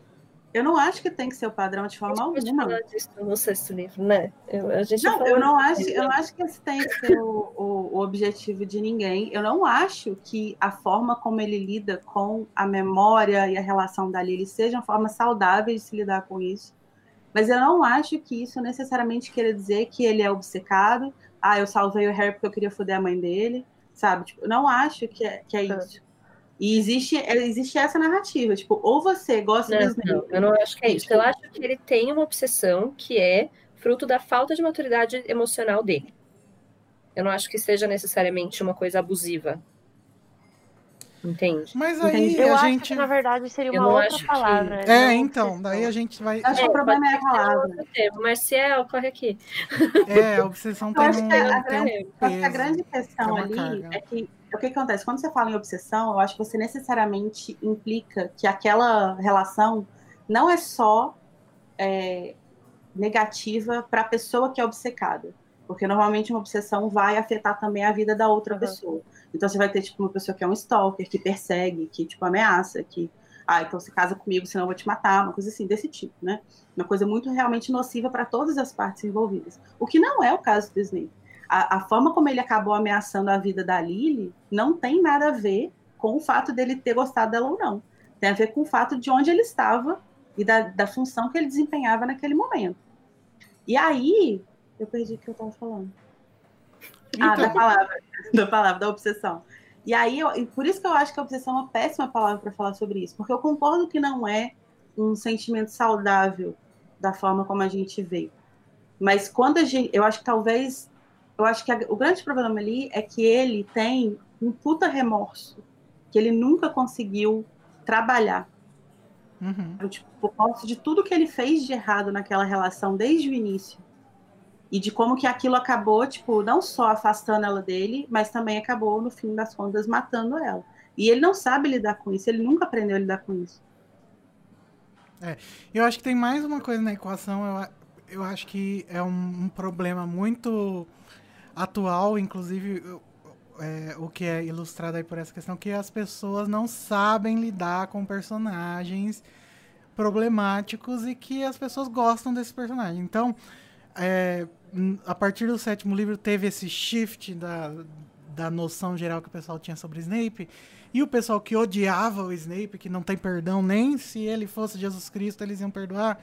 Eu não acho que tem que ser o padrão de A forma gente pode alguma. falar disso no sexto livro, né? Eu, a gente Não, eu não acho, eu não acho que esse tem que ser o, o- o objetivo de ninguém. Eu não acho que a forma como ele lida com a memória e a relação da Lily sejam formas saudáveis de se lidar com isso. Mas eu não acho que isso necessariamente queira dizer que ele é obcecado. Ah, eu salvei o Harry porque eu queria foder a mãe dele, sabe? Tipo, eu não acho que é, que é Tá. isso. E existe, existe essa narrativa, tipo, ou você gosta Não, dos não, eu não acho que é isso. Eu acho que ele tem uma obsessão que é fruto da falta de maturidade emocional dele. Eu não acho que seja necessariamente uma coisa abusiva. Entende? Mas aí Entendi. Eu a acho gente. que, na verdade, seria uma outra acho que- palavra. É, não então, daí a gente vai. Acho que o problema é a palavra. termo. Marcial, corre aqui. É, a obsessão Eu tem acho um, que a tem um a grande questão é ali carga. é que o que acontece? Quando você fala em obsessão, eu acho que você necessariamente implica que aquela relação não é só é, negativa para a pessoa que é obcecada. Porque normalmente uma obsessão vai afetar também a vida da outra Uhum. pessoa. Então você vai ter tipo uma pessoa que é um stalker, que persegue, que tipo ameaça, que ah, então você casa comigo, senão eu vou te matar, uma coisa assim desse tipo, né? Uma coisa muito realmente nociva para todas as partes envolvidas. O que não é o caso do Snape. A, a forma como ele acabou ameaçando a vida da Lily não tem nada a ver com o fato dele ter gostado dela ou não. Tem a ver com o fato de onde ele estava e da, da função que ele desempenhava naquele momento. E aí, eu perdi o que eu estava falando. Ah, da Então, palavra, da palavra, da obsessão. E aí, eu- e por isso que eu acho que a obsessão é uma péssima palavra para falar sobre isso, porque eu concordo que não é um sentimento saudável da forma como a gente vê. Mas quando a gente, eu acho que talvez, eu acho que a- o grande problema ali é que ele tem um puta remorso que ele nunca conseguiu trabalhar. uhum. Tipo, por causa de tudo que ele fez de errado naquela relação desde o início. E de como que aquilo acabou, tipo, não só afastando ela dele, mas também acabou, no fim das contas, matando ela. E ele não sabe lidar com isso, ele nunca aprendeu a lidar com isso. Eu acho que tem mais uma coisa na equação. Eu, eu acho que é um, um problema muito atual, inclusive é, o que é ilustrado aí por essa questão, que as pessoas não sabem lidar com personagens problemáticos e que as pessoas gostam desse personagem. Então, é, a partir do sétimo livro teve esse shift da, da noção geral que o pessoal tinha sobre Snape. E o pessoal que odiava o Snape, que não tem perdão nem se ele fosse Jesus Cristo, eles iam perdoar,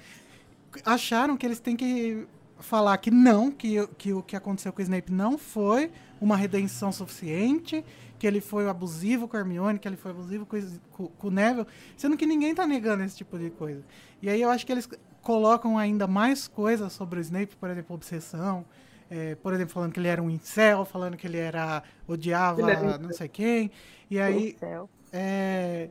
acharam que eles têm que falar que não, que, que o que aconteceu com o Snape não foi uma redenção suficiente, que ele foi abusivo com a Hermione, que ele foi abusivo com, o- com, com o Neville, sendo que ninguém tá negando esse tipo de coisa. E aí eu acho que eles colocam ainda mais coisas sobre o Snape, por exemplo, obsessão, é, por exemplo, falando que ele era um incel, falando que ele era odiava Ele era não sei quem, e aí céu. é,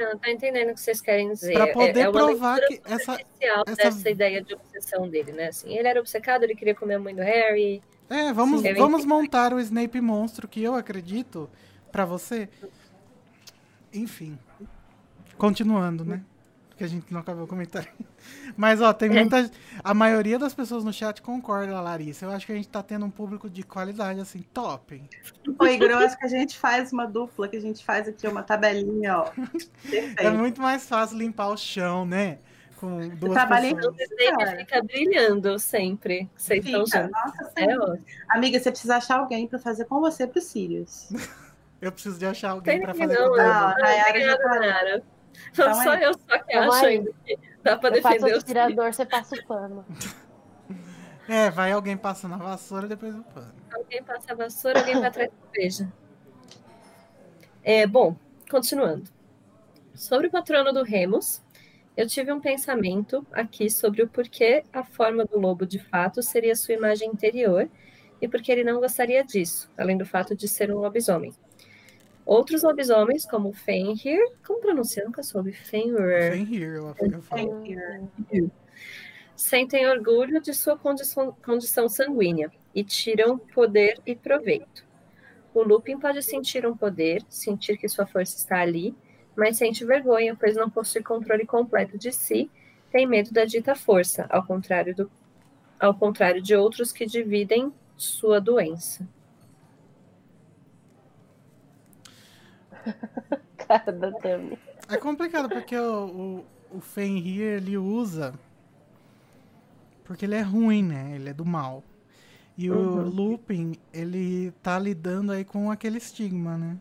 Não, tá entendendo o que vocês querem dizer. Pra É- poder é uma provar que essa- essa- dessa ideia de obsessão dele, né? Assim, ele era obcecado, ele queria comer a mãe do Harry. É, vamos, Sim, vamos montar o Snape monstro que eu acredito pra você. Enfim. Continuando, né? Porque a gente não acabou o comentário. Mas, ó, tem muita. A maioria das pessoas no chat concorda, Larissa. Eu acho que a gente tá tendo um público de qualidade, assim, top. Ô, Igor, eu acho que a gente faz uma dupla, que a gente faz aqui uma tabelinha, ó. Perfeito. É muito mais fácil limpar o chão, né? Com duas trabalhei pessoas. Cara. fica brilhando sempre. Vocês estão Fica. juntos. Nossa, É. Amiga, você precisa achar alguém pra fazer com você pro Sirius. Eu preciso de achar alguém Tem pra ninguém fazer não, com o Não, a Nayara já Obrigada, falou. Nayara. Então Só é. eu só que Então acho aí. ainda que dá pra Eu defender o aspirador, você passa o pano. É, vai alguém passando a vassoura depois o pano. Alguém passa a vassoura, alguém vai atrás da cerveja. É, bom, continuando. Sobre o patrono do Remus, eu tive um pensamento aqui sobre o porquê a forma do lobo de fato seria sua imagem interior e porque ele não gostaria disso, além do fato de ser um lobisomem. Outros lobisomens, como Fenrir, como pronuncia? Eu Nunca soube. Fenrir. Eu falo. sentem orgulho de sua condição, condição sanguínea e tiram poder e proveito. O Lupin pode sentir um poder, sentir que sua força está ali, mas sente vergonha, pois não possui controle completo de si, tem medo da dita força, ao contrário, do, ao contrário de outros que dividem sua doença. cara da Tami. É complicado porque o, o, o Fenrir ele usa. Porque ele é ruim, né? Ele é do mal. E o Lupin, ele tá lidando aí com aquele estigma, né?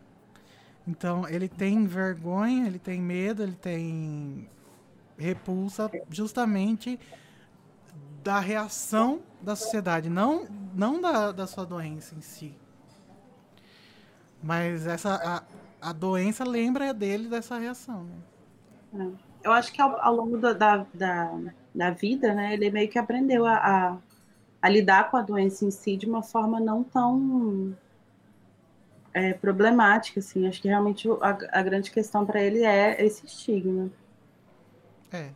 Então, ele tem vergonha, ele tem medo, ele tem repulsa justamente da reação da sociedade, não, não da, da sua doença em si. Mas essa a, doença lembra dele dessa reação. Né? É. Eu acho que ao, ao longo da, da, da, da, vida, né, ele meio que aprendeu a, a, a, lidar com a doença em si de uma forma não tão é, problemática. Assim. Acho que realmente a, a grande questão para ele é esse estigma. É.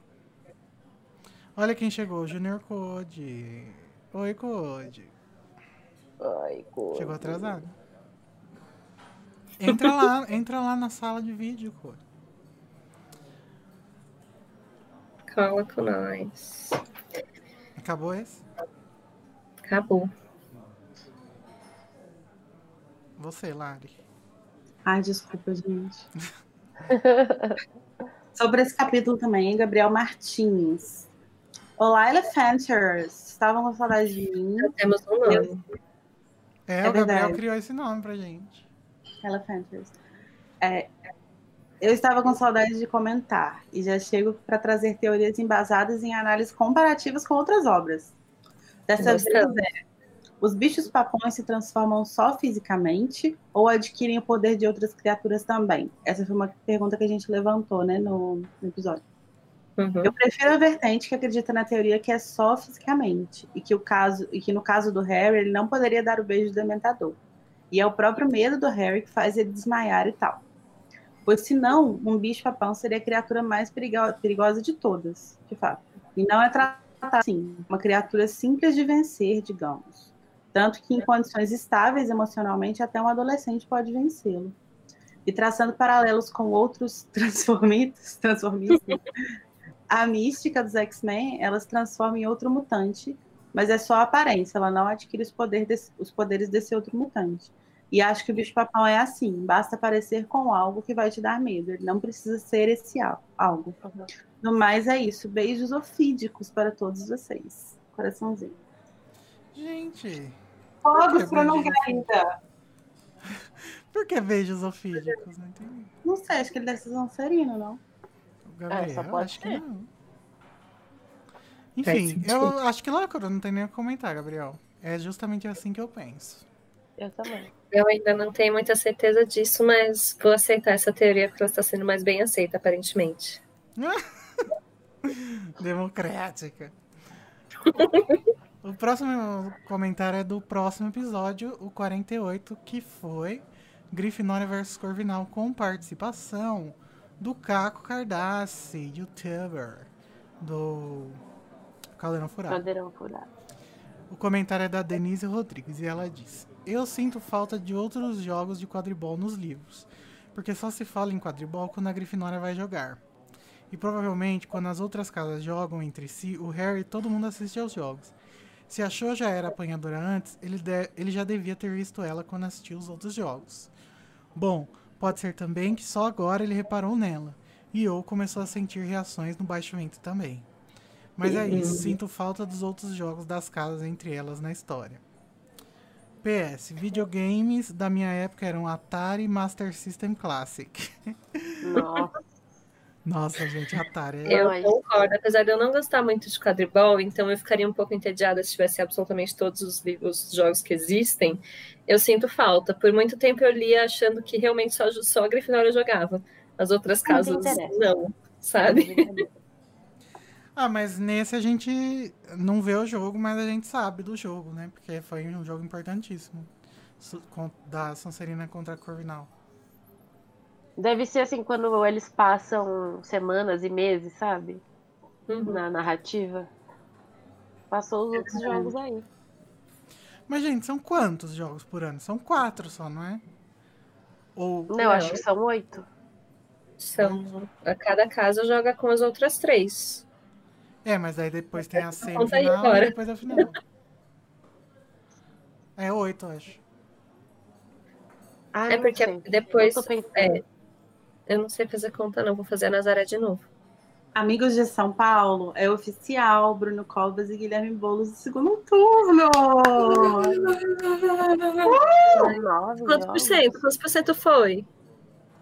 Olha quem chegou, Junior Code. Oi, Code. Oi, Code. Chegou atrasado. Entra lá, entra lá na sala de vídeo, Code. Cola com nós. Acabou esse? Acabou. Você, Lari. Ai, desculpa, gente. Sobre esse capítulo também, Gabriel Martins. Olá, Elephanters! Estavam com saudade de mim? temos um nome. É, é o Gabriel verdade. criou esse nome pra gente. Elephanters. É, eu estava com saudade de comentar e já chego para trazer teorias embasadas em análises comparativas com outras obras. Dessa vez é, os bichos papões se transformam só fisicamente ou adquirem o poder de outras criaturas também? Essa foi uma pergunta que a gente levantou né, no, no episódio. Uhum. Eu prefiro a vertente que acredita na teoria que é só fisicamente e que o caso e que no caso do Harry ele não poderia dar o beijo do dementador. E é o próprio medo do Harry que faz ele desmaiar e tal. Pois senão, um bicho-papão seria a criatura mais perigosa de todas, de fato. E não é tratado assim, uma criatura simples de vencer, digamos. Tanto que em condições estáveis emocionalmente, até um adolescente pode vencê-lo. E traçando paralelos com outros transformistas, transformistas a mística dos X-Men, ela se transforma em outro mutante, mas é só a aparência, ela não adquire os, poder desse, os poderes desse outro mutante. E acho que o bicho-papão é assim, basta aparecer com algo que vai te dar medo, ele não precisa ser esse algo. Uhum. No mais é isso, beijos ofídicos para todos vocês. Coraçãozinho. Gente... Fogos para não ainda. Por que beijos ofídicos? Não entendi. Não sei, acho que ele deve ser Sonserino, não? Gabriel, é, acho ser. que não. Enfim, eu acho que loucura, não tem nem o que comentar, Gabriel. É justamente assim que eu penso. Eu também. Eu ainda não tenho muita certeza disso, mas vou aceitar essa teoria porque ela está sendo mais bem aceita, aparentemente. Democrática. o próximo comentário é do próximo episódio, o 48, que foi Grifinória vs Corvinal, com participação do Caco Cardassi, youtuber do Caldeirão Furado. Caldeirão Furado. O comentário é da Denise Rodrigues e ela diz: Eu sinto falta de outros jogos de quadribol nos livros, porque só se fala em quadribol quando a Grifinória vai jogar. E provavelmente quando as outras casas jogam entre si, o Harry e todo mundo assiste aos jogos. Se achou já era apanhadora antes, ele, de, ele já devia ter visto ela quando assistiu os outros jogos. Bom, Pode ser também que só agora ele reparou nela. E ou começou a sentir reações no baixo vento também. Mas é isso, sinto falta dos outros jogos das casas entre elas na história. PS, videogames da minha época eram Atari Master System Classic. Nossa. Nossa, gente, Atari. É... Eu concordo. Apesar de eu não gostar muito de quadribol, então eu ficaria um pouco entediada se tivesse absolutamente todos os, os jogos que existem. Eu sinto falta. Por muito tempo eu lia achando que realmente só, só a Grifinória jogava. As outras casas não, sabe? Ah, mas nesse a gente não vê o jogo, mas a gente sabe do jogo, né? Porque foi um jogo importantíssimo. Da Sonserina contra a Corvinal. Deve ser assim quando eles passam semanas e meses, sabe? Uhum. Na narrativa. Passou os outros jogos aí. Mas, gente, são quantos jogos por ano? São quatro só, não é? Ou... Não, acho que são oito. São. A cada casa joga com as outras três. É, mas aí depois tem a semifinal e depois a final. É oito, acho. Ah, é porque depois. É, Eu não sei fazer conta, não. Vou fazer a Nazaré de novo. Amigos de São Paulo, é oficial Bruno Covas e Guilherme Boulos no segundo turno. Quantos por cento? Quantos por cento foi?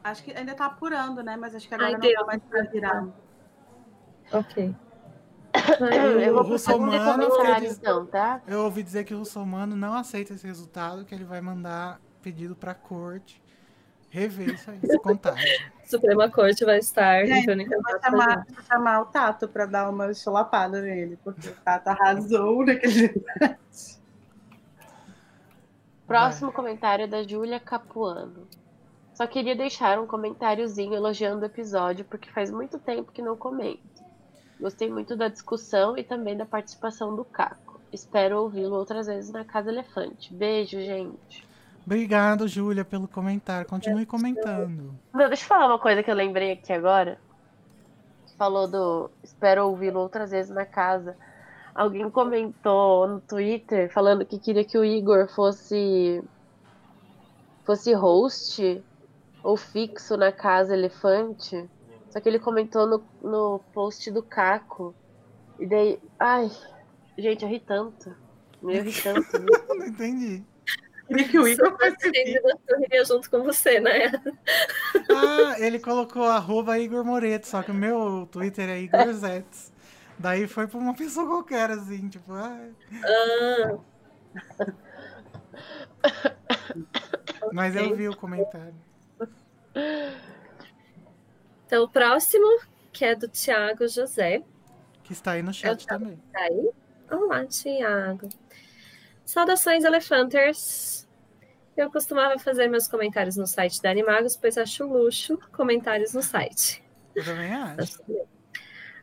Acho que ainda tá apurando, né? Mas acho que agora Ai, não Deus. dá mais pra virar. Ok. Eu vou um Russomano comentário fez- então, tá? Eu ouvi dizer que o Russomano não aceita esse resultado, que ele vai mandar pedido pra corte rever isso aí, essa contagem. Suprema Corte vai estar em Eu vou a chamar, vou chamar o Tato pra dar uma chulapada nele, porque o Tato arrasou naquele. Próximo comentário é da Júlia Capuano. Só queria deixar um comentáriozinho elogiando o episódio, porque faz muito tempo que não comento. Gostei muito da discussão e também da participação do Caco. Espero ouvi-lo outras vezes na Casa Elefante. Beijo, gente. Obrigado, Júlia, pelo comentário. Continue comentando. Não, deixa eu falar uma coisa que eu lembrei aqui agora. Falou do espero ouvi-lo outras vezes na casa. Alguém comentou no Twitter falando que queria que o Igor fosse fosse host ou fixo na casa elefante. Só que ele comentou no, no post do Caco. E daí, ai, gente, eu ri tanto. Eu ri tanto. Não entendi. Queria que o Igor iria junto com você, né? Ah, ele colocou arroba Igor Moreto, só que o meu Twitter é Igor Zets. Daí foi pra uma pessoa qualquer, assim, tipo, ah, Ah, mas eu vi o comentário. Então, o próximo, que é do Tiago José. Que está aí no chat também. Tá aí? Olá, Tiago. Saudações, Elefanters. Eu costumava fazer meus comentários no site da Animagos, pois acho luxo comentários no site. Eu também acho.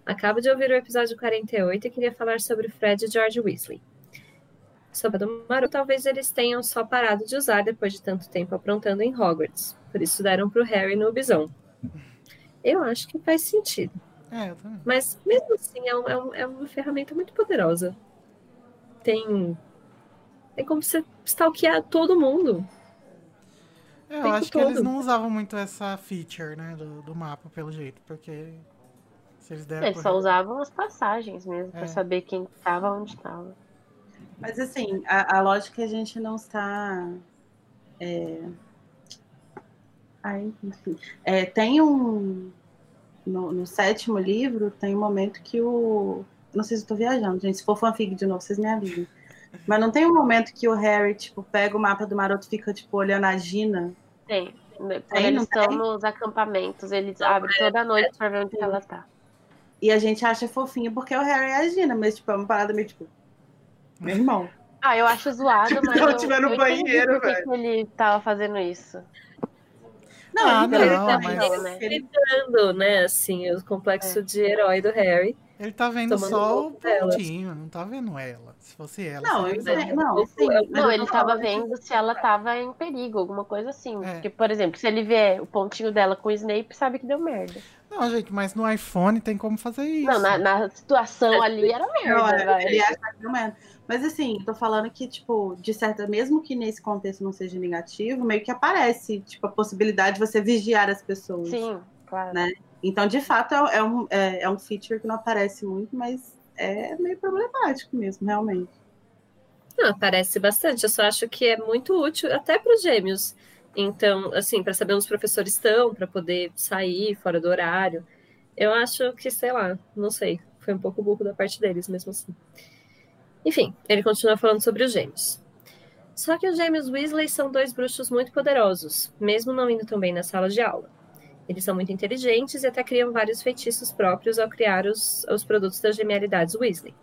Acabo de ouvir o episódio 48 e queria falar sobre Fred e George Weasley. Sobre a do Maru, talvez eles tenham só parado de usar depois de tanto tempo aprontando em Hogwarts. Por isso deram pro Harry no Bison. Eu acho que faz sentido. É, eu também. Mas mesmo assim, é, um- é um- é uma ferramenta muito poderosa. Tem. Tem como você stalkear todo mundo. É, eu Tempo acho que eles todo. não usavam muito essa feature, né, do, do mapa, pelo jeito, porque se eles deram Eles só usavam as passagens mesmo, pra É. saber quem tava onde tava. Mas assim, a, a lógica é a gente não está. É... Ai, enfim. É, tem um. No, no sétimo livro, tem um momento que o. Não sei se eu tô viajando, gente. Se for fanfic de novo, vocês me avisem. Mas não tem um momento que o Harry, tipo, pega o mapa do maroto e fica, tipo, olhando a Gina. Tem. Quando Tem, eles não estão tem? nos acampamentos, eles abrem toda noite pra ver onde que ela tá. E a gente acha fofinho porque o Harry é a Gina, mas, tipo, é uma parada meio, tipo. Meu irmão. Ah, eu acho zoado, mas eu, tiver no banheiro, velho. que ele tava fazendo isso. Não, Ah, ele- ele não, tá- mas- Não, né? ele- Dando, né, assim, o complexo de herói do Harry. Ele tá vendo só o delas. pontinho, não tá vendo ela. Se fosse ela, Não, sei, não, sim, Não, ele tava vendo se ela tava em perigo, alguma coisa assim. É. Porque, por exemplo, se ele vê o pontinho dela com o Snape, sabe que deu merda. Não, gente, mas no iPhone tem como fazer isso. Não, na, na situação ali era merda, vai. ele acha que não é. Mas assim, tô falando que, tipo, de certa, mesmo que nesse contexto não seja negativo, meio que aparece, tipo, a possibilidade de você vigiar as pessoas. Sim, claro. Né? Então, de fato, é, é um, é, é um feature que não aparece muito, mas é meio problemático mesmo, realmente. Não, parece bastante. Eu só acho que é muito útil até para os gêmeos. Então, assim, para saber onde os professores estão, para poder sair fora do horário. Eu acho que, sei lá, não sei. Foi um pouco burro da parte deles, mesmo assim. Enfim, ele continua falando sobre os gêmeos. Só que os gêmeos Weasley são dois bruxos muito poderosos, mesmo não indo tão bem na sala de aula. Eles são muito inteligentes e até criam vários feitiços próprios ao criar os, os produtos das genialidades Weasley.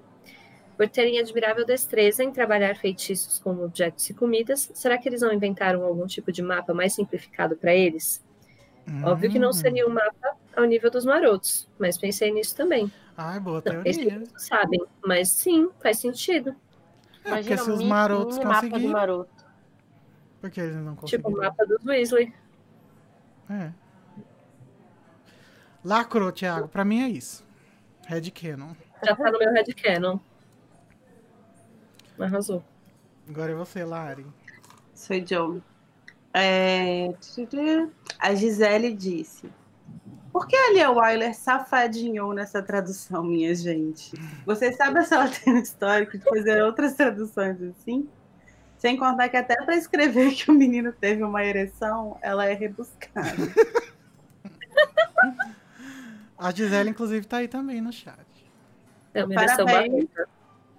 Por terem admirável destreza em trabalhar feitiços com objetos e comidas, será que eles não inventaram algum tipo de mapa mais simplificado para eles? Óbvio que não Hum. seria um mapa ao nível dos marotos, mas pensei nisso também. Ai, boa Não, teoria. não sabem, mas sim, faz sentido. É, porque Imagina se os mini- marotos mini mapa do conseguiram, maroto. por que eles não Tipo conseguiram? o mapa dos Weasley. É. Lacrou, Thiago. Pra mim é isso. Red Canon. Já tá no meu headcanon. Arrasou. Agora é você, Lari. Sou Joe. É... A Gisele disse: Por que a Lia Wyler safadinhou nessa tradução, minha gente? Você sabe se ela tem um histórico de fazer outras traduções assim? Sem contar que até para escrever que o menino teve uma ereção, ela é rebuscada. A Gisele, inclusive, tá aí também no chat. É Parabéns.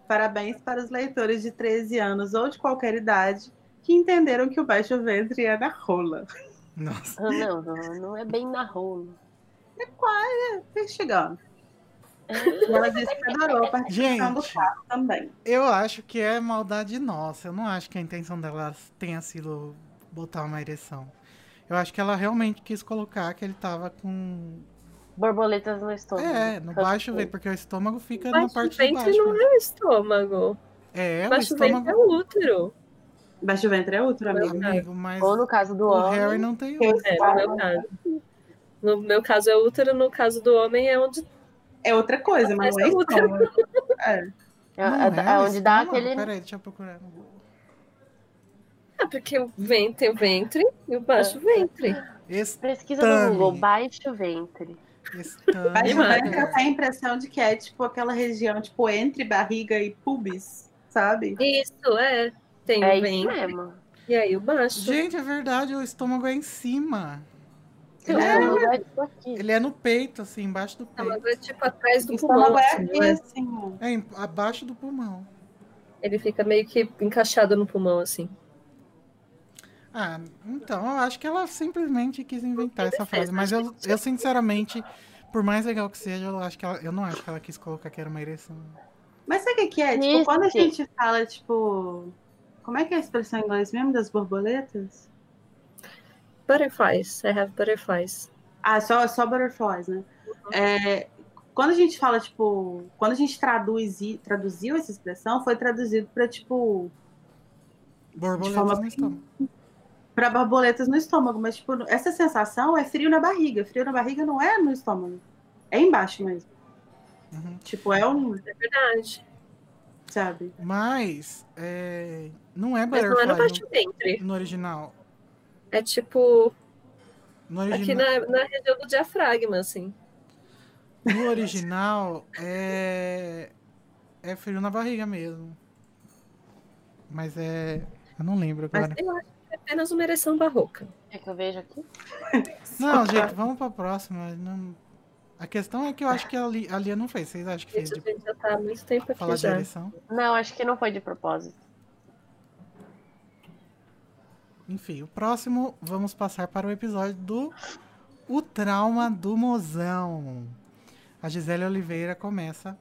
Parabéns para os leitores de 13 anos ou de qualquer idade que entenderam que o baixo ventre é da rola. Nossa. Ah, Não, não, não é bem na rola. Tá chegando. E ela disse que adorou a participação do Gente. carro também. Eu acho que é maldade nossa. Eu não acho que a intenção dela tenha sido botar uma ereção. Eu acho que ela realmente quis colocar que ele tava com. Borboletas no estômago. É, no baixo ventre, porque o estômago fica na Baixo parte de ventre baixo. não né? é o estômago. É, o Baixo ventre é estômago. o útero. Baixo ventre é outro, amigo. Amigo, mas Ou no caso do o homem. Harry não tem outro. É, no meu caso. No meu caso é útero, no caso do homem é onde É outra coisa, mas não é é útero. estômago. É. É, Não é- é é onde dá estômago? aquele. Peraí, deixa eu procurar. no Google. É porque o ventre tem o ventre e o baixo ventre. Esse Pesquisa no. Google, baixo ventre. estômago. Baixo ventre tenho a impressão de que é tipo aquela região, tipo, entre barriga e pubis, sabe? Isso, é. Tem É o ventre mesmo. e aí o baixo. Gente, é verdade, o estômago é em cima. O Ele é, estômago é tipo aqui. ele é no peito, assim, embaixo do peito. estômago é tipo atrás do O pulmão. é assim, aqui, não é? assim. É, em- abaixo do pulmão. Ele fica meio que encaixado no pulmão, assim. Ah, então, eu acho que ela simplesmente quis inventar essa frase. Mas eu, eu, sinceramente, por mais legal que seja, eu acho que ela, eu não acho que ela quis colocar que era uma ereção. Mas sabe o que é? Tipo, quando a gente fala, tipo. Como é que é a expressão em inglês mesmo das borboletas? Butterflies. I have butterflies. Ah, só, só butterflies, né? É, quando a gente fala, tipo, quando a gente traduz, traduziu essa expressão, foi traduzido para tipo, Borboletas forma no estômago. para borboletas no estômago, mas tipo, essa sensação é frio na barriga. Frio na barriga não é no estômago, é embaixo mesmo. Uhum. Tipo, é um, É verdade. Sabe? Mas, é, não é Mas não é no butterfly ventre. no, no original. É tipo No aqui original, na, na região do diafragma, assim. no original é, é frio na barriga mesmo. Mas é. Eu não lembro Mas agora. eu acho que é apenas uma ereção barroca. É que eu vejo aqui. Não, gente, vamos pra próxima. Não- A questão é que eu acho que a, Li... a Lia não fez. Vocês acham que fez Gente, de já tá há muito tempo aqui falar já. ereção? Não, acho que não foi de propósito. Enfim, o próximo, vamos passar para o episódio do O Trauma do Mozão. A Gisele Oliveira começa.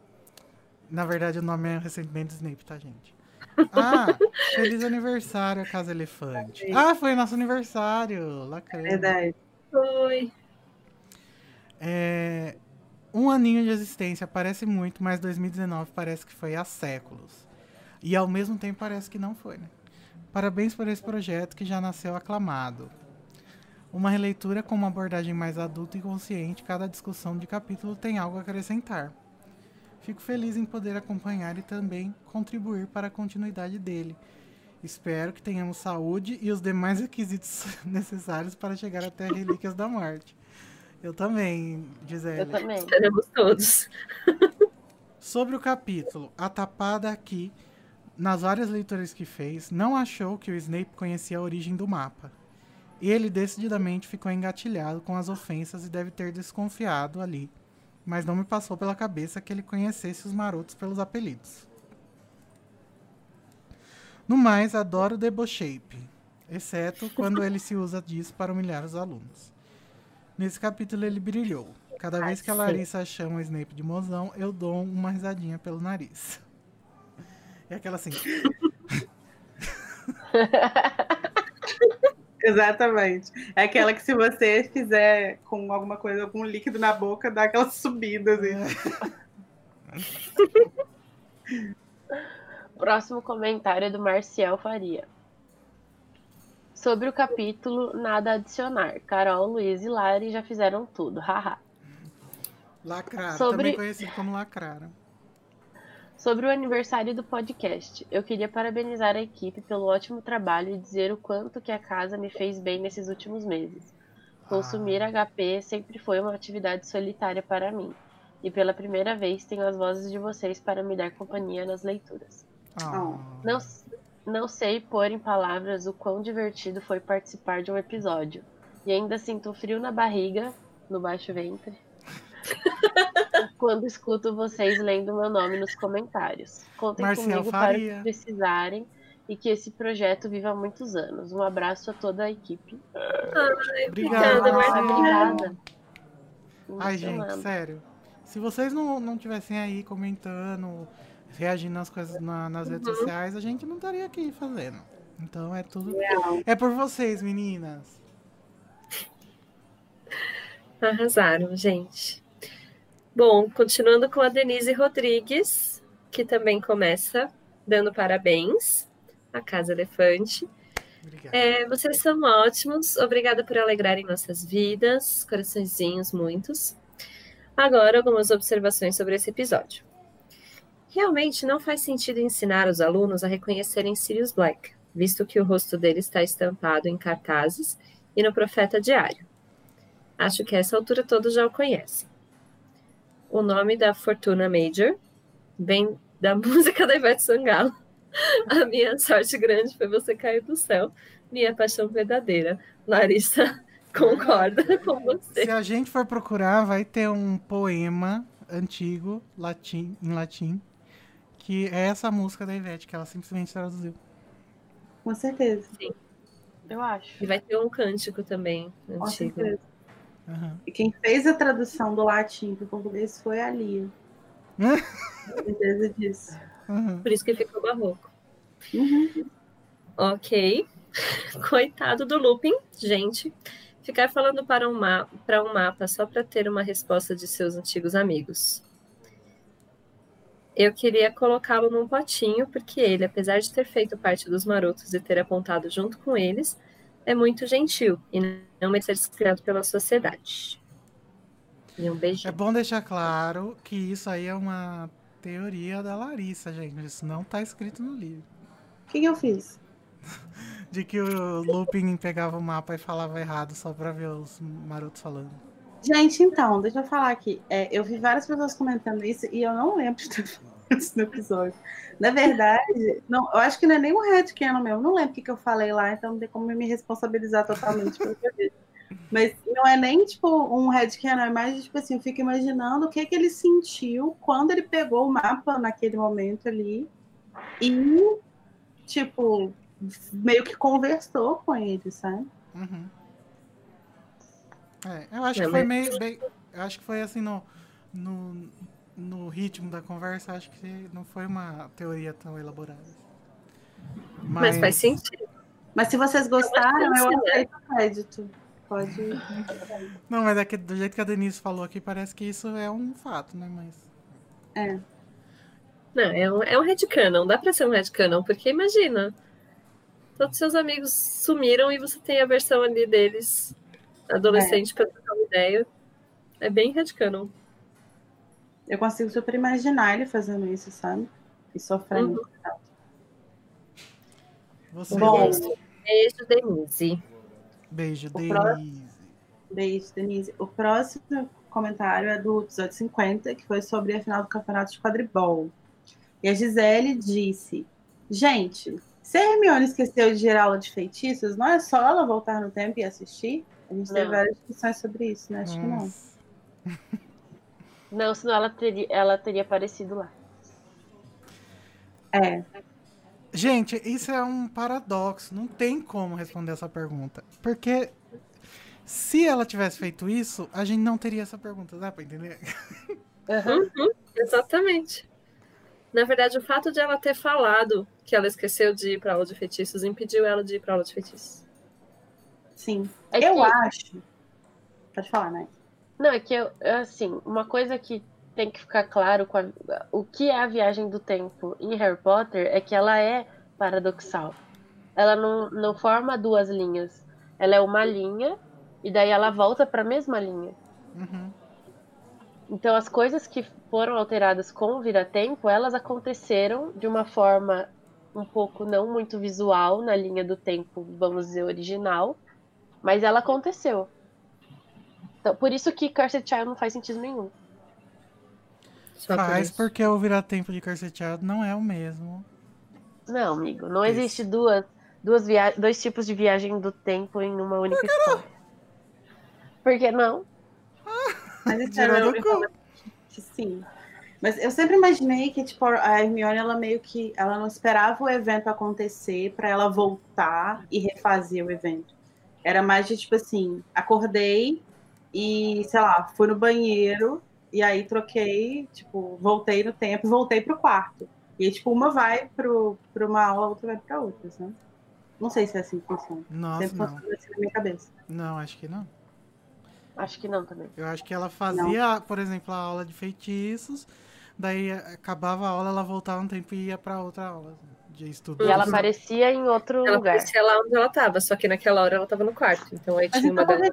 Na verdade, o nome é recentemente Snape, tá, gente? Ah, feliz aniversário, Casa Elefante. Ah, foi nosso aniversário. Lacrei. Verdade. Foi. É, um aninho de existência parece muito, mas 2019 parece que foi há séculos. E ao mesmo tempo parece que não foi, né? Parabéns por esse projeto que já nasceu aclamado. Uma releitura com uma abordagem mais adulta e consciente, cada discussão de capítulo tem algo a acrescentar. Fico feliz em poder acompanhar e também contribuir para a continuidade dele. Espero que tenhamos saúde e os demais requisitos necessários para chegar até Relíquias da Morte. Eu também, Gisele. Eu também. Esperamos todos. Sobre o capítulo, a tapada aqui, nas várias leituras que fez, não achou que o Snape conhecia a origem do mapa. Ele decididamente ficou engatilhado com as ofensas e deve ter desconfiado ali, mas não me passou pela cabeça que ele conhecesse os marotos pelos apelidos. No mais, adoro o Deboshape, exceto quando ele se usa disso para humilhar os alunos. Nesse capítulo ele brilhou. Cada vez que a. Larissa chama o Snape de mozão, eu dou uma risadinha pelo nariz. É aquela assim. Exatamente. É aquela que se você fizer com alguma coisa, algum líquido na boca, dá aquela subida, assim. Próximo comentário é do Marcial Faria. Sobre o capítulo, nada a adicionar. Carol, Luiz e Lari já fizeram tudo. Haha. Lacraram, Sobre- também conhecido como lacraram. Sobre o aniversário do podcast, eu queria parabenizar a equipe pelo ótimo trabalho e dizer o quanto que a casa me fez bem nesses últimos meses. Consumir HP sempre foi uma atividade solitária para mim. E pela primeira vez tenho as vozes de vocês para me dar companhia nas leituras. Ah. Não, não sei pôr em palavras o quão divertido foi participar de um episódio. E ainda sinto frio na barriga, no baixo ventre, quando escuto vocês lendo meu nome nos comentários. Contem Marcial comigo para o Faria. que precisarem e que esse projeto viva há muitos anos. Um abraço a toda a equipe. Ai, obrigada, Marcelo. Marcela. Obrigada. Ai, gente, sério. Se vocês não, não tivessem aí comentando, reagindo nas coisas na- nas redes Uhum. sociais, a gente não estaria aqui fazendo. Então é tudo. Real. É por vocês, meninas. Arrasaram, gente. Bom, continuando com a Denise Rodrigues, que também começa dando parabéns à Casa Elefante. É, vocês são ótimos. Obrigada por alegrarem nossas vidas. Coraçõezinhos muitos. Agora, algumas observações sobre esse episódio. Realmente não faz sentido ensinar os alunos a reconhecerem Sirius Black, visto que o rosto dele está estampado em cartazes e no Profeta Diário. Acho que a essa altura todos já o conhecem. O nome da Fortuna Major vem da música da Ivete Sangalo. A minha sorte grande foi você cair do céu. Minha paixão verdadeira. Larissa concorda com você. Se a gente for procurar, vai ter um poema antigo latim, em latim, que é essa música da Ivete, que ela simplesmente traduziu. Com certeza. Eu acho. E vai ter um cântico também Com antigo. certeza. Aham. E quem fez a tradução do latim para o português foi a Lia. Com certeza disso. Aham. Por isso que ficou barroco. Uhum. Ok. Coitado do Lupin, gente. Ficar falando para um, ma para um mapa só para ter uma resposta de seus antigos amigos. Eu queria colocá-lo num potinho, porque ele, apesar de ter feito parte dos marotos e ter apontado junto com eles, é muito gentil e não merece ser discriminado pela sociedade. E um É beijinho. bom deixar claro que isso aí é uma teoria da Larissa, gente. Isso não tá escrito no livro. O que, que eu fiz? De que o Lupin pegava o mapa e falava errado só pra ver os marotos falando. Gente, então, deixa eu falar aqui. É, eu vi várias pessoas comentando isso e eu não lembro de ter falado isso no episódio. Na verdade, não, eu acho que não é nem um headcanon meu. Eu não lembro o que, que eu falei lá, então não tem como me responsabilizar totalmente pelo que eu. Mas não é nem, tipo, um headcanon, é mais, tipo assim, eu fico imaginando o que, que ele sentiu quando ele pegou o mapa naquele momento ali e, tipo, meio que conversou com ele, sabe? Uhum. É, eu acho que foi mas- meio. bem- eu acho que foi assim no, no, no ritmo da conversa, acho que não foi uma teoria tão elaborada. Mas faz sentido. Mas se vocês gostaram, eu aceito o crédito. Pode. Não, mas é que, do jeito que a Denise falou aqui, parece que isso é um fato, né? Mas. É. Não, é um, é um headcanon, dá pra ser um headcanon, porque imagina, todos seus amigos sumiram e você tem a versão ali deles, adolescente, pra trocar uma ideia. É bem headcanon. Eu consigo super imaginar ele fazendo isso, sabe? E sofrendo. Você. Bom. Beijo, Denise. Beijo, Denise. Beijo, Denise. O próximo comentário é do episódio 50, que foi sobre a final do campeonato de quadribol. E a Gisele disse: Gente, se a Hermione esqueceu de gerar aula de feitiços, não é só ela voltar no tempo e assistir? A gente teve Não. várias discussões sobre isso, né? Acho que não. Nossa. Não, senão ela teria, ela teria aparecido lá. É, Gente, isso é um paradoxo. Não tem como responder essa pergunta. Porque se ela tivesse feito isso, a gente não teria essa pergunta. Dá pra entender? Aham. Uhum, exatamente. Na verdade, o fato de ela ter falado que ela esqueceu de ir pra aula de feitiços impediu ela de ir pra aula de feitiços. Sim. É eu que- acho. Pode falar, né? Não, é que eu, assim, uma coisa que tem que ficar claro com a- o que é a viagem do tempo em Harry Potter é que ela é paradoxal. Ela não, não forma duas linhas. Ela é uma linha e daí ela volta para a mesma linha. Uhum. Então as coisas que foram alteradas com o vira-tempo, elas aconteceram de uma forma um pouco não muito visual na linha do tempo, vamos dizer, original, mas ela aconteceu. Então, por isso que Cursed Child não faz sentido nenhum. Só por Faz isso. porque o Vira-Tempo de Cursed Child não é o mesmo. Não, amigo, não Isso. existe duas, duas via dois tipos de viagem do tempo em uma única história. Por que não? Mas isso Tirou é que sim. Mas eu sempre imaginei que, tipo, a Hermione, ela meio que... Ela não esperava o evento acontecer pra ela voltar e refazer o evento. Era mais de, tipo assim, acordei e, sei lá, fui no banheiro e aí troquei, tipo, voltei no tempo e voltei pro quarto. E aí, tipo, uma vai pro, pra uma aula, a outra vai pra outra, né? Não sei se é assim que funciona. Nossa, sempre não. funciona assim na minha cabeça. Não, acho que não. Acho que não também. Eu acho que ela fazia, por exemplo, a aula de feitiços, daí acabava a aula, ela voltava um tempo e ia pra outra aula de. E ela aparecia em outro Ela lugar. aparecia lá onde ela tava, só que naquela hora ela tava no quarto. Então aí tinha uma ela e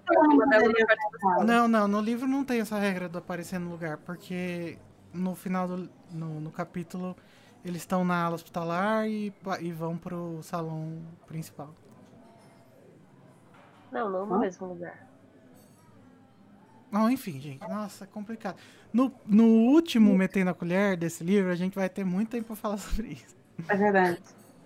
não uma? Não, não, no livro não tem essa regra do aparecer no lugar, porque no final do no, no capítulo eles estão na aula hospitalar e, e vão pro salão principal. Não, não no Hã? mesmo lugar. Não, enfim, gente, nossa, é complicado. No, no último Metendo a Colher desse livro, a gente vai ter muito tempo pra falar sobre isso. É verdade.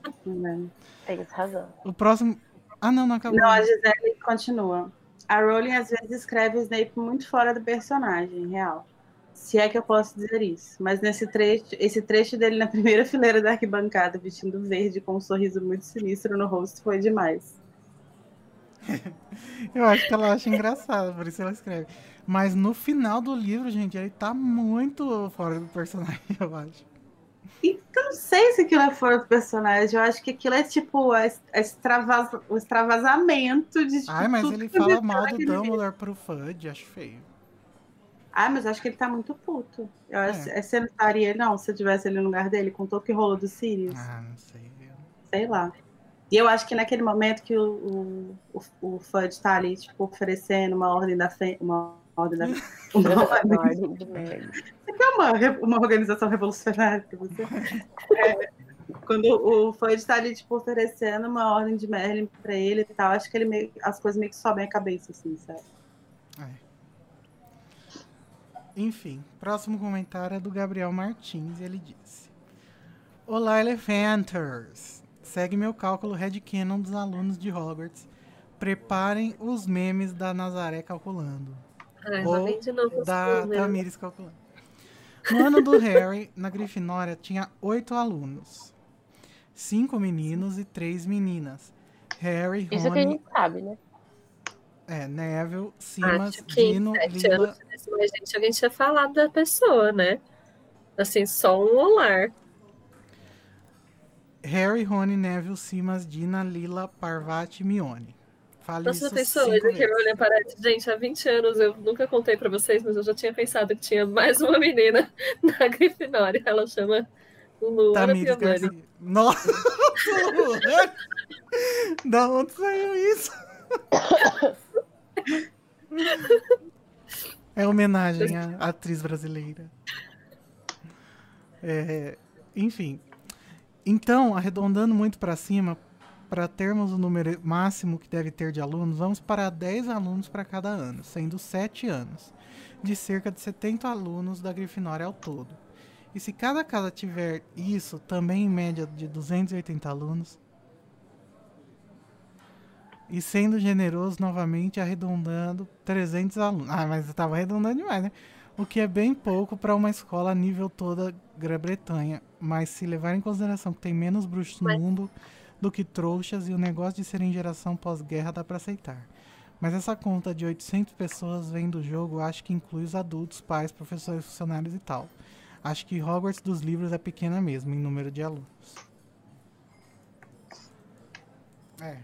É verdade. Tens razão. O próximo. Ah, não, não acabou. Não, a Gisele continua. A Rowling às vezes escreve o Snape muito fora do personagem, real. Se é que eu posso dizer isso. Mas nesse trecho, esse trecho dele na primeira fileira da arquibancada, vestindo verde com um sorriso muito sinistro no rosto, foi demais. Eu acho que ela acha engraçado, por isso ela escreve. Mas no final do livro, gente, ele tá muito fora do personagem, eu acho. E eu não sei se aquilo é fora do personagem. Eu acho que aquilo é tipo a es- a extravasa- o extravasamento de. tipo, Ai, mas tudo ele fala mal do. Dumbledore pro Fudge, acho feio. Ah, mas eu acho que ele tá muito puto. Eu acho, É. é. Você não estaria, não, se eu tivesse ali no lugar dele, com todo que rolou do Sirius. Ah, não sei. sei lá. E eu acho que naquele momento que o, o, o, o Fudge tá ali, tipo, oferecendo uma ordem da uma ordem da uma, ordem... Ordem de merda. é uma, uma organização revolucionária pra você. É, quando o Fudge tá ali, tipo, oferecendo uma ordem de Merlin pra ele e tal, acho que ele meio, as coisas meio que sobem a cabeça, assim, sabe? É. Enfim, próximo comentário é do Gabriel Martins e ele disse: Olá, Elephanters! Segue meu cálculo headcanon dos alunos de Hogwarts. Preparem os memes da Nazaré calculando. Ai, Ou vem de novo Da números. Tamires calculando. No ano do Harry, na Grifinória, tinha oito alunos. Cinco meninos e três meninas. Harry, Isso que a Rony, gente sabe, né? é, Neville, Ah, Simas, tinha 15, Dino, 7 Lila, anos, mas gente, alguém tinha falado da pessoa, né? Assim, só um olhar. Harry, Rony, Neville, Simas, Dina, Lila, Parvati e Mione. Fale Nossa, pensou? Hoje vezes. eu olhei para gente, há 20 anos eu nunca contei pra vocês, mas eu já tinha pensado que tinha mais uma menina na Grifinória. Ela chama Luana Tamires Piovani. Nossa! Da onde saiu isso? É homenagem à atriz brasileira. É, enfim. Então, arredondando muito para cima, para termos o número máximo que deve ter de alunos, vamos para 10 alunos para cada ano, sendo 7 anos, de cerca de 70 alunos da Grifinória ao todo. E se cada casa tiver isso, também em média de 280 alunos, e sendo generoso novamente, arredondando 300 alunos. Ah, mas eu tava arredondando demais, né? O que é bem pouco para uma escola a nível toda Grã-Bretanha. Mas se levar em consideração que tem menos bruxos no Mas- mundo do que trouxas e o negócio de serem geração pós-guerra dá para aceitar. Mas essa conta de 800 pessoas vem do jogo, acho que inclui os adultos, pais, professores, funcionários e tal. Acho que Hogwarts dos livros é pequena mesmo em número de alunos. É,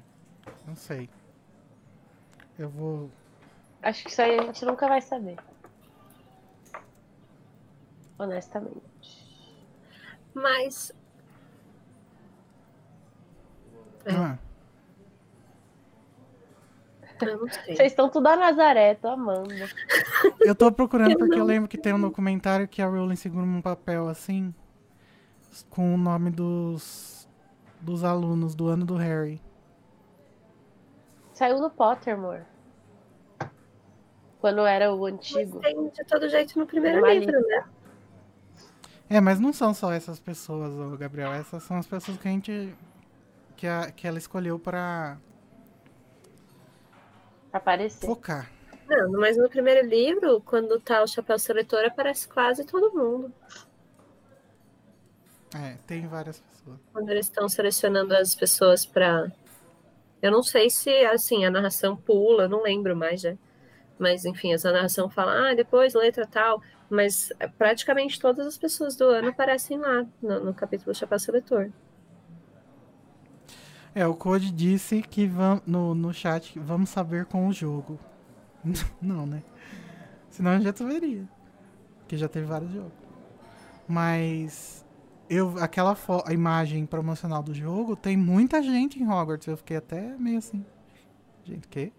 não sei. Eu vou. Acho que isso aí a gente nunca vai saber. Honestamente. Mas. É. Ah, Eu. Vocês estão tudo a Nazaré, tô amando. eu tô procurando porque eu lembro que tem um documentário que a Rowling segura um papel assim com o nome dos dos alunos do ano do Harry. Saiu no Pottermore. Quando era o Mas antigo. tem de todo jeito no primeiro livro, né? É, mas não são só essas pessoas, Gabriel. Essas são as pessoas que a gente. Que, a- que ela escolheu pra Pra aparecer. focar. Não, mas no primeiro livro, quando tá o chapéu seletor, aparece quase todo mundo. É, tem várias pessoas. Quando eles estão selecionando as pessoas pra. Eu não sei se, assim, a narração pula, não lembro mais já. Mas, enfim, essa narração fala, ah, depois letra tal. Mas praticamente todas as pessoas do ano aparecem lá no, no capítulo Chapéu Seletor. É, o Code disse que vam, no, no chat que vamos saber com o jogo. Não, né? Senão a gente já saberia. Porque já teve vários jogos. Mas eu aquela a imagem promocional do jogo tem muita gente em Hogwarts. Eu fiquei até meio assim. Gente, o quê?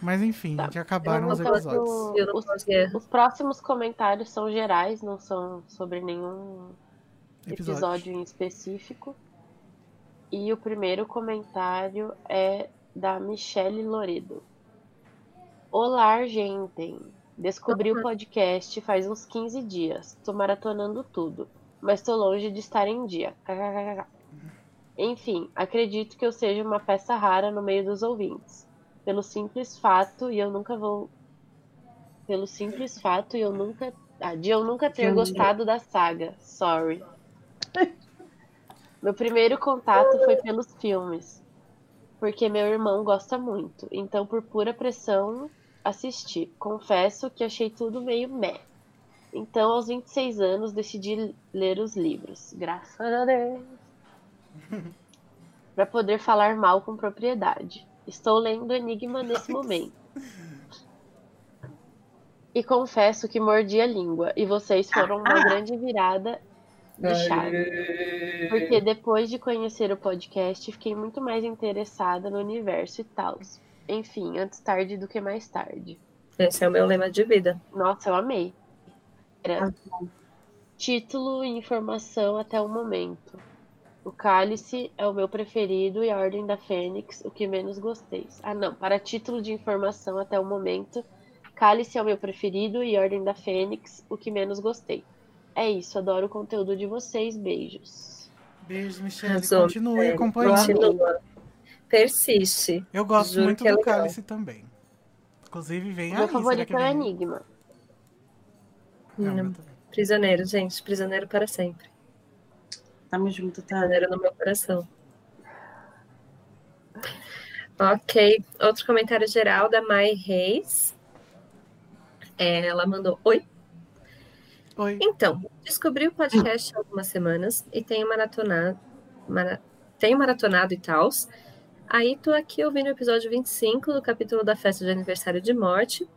Mas enfim, Tá. gente, acabaram Eu os episódios. do- Eu os, os próximos comentários são gerais, não são sobre nenhum Episódio. episódio em específico. E o primeiro comentário é da Michelle Loredo. Olá, gente. Descobri o podcast faz uns 15 dias. Tô maratonando tudo, mas tô longe de estar em dia. Enfim, acredito que eu seja uma peça rara no meio dos ouvintes. Pelo simples fato, e eu nunca vou. Pelo simples fato, e eu nunca. Ah, de eu nunca ter gostado da saga. Sorry. Meu primeiro contato foi pelos filmes, porque meu irmão gosta muito. Então, por pura pressão, assisti. Confesso que achei tudo meio meh. Então, aos 26 anos, decidi ler os livros. Graças a Deus. Para poder falar mal com propriedade. Estou lendo Enigma nesse momento. E confesso que mordi a língua. E vocês foram uma grande virada de chave. Porque depois de conhecer o podcast, fiquei muito mais interessada no universo e tal. Enfim, antes tarde do que mais tarde. Esse é o meu lema de vida. Nossa, eu amei. Era título e informação até o momento. O Cálice é o meu preferido e a Ordem da Fênix, o que menos gostei. Ah, não. Para título de informação até o momento, Cálice é o meu preferido e Ordem da Fênix, o que menos gostei. É isso, adoro o conteúdo de vocês. Beijos. Beijos, Michelle. Continue Michelle. acompanhando. Continua. Persiste. Eu gosto Juro muito é do legal. Cálice também. Inclusive, vem meu aí. será favorito é o? Enigma. É, o Hum. meu. Prisioneiro, gente. Prisioneiro para sempre. Tamo junto, tá? Prisioneiro no meu coração. Ok. Outro comentário geral da Mai Reis. É, ela mandou: Oi. Oi. Então, descobri o podcast há algumas semanas e tenho maratonado, mara- tenho maratonado e tal. Aí tô aqui ouvindo o episódio 25 do capítulo da festa de aniversário de morte.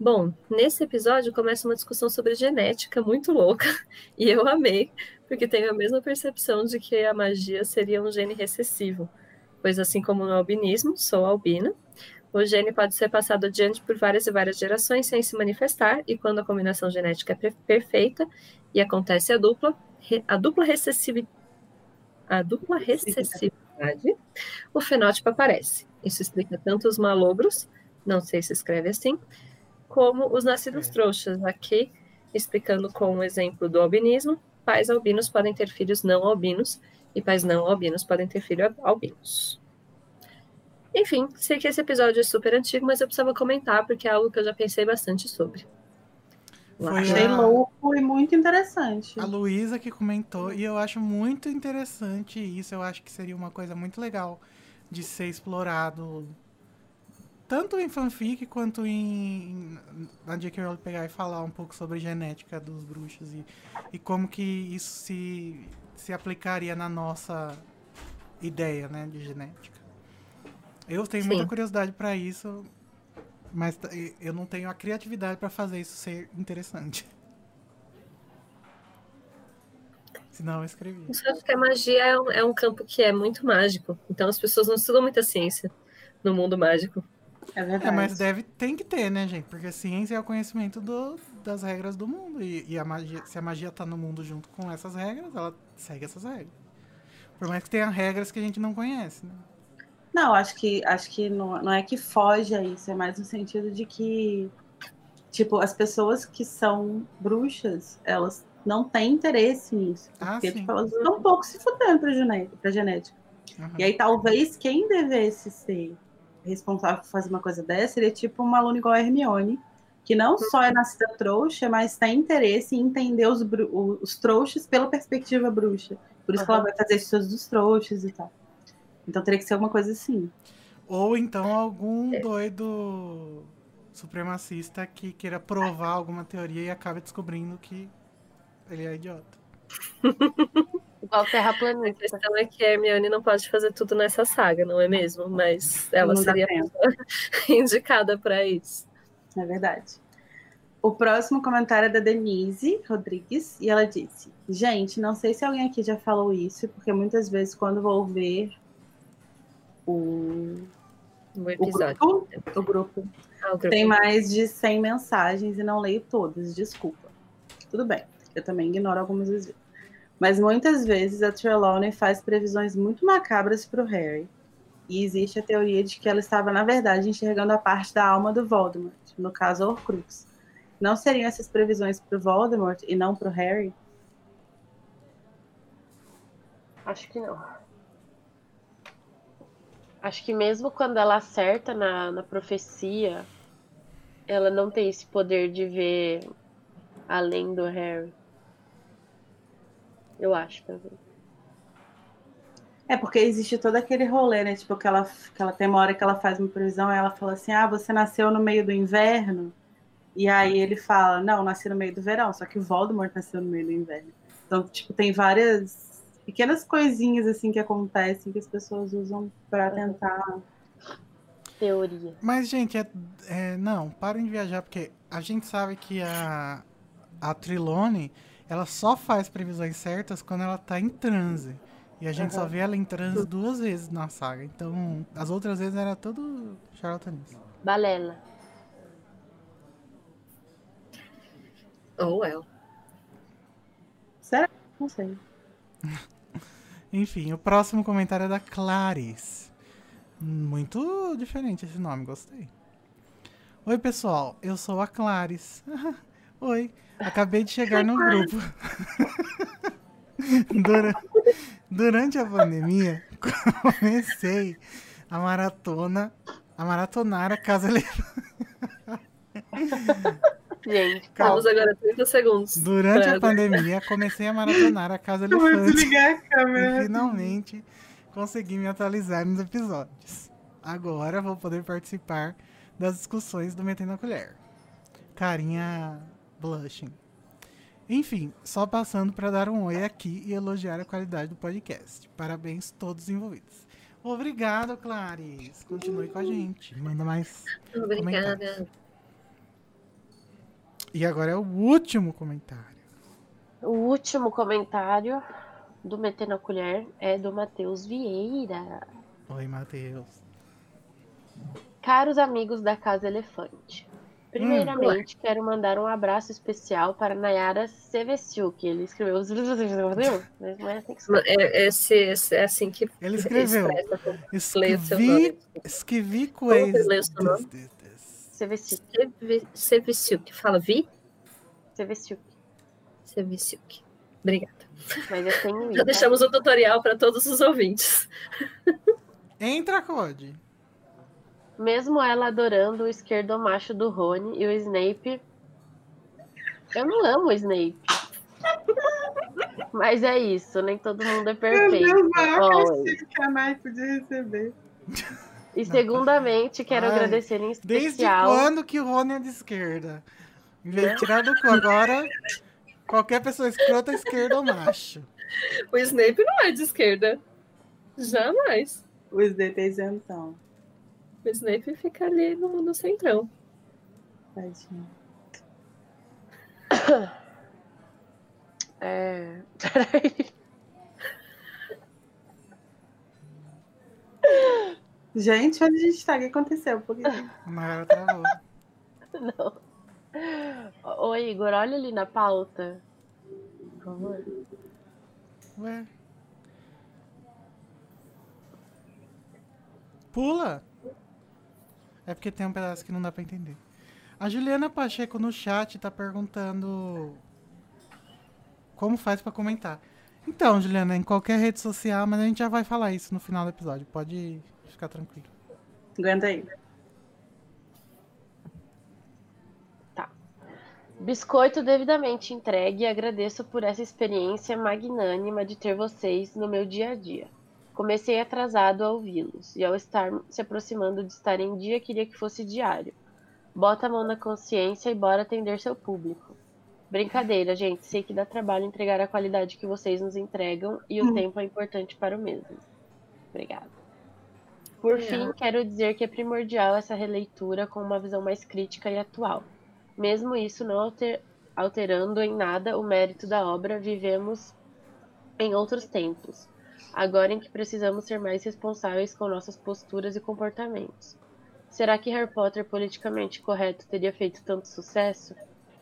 Bom, nesse episódio começa uma discussão sobre genética muito louca e eu amei, porque tenho a mesma percepção de que a magia seria um gene recessivo, pois assim como no albinismo, sou albina, o gene pode ser passado adiante por várias e várias gerações sem se manifestar, e quando a combinação genética é per- perfeita e acontece a dupla, a dupla recessivi- a dupla recessividade, o fenótipo aparece. Isso explica tanto os malogros, não sei se escreve assim, como os nascidos É. trouxas. Aqui, explicando com o exemplo do albinismo, pais albinos podem ter filhos não albinos, e pais não albinos podem ter filhos albinos. Enfim, sei que esse episódio é super antigo, mas eu precisava comentar porque é algo que eu já pensei bastante sobre. Foi Achei a- louco e muito interessante. A Luísa que comentou, e eu acho muito interessante isso. Eu acho que seria uma coisa muito legal de ser explorado tanto em fanfic quanto em na J.K. Rowling pegar e falar um pouco sobre genética dos bruxos e, e como que isso se, se aplicaria na nossa ideia, né, de genética. Eu tenho muita Sim. curiosidade para isso, mas eu não tenho a criatividade para fazer isso ser interessante. Senão eu escrevi. Eu só acho que a magia é um, é um campo que é muito mágico. Então as pessoas não estudam muita ciência no mundo mágico. É verdade. É, mas deve, tem que ter, né, gente? Porque a ciência é o conhecimento do- das regras do mundo. E, e a magia, se a magia tá no mundo junto com essas regras, ela segue essas regras. Por mais que tenha regras que a gente não conhece, né? Não, acho que acho que não, não é que foge a isso, é mais no sentido de que tipo, as pessoas que são bruxas, elas não têm interesse nisso. Ah, Porque tipo, elas estão um pouco se fudendo pra genética. Pra genética. Aham. E aí, talvez quem devesse ser responsável por fazer uma coisa dessa seria tipo uma aluna igual a Hermione, que não só é nascida trouxa, mas tem interesse em entender os, os trouxas pela perspectiva bruxa. Por isso que ela vai fazer estudos dos trouxas e tal. Então teria que ser alguma coisa assim. Ou então algum doido supremacista que queira provar alguma teoria e acabe descobrindo que ele é idiota. Igual A terraplanista. questão é que a Hermione não pode fazer tudo nessa saga, não é mesmo? Mas ela Não seria a indicada para isso. É verdade. O próximo comentário é da Denise Rodrigues e ela disse: Gente, não sei se alguém aqui já falou isso, porque muitas vezes quando vou ver o, No o episódio. grupo, o grupo Ah, o grupo. tem mais de 100 mensagens e não leio todas, desculpa. Tudo bem, eu também ignoro algumas vezes. Mas muitas vezes a Trelawney faz previsões muito macabras para o Harry. E existe a teoria de que ela estava, na verdade, enxergando a parte da alma do Voldemort, no caso, Horcrux. Não seriam essas previsões para o Voldemort e não para o Harry? Acho que não. Acho que mesmo quando ela acerta na, na profecia, ela não tem esse poder de ver além do Harry. Eu acho. É porque existe todo aquele rolê, né? Tipo, que ela, que ela tem uma hora que ela faz uma previsão e ela fala assim: Ah, você nasceu no meio do inverno. E aí ele fala: Não, nasci no meio do verão. Só que Voldemort nasceu no meio do inverno. Então, tipo, tem várias pequenas coisinhas assim que acontecem que as pessoas usam pra tentar. Teoria. Mas, gente, é, é- não, parem de viajar, porque a gente sabe que a, a Trilone, ela só faz previsões certas quando ela tá em transe. E a gente só Aham. vê ela em transe duas vezes na saga. Então, as outras vezes era tudo charlatanismo. Balela. Oh, well. Será? Não sei. Enfim, o próximo comentário é da Clarice. Muito diferente esse nome, gostei. Oi, pessoal, eu sou a Clarice. Oi, acabei de chegar no grupo. Dura- Durante a pandemia, comecei a maratona, a maratonar a Casa. Gente, Temos agora 30 segundos. Durante a pra- pandemia, comecei a maratonar a Casa Eu vou Elefante. desligar a E câmera. finalmente consegui me atualizar nos episódios. Agora vou poder participar das discussões do Metendo a Colher. Carinha blushing. Enfim, só passando para dar um oi aqui e elogiar a qualidade do podcast. Parabéns todos os envolvidos. Obrigado, Clarice. Continue com a gente. Manda mais. Obrigada. E agora é o último comentário. o último comentário do Metendo a Colher é do Matheus Vieira. Oi, Matheus. Caros amigos da Casa Elefante, primeiramente quero mandar um abraço especial para Nayara Sevesiuk. Ele escreveu, mas não é assim que escreve. É, esse, esse- é assim que Ele escreveu. Escrevi, escrevi coisas. Sevesiuk. Seviciuk. Fala Vi? Sevesiuk. Seviciuk. Obrigada. Mas eu tenho Já isso. deixamos o tutorial para todos os ouvintes. Entra, Code. Mesmo ela adorando o esquerdomacho do Rony e o Snape. Eu não amo o Snape. Mas é isso, nem todo mundo é Meu perfeito. Deus, maior castigo que a Nai podia receber. E segundamente, quero Ai, agradecer em Desde especial. quando que o Rony é de esquerda? Em vez de tirar do cu agora, qualquer pessoa escrota é esquerda ou macho. O Snape não é de esquerda. Jamais. O Snape é isentão. O Snape fica ali no, no centrão. Tadinho. É... Peraí. Gente, onde a gente tá? O que aconteceu? Por quê? Travou. Não. Ô, Igor, olha ali na pauta. Por favor. Ué. Pula! É porque tem um pedaço que não dá pra entender. A Juliana Pacheco no chat tá perguntando como faz pra comentar. Então, Juliana, em qualquer rede social, mas a gente já vai falar isso no final do episódio. Pode ficar tranquilo. Aguenta aí. Biscoito devidamente entregue e agradeço por essa experiência magnânima de ter vocês no meu dia a dia. Comecei atrasado a ouvi-los, e ao estar se aproximando de estar em dia, queria que fosse diário. Bota a mão na consciência e bora atender seu público. Brincadeira, gente. Sei que dá trabalho entregar a qualidade que vocês nos entregam e o Hum. tempo é importante para o mesmo. Obrigada. Por fim, quero dizer que é primordial essa releitura com uma visão mais crítica e atual. Mesmo isso não alter- alterando em nada o mérito da obra, vivemos em outros tempos, agora em que precisamos ser mais responsáveis com nossas posturas e comportamentos. Será que Harry Potter politicamente correto teria feito tanto sucesso?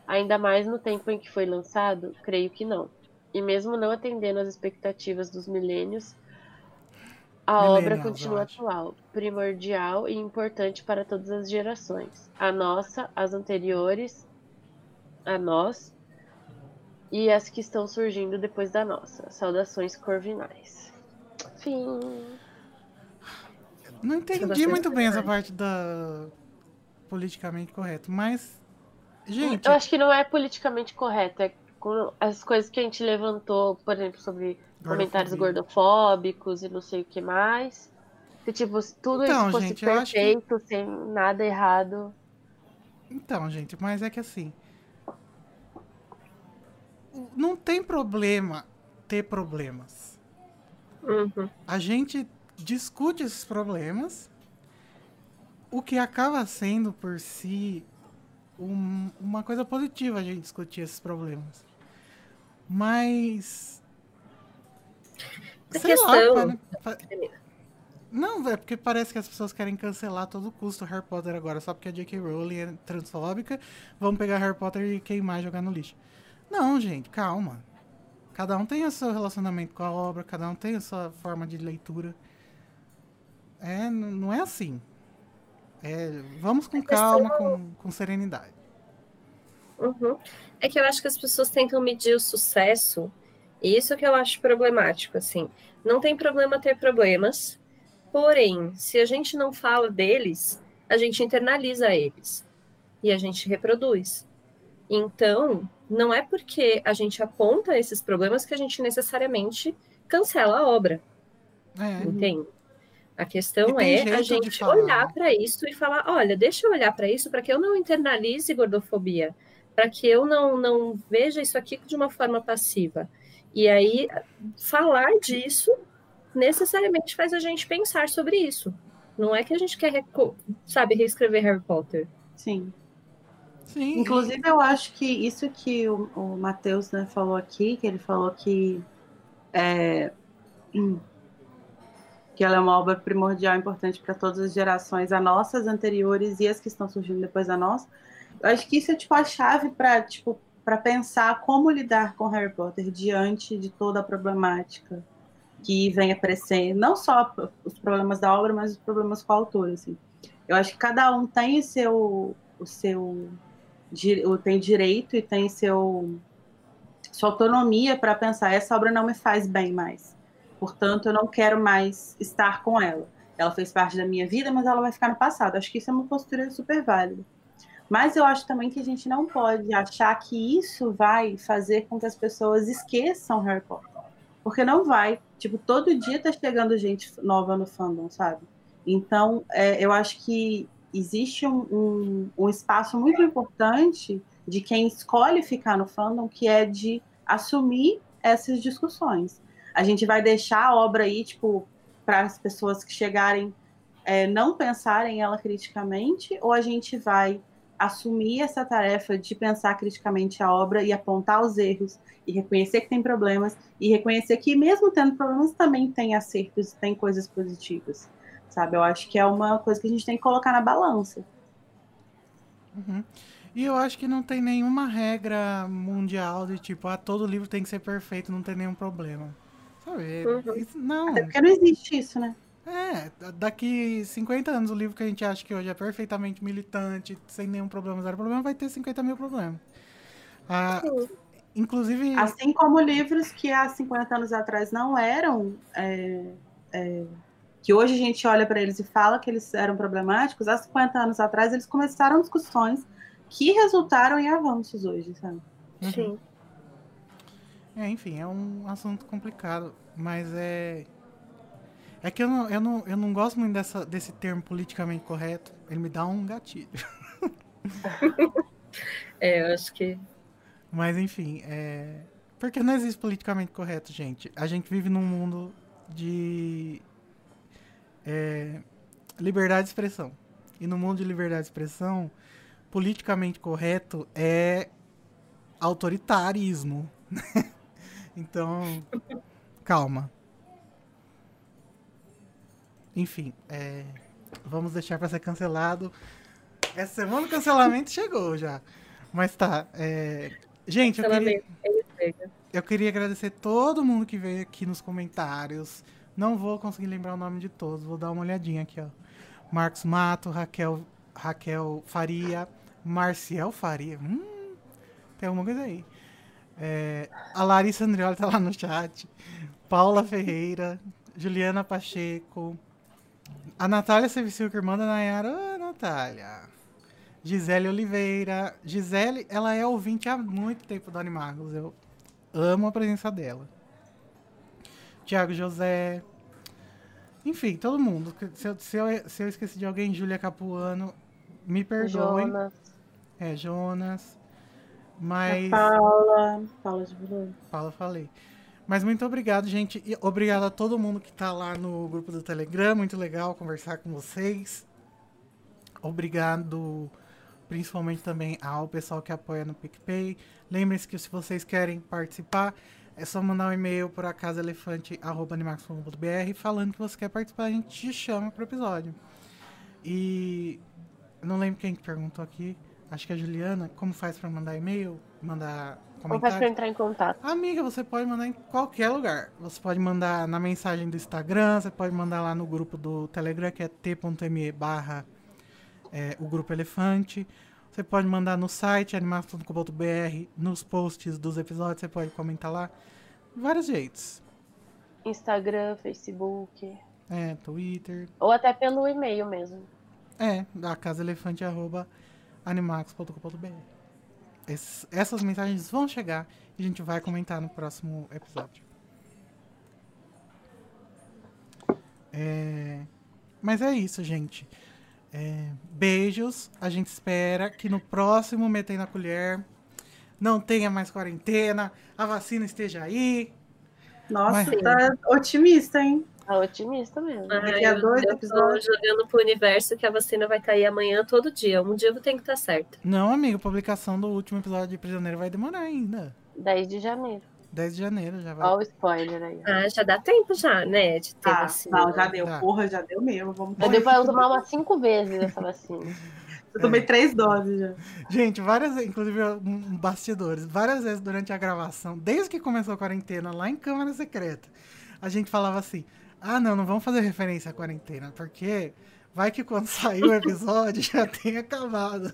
Ainda mais no tempo em que foi lançado? Creio que não. E mesmo não atendendo às expectativas dos milênios, a obra continua atual, primordial e importante para todas as gerações. A nossa, as anteriores, a nós e as que estão surgindo depois da nossa. Saudações corvinais. Fim. Não entendi bastante muito bem essa parte da politicamente correto, mas gente, Eu acho que não é politicamente correto. É as coisas que a gente levantou, por exemplo, sobre comentários gordofóbicos e não sei o que mais. Tipo, se tudo Então, isso fosse gente, acho que- perfeito, sem nada errado. Então, gente, mas é que assim. Não tem problema ter problemas. Uhum. A gente discute esses problemas, o que acaba sendo por si um- uma coisa positiva a gente discutir esses problemas. Mas. Sei lá, questão- pare- pa- Não, é porque parece que as pessoas querem cancelar a todo custo Harry Potter agora, só porque a J.K. Rowling é transfóbica, vamos pegar Harry Potter e queimar e jogar no lixo. Não, gente, calma. Cada um tem o seu relacionamento com a obra, cada um tem a sua forma de leitura. É, não é assim. É, vamos com calma, com, com serenidade. Uhum. É que eu acho que as pessoas tentam medir o sucesso, e isso que eu acho problemático, assim. Não tem problema ter problemas, porém, se a gente não fala deles, a gente internaliza eles e a gente reproduz. Então, não é porque a gente aponta esses problemas que a gente necessariamente cancela a obra. É, Entende? A questão é a gente olhar para isso e falar: olha, deixa eu olhar para isso para que eu não internalize gordofobia, para que eu não, não veja isso aqui de uma forma passiva. E aí, falar disso necessariamente faz a gente pensar sobre isso. Não é que a gente quer, reco- sabe, reescrever Harry Potter. Sim. sim. Inclusive, eu acho que isso que o, o Matheus né, falou aqui, que ele falou que é, hum, que ela é uma obra primordial importante para todas as gerações, as nossas anteriores e as que estão surgindo depois da nossa. Eu acho que isso é tipo a chave para tipo para pensar como lidar com Harry Potter diante de toda a problemática que vem aparecendo, não só os problemas da obra, mas os problemas com a autora, assim. Eu acho que cada um tem o seu o seu o- tem direito e tem seu sua autonomia para pensar essa obra não me faz bem mais. Portanto, eu não quero mais estar com ela. Ela fez parte da minha vida, mas ela vai ficar no passado. Acho que isso é uma postura super válida. Mas eu acho também que a gente não pode achar que isso vai fazer com que as pessoas esqueçam Harry Potter. Porque não vai. Tipo, todo dia tá chegando gente nova no fandom, sabe? Então, é, eu acho que existe um, um, um espaço muito importante de quem escolhe ficar no fandom, que é de assumir essas discussões. A gente vai deixar a obra aí, tipo, para as pessoas que chegarem é, não pensarem ela criticamente, ou a gente vai assumir essa tarefa de pensar criticamente a obra e apontar os erros e reconhecer que tem problemas e reconhecer que mesmo tendo problemas também tem acertos, tem coisas positivas, sabe? Eu acho que é uma coisa que a gente tem que colocar na balança. Uhum. E eu acho que não tem nenhuma regra mundial de tipo, ah, todo livro tem que ser perfeito, não tem nenhum problema. Sabe? Uhum. Isso- não. Até porque não existe isso, né? É, daqui 50 anos o livro que a gente acha que hoje é perfeitamente militante, sem nenhum problema, zero problema, vai ter 50 mil problemas. Ah, inclusive. Assim como livros que há 50 anos atrás não eram. é, é, que hoje a gente olha para eles e fala que eles eram problemáticos, há 50 anos atrás eles começaram discussões que resultaram em avanços hoje, sabe? Uhum. Sim. É, enfim, é um assunto complicado, mas é. É que eu não, eu não, eu não gosto muito dessa, desse termo politicamente correto. Ele me dá um gatilho. É, eu acho que. Mas enfim, é. Porque não existe politicamente correto, gente. A gente vive num mundo de. é, liberdade de expressão. E no mundo de liberdade de expressão, politicamente correto é autoritarismo. então, calma. Enfim, é, vamos deixar para ser cancelado. Essa semana o cancelamento chegou já. Mas tá. é, gente, eu queria, eu queria agradecer todo mundo que veio aqui nos comentários. Não vou conseguir lembrar o nome de todos, vou dar uma olhadinha aqui, ó. Marcos Mato, Raquel, Raquel Faria, Marcial Faria. Hum, tem alguma coisa aí. É, a Larissa Andrioli tá lá no chat. Paula Ferreira, Juliana Pacheco, a Natália Sevisilca, irmã da Nayara. Ô, Natália. Gisele Oliveira. Gisele, ela é ouvinte há muito tempo do Animagos. Eu amo a presença dela. Tiago José. Enfim, todo mundo. Se eu, se eu, se eu esqueci de alguém, Júlia Capuano, me perdoem. Jonas. É, Jonas. Mas. A Paula, Paula de. Paula, falei. Mas muito obrigado, gente. E obrigado a todo mundo que tá lá no grupo do Telegram. Muito legal conversar com vocês. Obrigado, principalmente também ao pessoal que apoia no PicPay. Lembrem-se que se vocês querem participar, é só mandar um e-mail para casaelefante.animax.br falando que você quer participar. A gente te chama pro episódio. E não lembro quem que perguntou aqui. Acho que é a Juliana. Como faz para mandar e-mail? Mandar Como faz pra comentário? entrar em contato? Amiga, você pode mandar em qualquer lugar. Você pode mandar na mensagem do Instagram, você pode mandar lá no grupo do Telegram, que é t.me barra é, o grupo Elefante. Você pode mandar no site animação.com.br, nos posts dos episódios, você pode comentar lá. Vários jeitos. Instagram, Facebook. É, Twitter. Ou até pelo e-mail mesmo. É, da casaelefante arroba animax.com.br. Esses- Essas mensagens vão chegar e a gente vai comentar no próximo episódio. É, Mas é isso, gente. É, Beijos. A gente espera que no próximo Metei na Colher não tenha mais quarentena, a vacina esteja aí. Nossa, Mas- tá otimista, hein? Tá otimista mesmo. Daqui a eu, dois eu tô episódios. jogando pro universo que a vacina vai cair amanhã todo dia. Um dia eu tenho que estar certa. Não, amigo, a publicação do último episódio de Prisioneiro vai demorar ainda. 10 de janeiro. 10 de janeiro já vai. Olha o spoiler aí. Ah, já dá tempo já, né? De ter Ah, vacina. não, já deu. Tá. Porra, já deu mesmo. Vamos Eu deu pra eu tomar umas 5 vezes essa vacina. Eu tomei três doses já. Gente, várias, inclusive um, bastidores, várias vezes durante a gravação, desde que começou a quarentena, lá em Câmara Secreta, a gente falava assim: ah, não, não vamos fazer referência à quarentena, porque vai que quando sair o episódio já tenha acabado.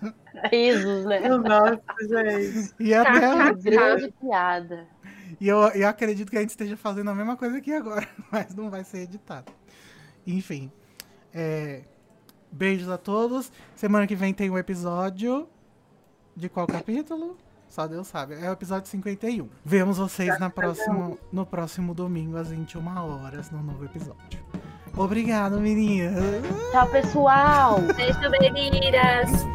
Risos, né? Nossa, gente. E até Uma grande piada. e eu, eu acredito que a gente esteja fazendo a mesma coisa aqui agora, mas não vai ser editado. Enfim, é, beijos a todos. Semana que vem tem um episódio de qual capítulo? Só Deus sabe. É o episódio 51. Vemos vocês na próxima, no próximo domingo, às 21 horas, no novo episódio. Obrigado, meninas. Tchau, pessoal! Beijo, meninas!